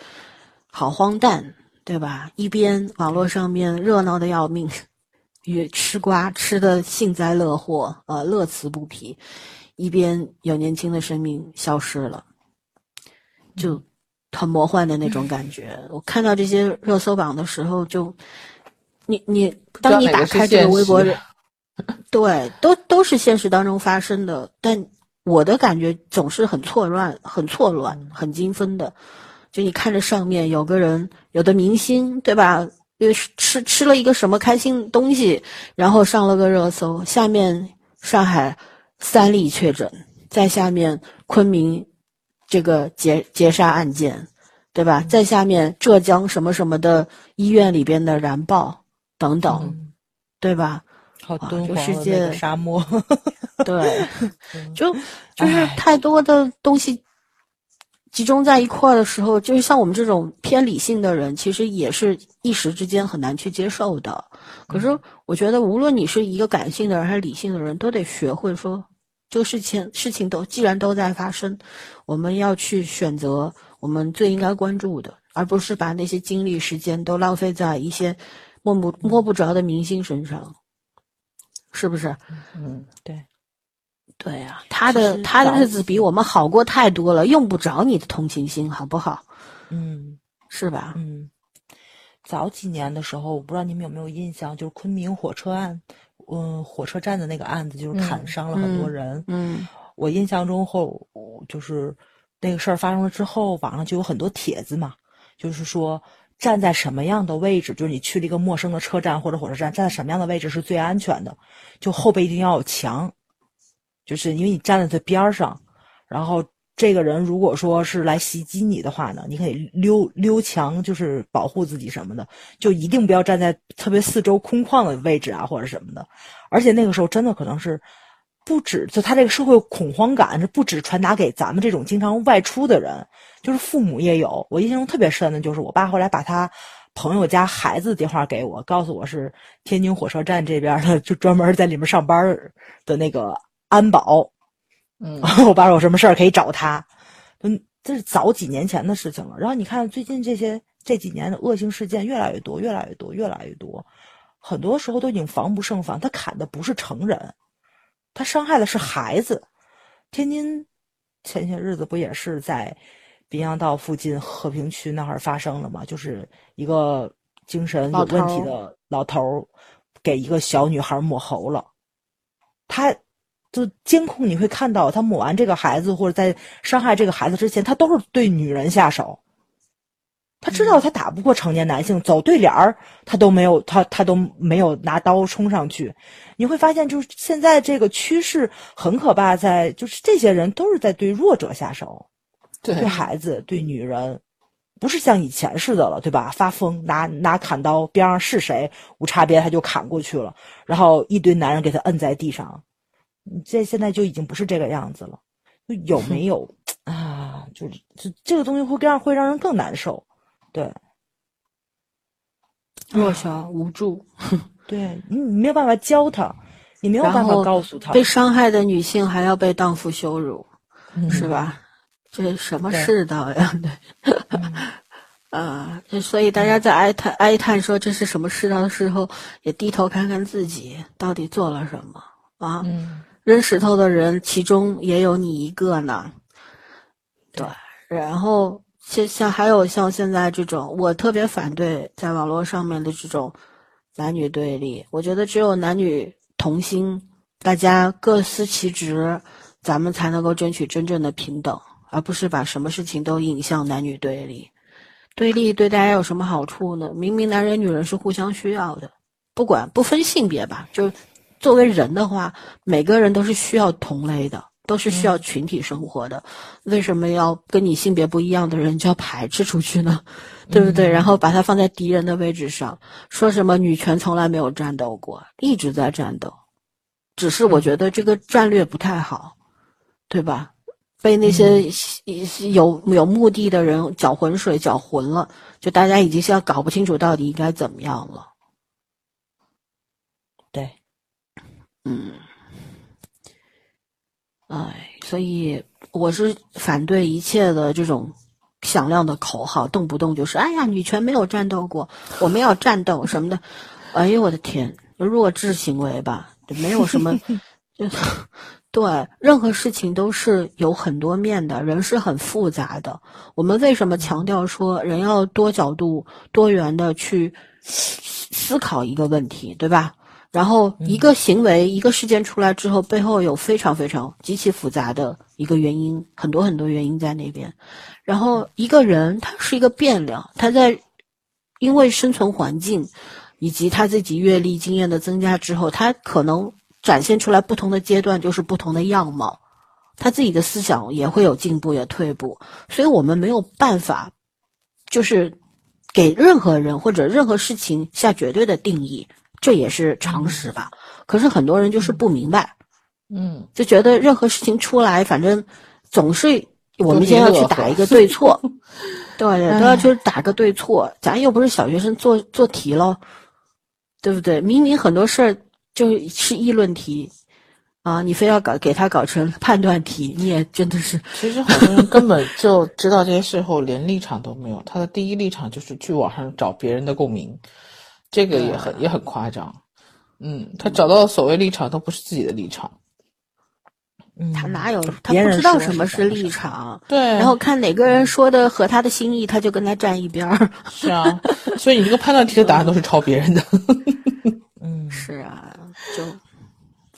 好荒诞，对吧？一边网络上面热闹的要命，与吃瓜吃的幸灾乐祸，呃，乐此不疲；一边有年轻的生命消失了，就很魔幻的那种感觉。我看到这些热搜榜的时候就，你你当你打开这个微博，对，都都是现实当中发生的，但我的感觉总是很错乱、很错乱、很精分的。就你看着上面有个人，有的明星，对吧？呃，吃吃了一个什么开心东西，然后上了个热搜。下面上海三例确诊，在下面昆明这个劫劫杀案件，对吧？在下面浙江什么什么的医院里边的燃爆等等，对吧？好啊敦煌世界个沙漠，对，就就是太多的东西集中在一块儿的时候，就是像我们这种偏理性的人，其实也是一时之间很难去接受的。可是我觉得，无论你是一个感性的人还是理性的人，都得学会说，这个事情事情都既然都在发生，我们要去选择我们最应该关注的，而不是把那些精力时间都浪费在一些摸不摸不着的明星身上，是不是？嗯，对，对呀、他的他的日子比我们好过太多了，用不着你的同情心，好不好？嗯是吧？嗯。早几年的时候，我不知道你们有没有印象，就是昆明火车案，嗯，火车站的那个案子，就是砍伤了很多人。嗯我印象中后，就是那个事儿发生了之后，网上就有很多帖子嘛，就是说站在什么样的位置，就是你去了一个陌生的车站或者火车站，站在什么样的位置是最安全的，就后背一定要有墙，就是因为你站在它边上，然后这个人如果说是来袭击你的话呢，你可以溜溜墙，就是保护自己什么的，就一定不要站在特别四周空旷的位置啊或者什么的，而且那个时候真的可能是。不止，就他这个社会恐慌感是不止传达给咱们这种经常外出的人，就是父母也有。我印象中特别深的就是我爸后来把他朋友家孩子的电话给我，告诉我是天津火车站这边的，就专门在里面上班的那个安保。嗯，我爸说有什么事儿可以找他。嗯，这是早几年前的事情了。然后你看最近这些这几年的恶性事件越来越多，越来越多，越来越多，很多时候都已经防不胜防。他砍的不是成人。他伤害的是孩子。天津前些日子不也是在滨江道附近和平区那儿发生了吗？就是一个精神有问题的老头儿给一个小女孩抹喉了。他就监控你会看到，他抹完这个孩子或者在伤害这个孩子之前，他都是对女人下手。他知道他打不过成年男性，走对联儿他都没有，他他都没有拿刀冲上去。你会发现，就是现在这个趋势很可怕，在就是这些人都是在对弱者下手，对对孩子、对女人，不是像以前似的了，对吧？发疯拿拿砍刀，边上是谁无差别他就砍过去了，然后一堆男人给他摁在地上，这现在就已经不是这个样子了。就有没 有啊？就是这这个东西会让会让人更难受。对，弱小无助，对你你没有办法教他，你没有办法告诉他，被伤害的女性还要被荡妇羞辱，是吧？这什么世道呀？对，啊，所以大家在哀叹哀叹说这是什么世道的时候，也低头看看自己到底做了什么啊？扔石头的人其中也有你一个呢，对。然后像像还有像现在这种，我特别反对在网络上面的这种男女对立。我觉得只有男女同心，大家各司其职，咱们才能够争取真正的平等。而不是把什么事情都引向男女对立，对立对大家有什么好处呢？明明男人女人是互相需要的，不管不分性别吧，就作为人的话，每个人都是需要同类的，都是需要群体生活的。为什么要跟你性别不一样的人就要排斥出去呢？对不对？然后把它放在敌人的位置上，说什么女权从来没有战斗过，一直在战斗，只是我觉得这个战略不太好，对吧？被那些有有目的的人搅浑水、搅浑了，就大家已经现在搞不清楚到底应该怎么样了。对，嗯，哎，所以我是反对一切的这种响亮的口号，动不动就是“哎呀，女权没有战斗过，我们要战斗什么的”。哎呦，我的天，弱智行为吧，没有什么 就。对，任何事情都是有很多面的，人是很复杂的。我们为什么强调说人要多角度、多元的去思考一个问题，对吧？然后一个行为、一个事件出来之后，背后有非常非常极其复杂的一个原因，很多很多原因在那边。然后一个人他是一个变量，他在因为生存环境以及他自己阅历经验的增加之后，他可能。展现出来不同的阶段就是不同的样貌，他自己的思想也会有进步也退步，所以我们没有办法，就是给任何人或者任何事情下绝对的定义，这也是常识吧。可是很多人就是不明白，嗯，就觉得任何事情出来，反正总是我们先要去打一个对错，对，都要去打个对错，咱又不是小学生做做题喽，对不对？明明很多事儿。就是议论题，啊，你非要搞给他搞成判断题，你也真的是。其实好多人根本就知道这些事后连立场都没有，他的第一立场就是去网上找别人的共鸣，这个也很也很夸张。嗯，他找到所谓立场都不是自己的立场。他哪有？他不知道什么是立场。对。然后看哪个人说的和他的心意，他就跟他站一边儿。是啊，所以你这个判断题的答案都是抄别人的。嗯，是啊。就，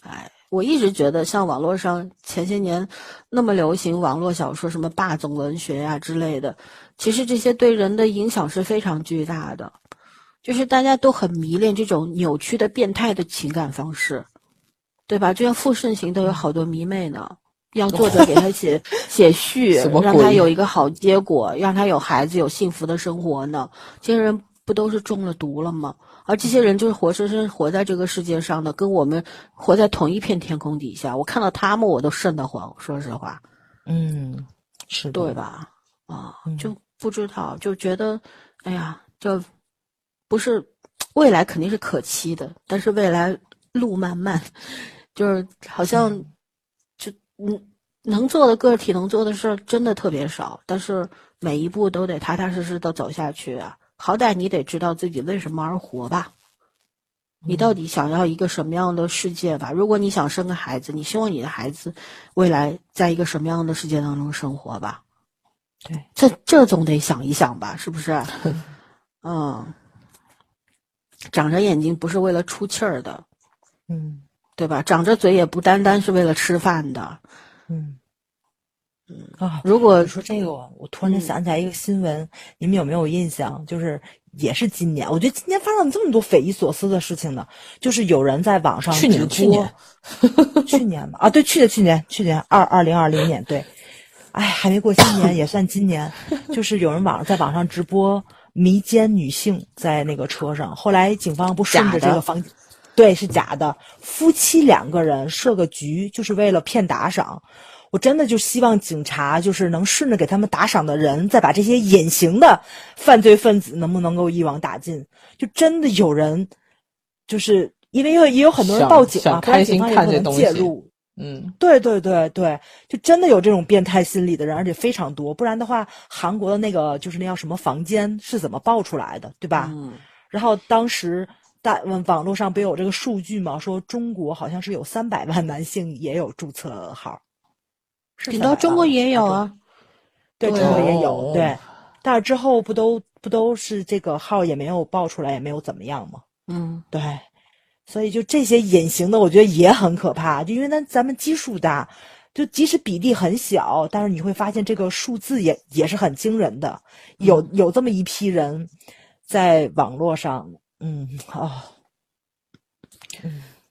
哎，我一直觉得像网络上前些年那么流行网络小说，什么霸总文学呀之类的，其实这些对人的影响是非常巨大的。就是大家都很迷恋这种扭曲的、变态的情感方式，对吧？就像傅盛行都有好多迷妹呢，让作者给他写 写序，让他有一个好结果，让他有孩子、有幸福的生活呢。这些人不都是中了毒了吗？而这些人就是活生生活在这个世界上的，跟我们活在同一片天空底下。我看到他们，我都瘆得慌。说实话，嗯，是对吧？啊，就不知道，就觉得，哎呀，就不是未来肯定是可期的，但是未来路漫漫，就是好像就嗯，能做的个体能做的事儿真的特别少，但是每一步都得踏踏实实的走下去啊。好歹你得知道自己为什么而活吧？你到底想要一个什么样的世界吧？如果你想生个孩子，你希望你的孩子未来在一个什么样的世界当中生活吧？对，这这总得想一想吧，是不是？嗯，长着眼睛不是为了出气儿的，嗯，对吧？长着嘴也不单单是为了吃饭的，嗯。嗯啊，如果说这个，我突然间想起来一个新闻，你们有没有印象？就是也是今年，我觉得今年发生了这么多匪夷所思的事情呢。就是有人在网上去年去年去年吧啊，对，去年去年去年二二零二零年对，哎，还没过新年也算今年。就是有人网在网上直播迷奸女性在那个车上，后来警方不顺着这个方，对，是假的，夫妻两个人设个局，就是为了骗打赏。我真的就希望警察就是能顺着给他们打赏的人，再把这些隐形的犯罪分子能不能够一网打尽？就真的有人，就是因为也有很多人报警啊，想不然警方也不能介入。嗯，对对对对，就真的有这种变态心理的人，而且非常多。不然的话，韩国的那个就是那叫什么房间是怎么爆出来的，对吧？嗯然后当时大网网络上不有这个数据吗？说中国好像是有三百万男性也有注册号，是300顶多中国也有啊，对，对中国也有哦对，但是之后不都不都是这个号也没有爆出来，也没有怎么样吗？嗯对，所以就这些隐形的，我觉得也很可怕，就因为咱咱们基数大，就即使比例很小，但是你会发现这个数字也也是很惊人的，有有这么一批人在网络上，嗯啊、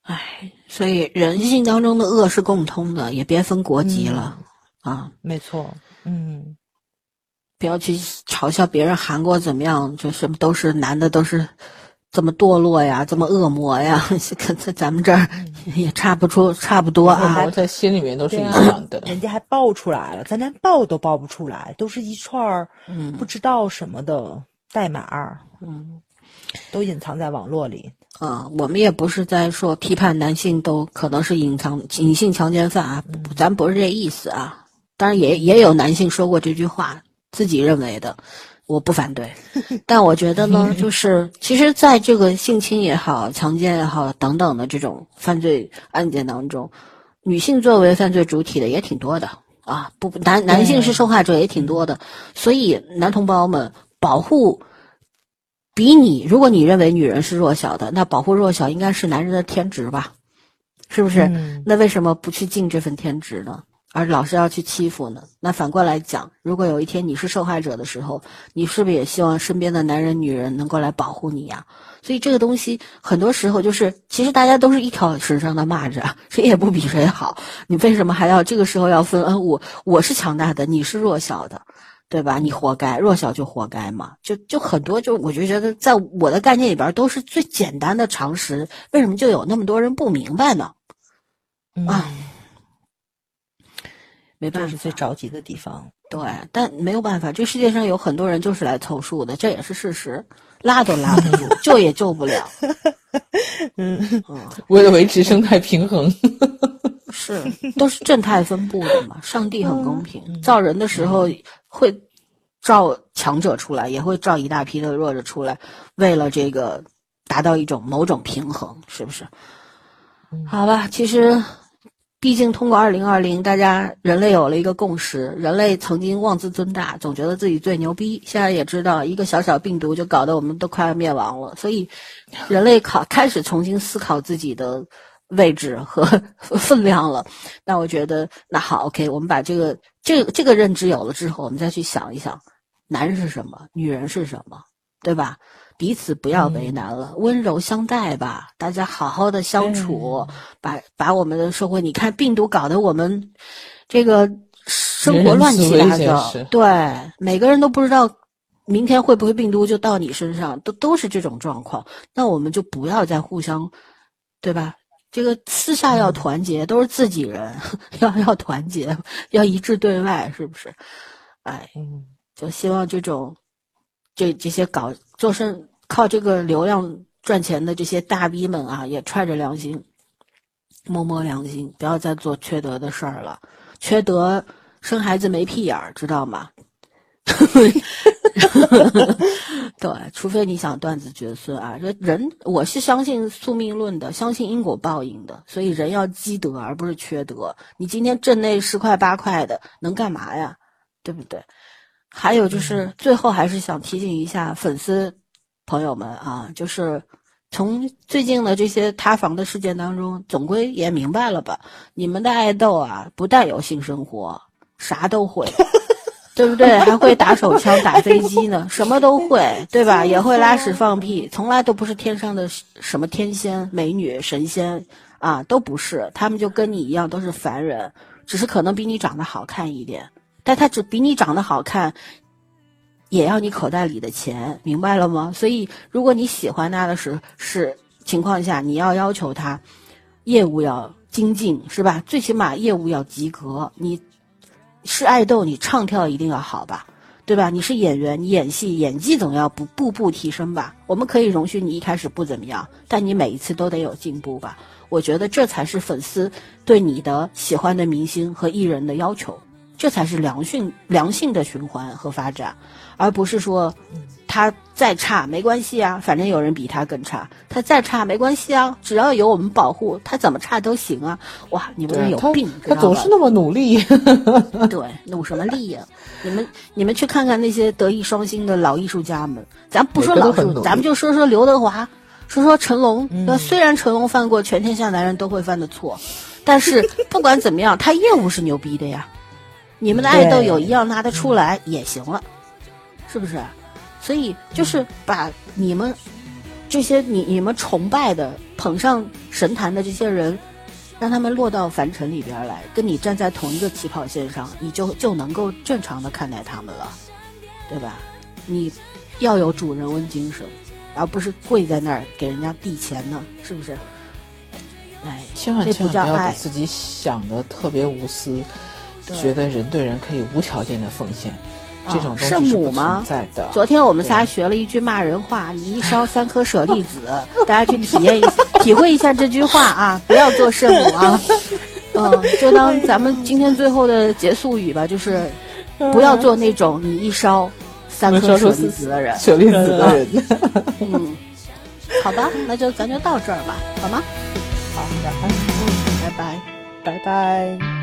唉，所以人性当中的恶是共通的，也别分国籍了、啊！没错，嗯，不要去嘲笑别人韩国怎么样，就什么都是男的都是这么堕落呀，这么恶魔呀，可 在咱们这儿也差不出差不多啊。在心里面都是一样的。人家还爆出来了，咱连爆都爆不出来，都是一串儿嗯不知道什么的代码，嗯都隐藏在网络里。啊，我们也不是在说批判男性都可能是隐藏隐性强奸犯啊，不咱不是这意思啊。当然也也有男性说过这句话，自己认为的，我不反对。但我觉得呢，就是其实在这个性侵也好、强奸也好等等的这种犯罪案件当中，女性作为犯罪主体的也挺多的啊，不男男性是受害者也挺多的，所以男同胞们保护。比你，如果你认为女人是弱小的，那保护弱小应该是男人的天职吧？是不是？嗯那为什么不去尽这份天职呢？而老是要去欺负呢？那反过来讲，如果有一天你是受害者的时候，你是不是也希望身边的男人、女人能够来保护你呀、所以这个东西很多时候就是，其实大家都是一条绳上的蚂蚱，谁也不比谁好。你为什么还要这个时候要分恩？我我是强大的，你是弱小的，对吧？你活该，弱小就活该嘛。就就很多，就我就觉得，在我的概念里边都是最简单的常识，为什么就有那么多人不明白呢？嗯啊没办法这是，最着急的地方。对，但没有办法，这世界上有很多人就是来凑数的，这也是事实，拉都拉不住，救也救不了。嗯，嗯，为了维持生态平衡，是，都是正态分布的嘛。上帝很公平，造人的时候会造强者出来，也会造一大批的弱者出来，为了这个达到一种某种平衡，是不是？好吧，其实。毕竟，通过二零二零，大家人类有了一个共识。人类曾经妄自尊大，总觉得自己最牛逼。现在也知道，一个小小病毒就搞得我们都快要灭亡了。所以，人类考开始重新思考自己的位置和 分量了。那我觉得，那好，OK，我们把这个这这个认知有了之后，我们再去想一想，男人是什么，女人是什么，对吧？彼此不要为难了，温柔相待吧，大家好好的相处，把把我们的社会，你看病毒搞得我们这个生活乱七八糟，对，每个人都不知道明天会不会病毒就到你身上，都都是这种状况，那我们就不要再互相，对吧？这个私下要团结，都是自己人，要要团结，要一致对外，是不是？哎，嗯就希望这种这这些搞做生靠这个流量赚钱的这些大逼们啊，也揣着良心，摸摸良心，不要再做缺德的事儿了。缺德生孩子没屁眼儿，知道吗？对，除非你想断子绝孙啊！这人我是相信宿命论的，相信因果报应的，所以人要积德而不是缺德。你今天挣那十块八块的，能干嘛呀？对不对？还有就是，最后还是想提醒一下粉丝朋友们啊，就是从最近的这些塌房的事件当中，总归也明白了吧？你们的爱豆啊，不但有性生活，啥都会。对不对？还会打手枪、打飞机呢，什么都会，对吧？也会拉屎放屁，从来都不是天上的什么天仙、美女、神仙啊，都不是。他们就跟你一样，都是凡人，只是可能比你长得好看一点，但他只比你长得好看，也要你口袋里的钱，明白了吗？所以，如果你喜欢他的时是情况下，你要要求他业务要精进，是吧？最起码业务要及格，你。是爱豆，你唱跳一定要好吧，对吧？你是演员，你演戏演技总要不步步提升吧？我们可以容许你一开始不怎么样，但你每一次都得有进步吧？我觉得这才是粉丝对你的喜欢的明星和艺人的要求，这才是良性良性的循环和发展，而不是说他再差没关系啊，反正有人比他更差，他再差没关系啊，只要有我们保护，他怎么差都行啊！哇，你们有病，他总是那么努力。对，努什么力呀、你们你们去看看那些德艺双馨的老艺术家们，咱不说老咱们就说说刘德华，说说成龙。嗯那、虽然成龙犯过全天下男人都会犯的错，但是不管怎么样，他业务是牛逼的呀。你们的爱豆有一样拿得出来也行了，是不是？所以就是把你们这些你你们崇拜的、捧上神坛的这些人，让他们落到凡尘里边来，跟你站在同一个起跑线上，你就就能够正常的看待他们了，对吧？你要有主人翁精神，而不是跪在那儿给人家递钱呢，是不是？哎，千万这千万不要不叫爱给自己想的特别无私，对觉得人对人可以无条件的奉献，这种东西不母吗存在的。昨天我们仨学了一句骂人话：“你一烧三颗舍利子。”大家去体验一 体会一下这句话啊，不要做圣母啊。嗯，就当咱们今天最后的结束语吧，就是不要做那种你一烧三颗舍利子的人。舍利子的人。嗯，好吧，那就咱就到这儿吧，好吗？好的，拜拜。拜拜。